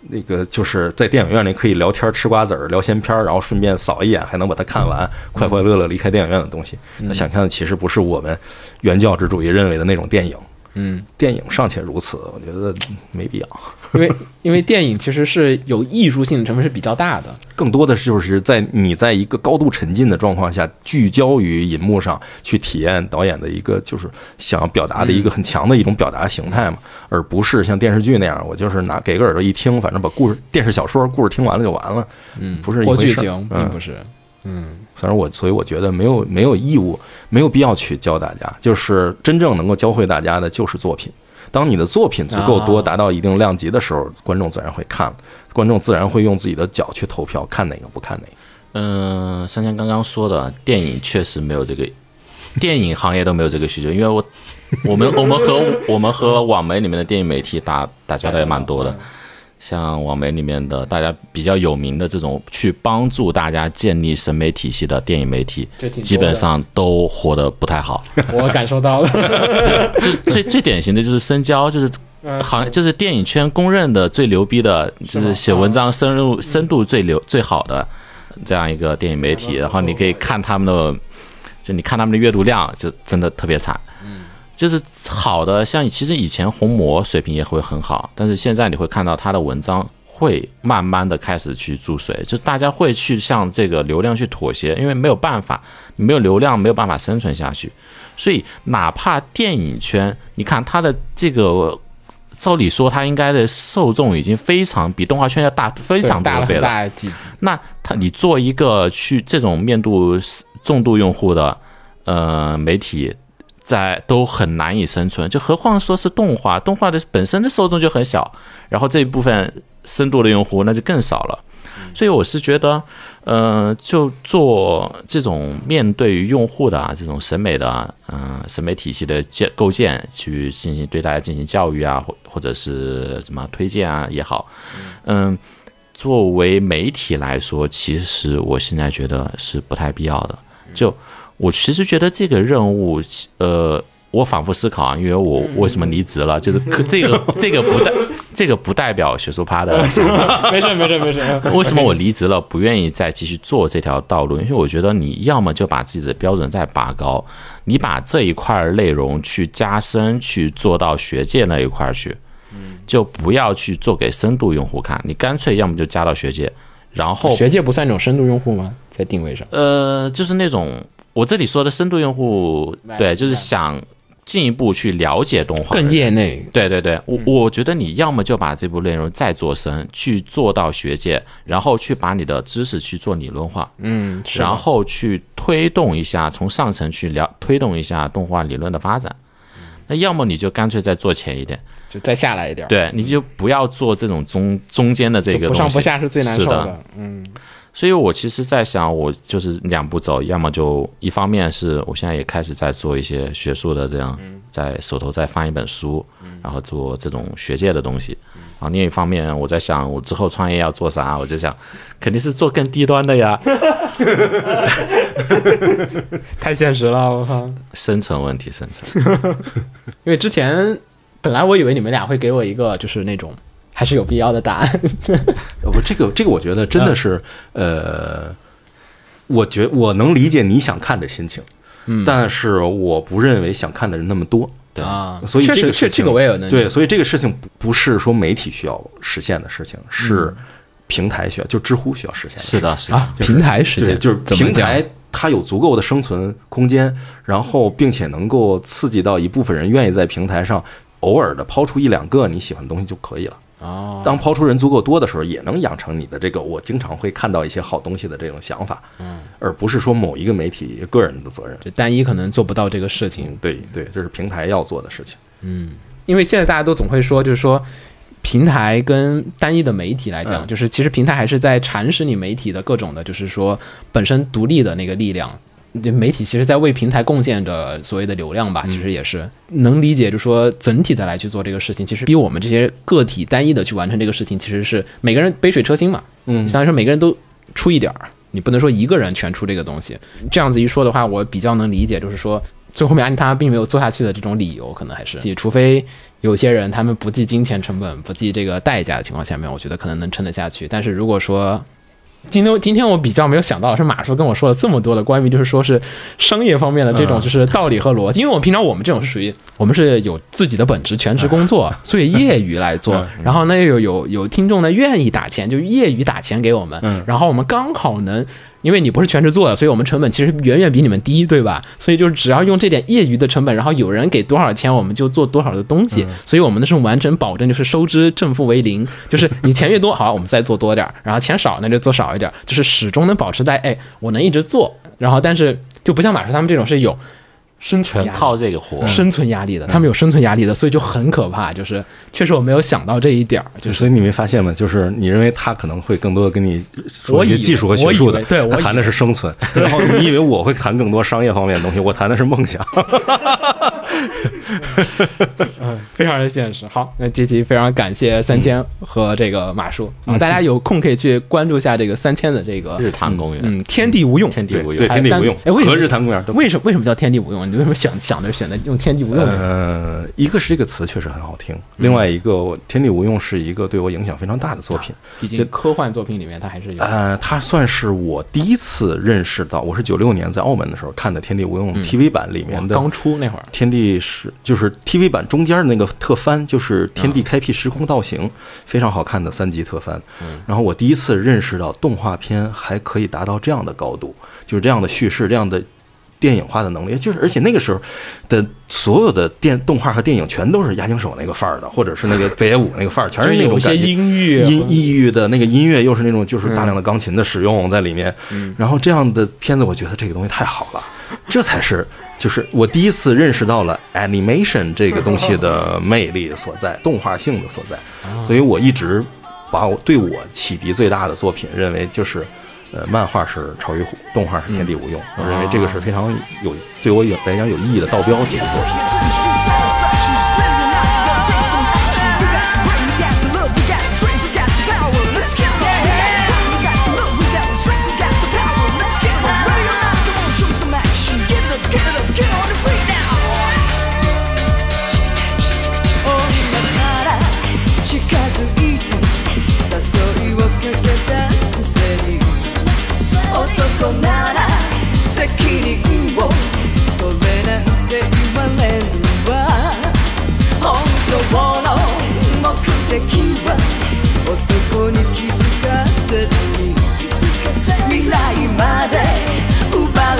那个就是在电影院里可以聊天、吃瓜子、聊闲篇，然后顺便扫一眼，还能把它看完，快快乐乐离开电影院的东西。他想看的其实不是我们原教旨主义认为的那种电影。嗯，电影尚且如此，我觉得没必要。因为因为电影其实是有艺术性成分是比较大的，更多的就是在你在一个高度沉浸的状况下，聚焦于银幕上去体验导演的一个就是想要表达的一个很强的一种表达形态嘛，而不是像电视剧那样，我就是拿给个耳朵一听，反正把故事电视小说故事听完了就完了，嗯，不是一或剧回事嗯情并不是，嗯反正我所以我觉得没有没有义务，没有必要去教大家，就是真正能够教会大家的就是作品。当你的作品足够多，啊达到一定量级的时候，观众自然会看，观众自然会用自己的脚去投票，看哪个不看哪个。嗯，三千刚刚说的电影确实没有这个，电影行业都没有这个需求，因为我我们我们和我们和网媒里面的电影媒体打打交道也蛮多的。像网媒里面的大家比较有名的这种去帮助大家建立审美体系的电影媒体基本上都活得不太好。[LAUGHS] 我感受到了。[LAUGHS] 就最最典型的就是深交，就是好像就是电影圈公认的最牛逼的，就是写文章深入深度最流最好的这样一个电影媒体。然后你可以看他们的，就你看他们的阅读量，就真的特别惨。就是好的，像其实以前红魔水平也会很好，但是现在你会看到他的文章会慢慢的开始去注水，就大家会去向这个流量去妥协，因为没有办法，你没有流量没有办法生存下去，所以哪怕电影圈，你看它的这个。照理说，它应该的受众已经非常比动画圈要大非常多倍了。那他你做一个去这种面度重度用户的呃媒体，在都很难以生存，就何况说是动画，动画的本身的受众就很小，然后这一部分深度的用户那就更少了。所以我是觉得，呃，就做这种面对于用户的啊这种审美的，嗯、审美体系的建构建，去进行对大家进行教育啊，或或者是什么推荐啊也好，嗯，作为媒体来说，其实我现在觉得是不太必要的。就我其实觉得这个任务，呃，我反复思考啊，因为我为什么离职了，就是可这个 [LAUGHS] 这个不代这个不代表学术趴的想法。[LAUGHS] 没事没事没事。为什么我离职了，不愿意再继续做这条道路？因为我觉得你要么就把自己的标准再拔高，你把这一块儿内容去加深，去做到学界那一块儿去，就不要去做给深度用户看。你干脆要么就加到学界，然后学界不算一种深度用户吗？在定位上，呃，就是那种我这里说的深度用户，对，就是想进一步去了解动画，更业内。对对对，我我觉得你要么就把这部内容再做深，去做到学界，然后去把你的知识去做理论化，嗯，然后去推动一下，从上层去了推动一下动画理论的发展。那要么你就干脆再做浅一点，就再下来一点。对，你就不要做这种中中间的这个不上东西。不下是最难受的。的。嗯，所以我其实在想，我就是两步走，要么就一方面是我现在也开始在做一些学术的这样，在手头再翻一本书，然后做这种学界的东西。然后另一方面，我在想我之后创业要做啥，我就想肯定是做更低端的呀，[LAUGHS] 太现实了，我靠！生存问题，生存。[LAUGHS] 因为之前本来我以为你们俩会给我一个就是那种还是有必要的答案。[LAUGHS] 呃不，这个这个，我觉得真的是，呃，我觉我能理解你想看的心情，嗯，但是我不认为想看的人那么多，啊，所以确实这个事情这个我也有能对，所以这个事情不不是说媒体需要实现的事情，嗯是平台需要，就知乎需要实现的事情。是的，是的。啊，平台实，现就是平台它有足够的生存空间，然后并且能够刺激到一部分人愿意在平台上偶尔的抛出一两个你喜欢的东西就可以了。哦，当抛出人足够多的时候，也能养成你的这个我经常会看到一些好东西的这种想法，嗯，而不是说某一个媒体个人的责任。就单一可能做不到这个事情，对对，这是平台要做的事情。嗯因为现在大家都总会说，就是说平台跟单一的媒体来讲，嗯就是其实平台还是在蚕食你媒体的各种的，就是说本身独立的那个力量。这媒体其实在为平台贡献着所谓的流量吧，其实也是能理解，就是说整体的来去做这个事情，其实比我们这些个体单一的去完成这个事情，其实是每个人杯水车薪嘛。嗯相当于说每个人都出一点儿，你不能说一个人全出这个东西。这样子一说的话，我比较能理解，就是说最后面安踏并没有做下去的这种理由，可能还是，除非有些人他们不计金钱成本、不计这个代价的情况下面，我觉得可能能撑得下去。但是如果说今天今天我比较没有想到的是马叔跟我说了这么多的关于就是说是商业方面的这种就是道理和逻辑，因为我们平常我们这种是属于 [LAUGHS] 我们是有自己的本职全职工作，所以业余来做，然后呢又有有有听众呢愿意打钱，就业余打钱给我们，然后我们刚好能。因为你不是全职做的，所以我们成本其实远远比你们低，对吧？所以就是只要用这点业余的成本，然后有人给多少钱，我们就做多少的东西。所以我们的是完全保证就是收支正负为零，就是你钱越多，好，我们再做多点儿；然后钱少，那就做少一点儿，就是始终能保持在哎，我能一直做。然后但是就不像马叔他们这种是有生存靠这个活。生存压力的，他们有生存压力的，所以就很可怕。就是确实我没有想到这一点儿，就是所以你没发现吗？就是你认为他可能会更多的跟你说一些技术和学术的，对我谈的是生存。[LAUGHS] 然后你以为我会谈更多商业方面的东西，我谈的是梦想。[LAUGHS] [LAUGHS] 非常的现实。好，那这期非常感谢三千和这个马叔啊，大家有空可以去关注一下这个三千的这个日坛公园，嗯，天地无用，天地无用。对天地无用哎为什日坛公园为什么为什么叫天地无用？你为什么想想着选择用天地无用？呃，一个是这个词确实很好听，另外一个《天地无用》是一个对我影响非常大的作品。毕竟科幻作品里面它还是有呃，它算是我第一次认识到，我是九六年在澳门的时候看的《天地无用》TV 版里面的。刚出那会儿，天地是就是 TV 版中间的那个特番，就是天地开辟时空倒行，非常好看的三集特番。然后我第一次认识到动画片还可以达到这样的高度，就是这样的叙事，这样的电影化的能力，就是而且那个时候的所有的电动画和电影全都是押井守那个范儿的，或者是那个北野武那个范儿，全是那种感觉音乐音抑郁的那个音乐，又是那种就是大量的钢琴的使用在里面。然后这样的片子，我觉得这个东西太好了，这才是就是我第一次认识到了 animation 这个东西的魅力所在，动画性的所在。所以我一直把我对我启迪最大的作品认为就是。呃，漫画是《超与虎》，动画是《天地无用》，我认为这个是非常有对我有来讲有意义的道标级的作品。「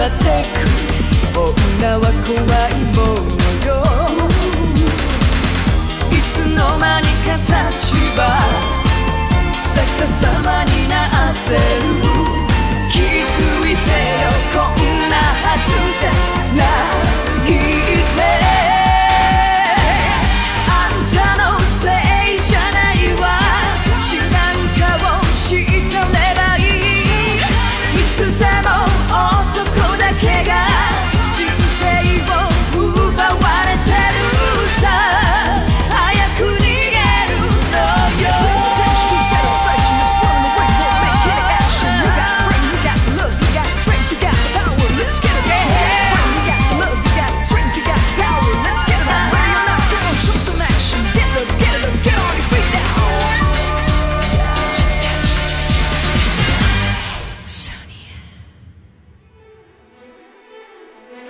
奪われてく女は怖いものよ」「いつの間にか立場逆さまになってる」気づいてよこんなはずじゃ。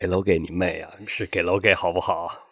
给楼给你妹啊！是给楼给好不好？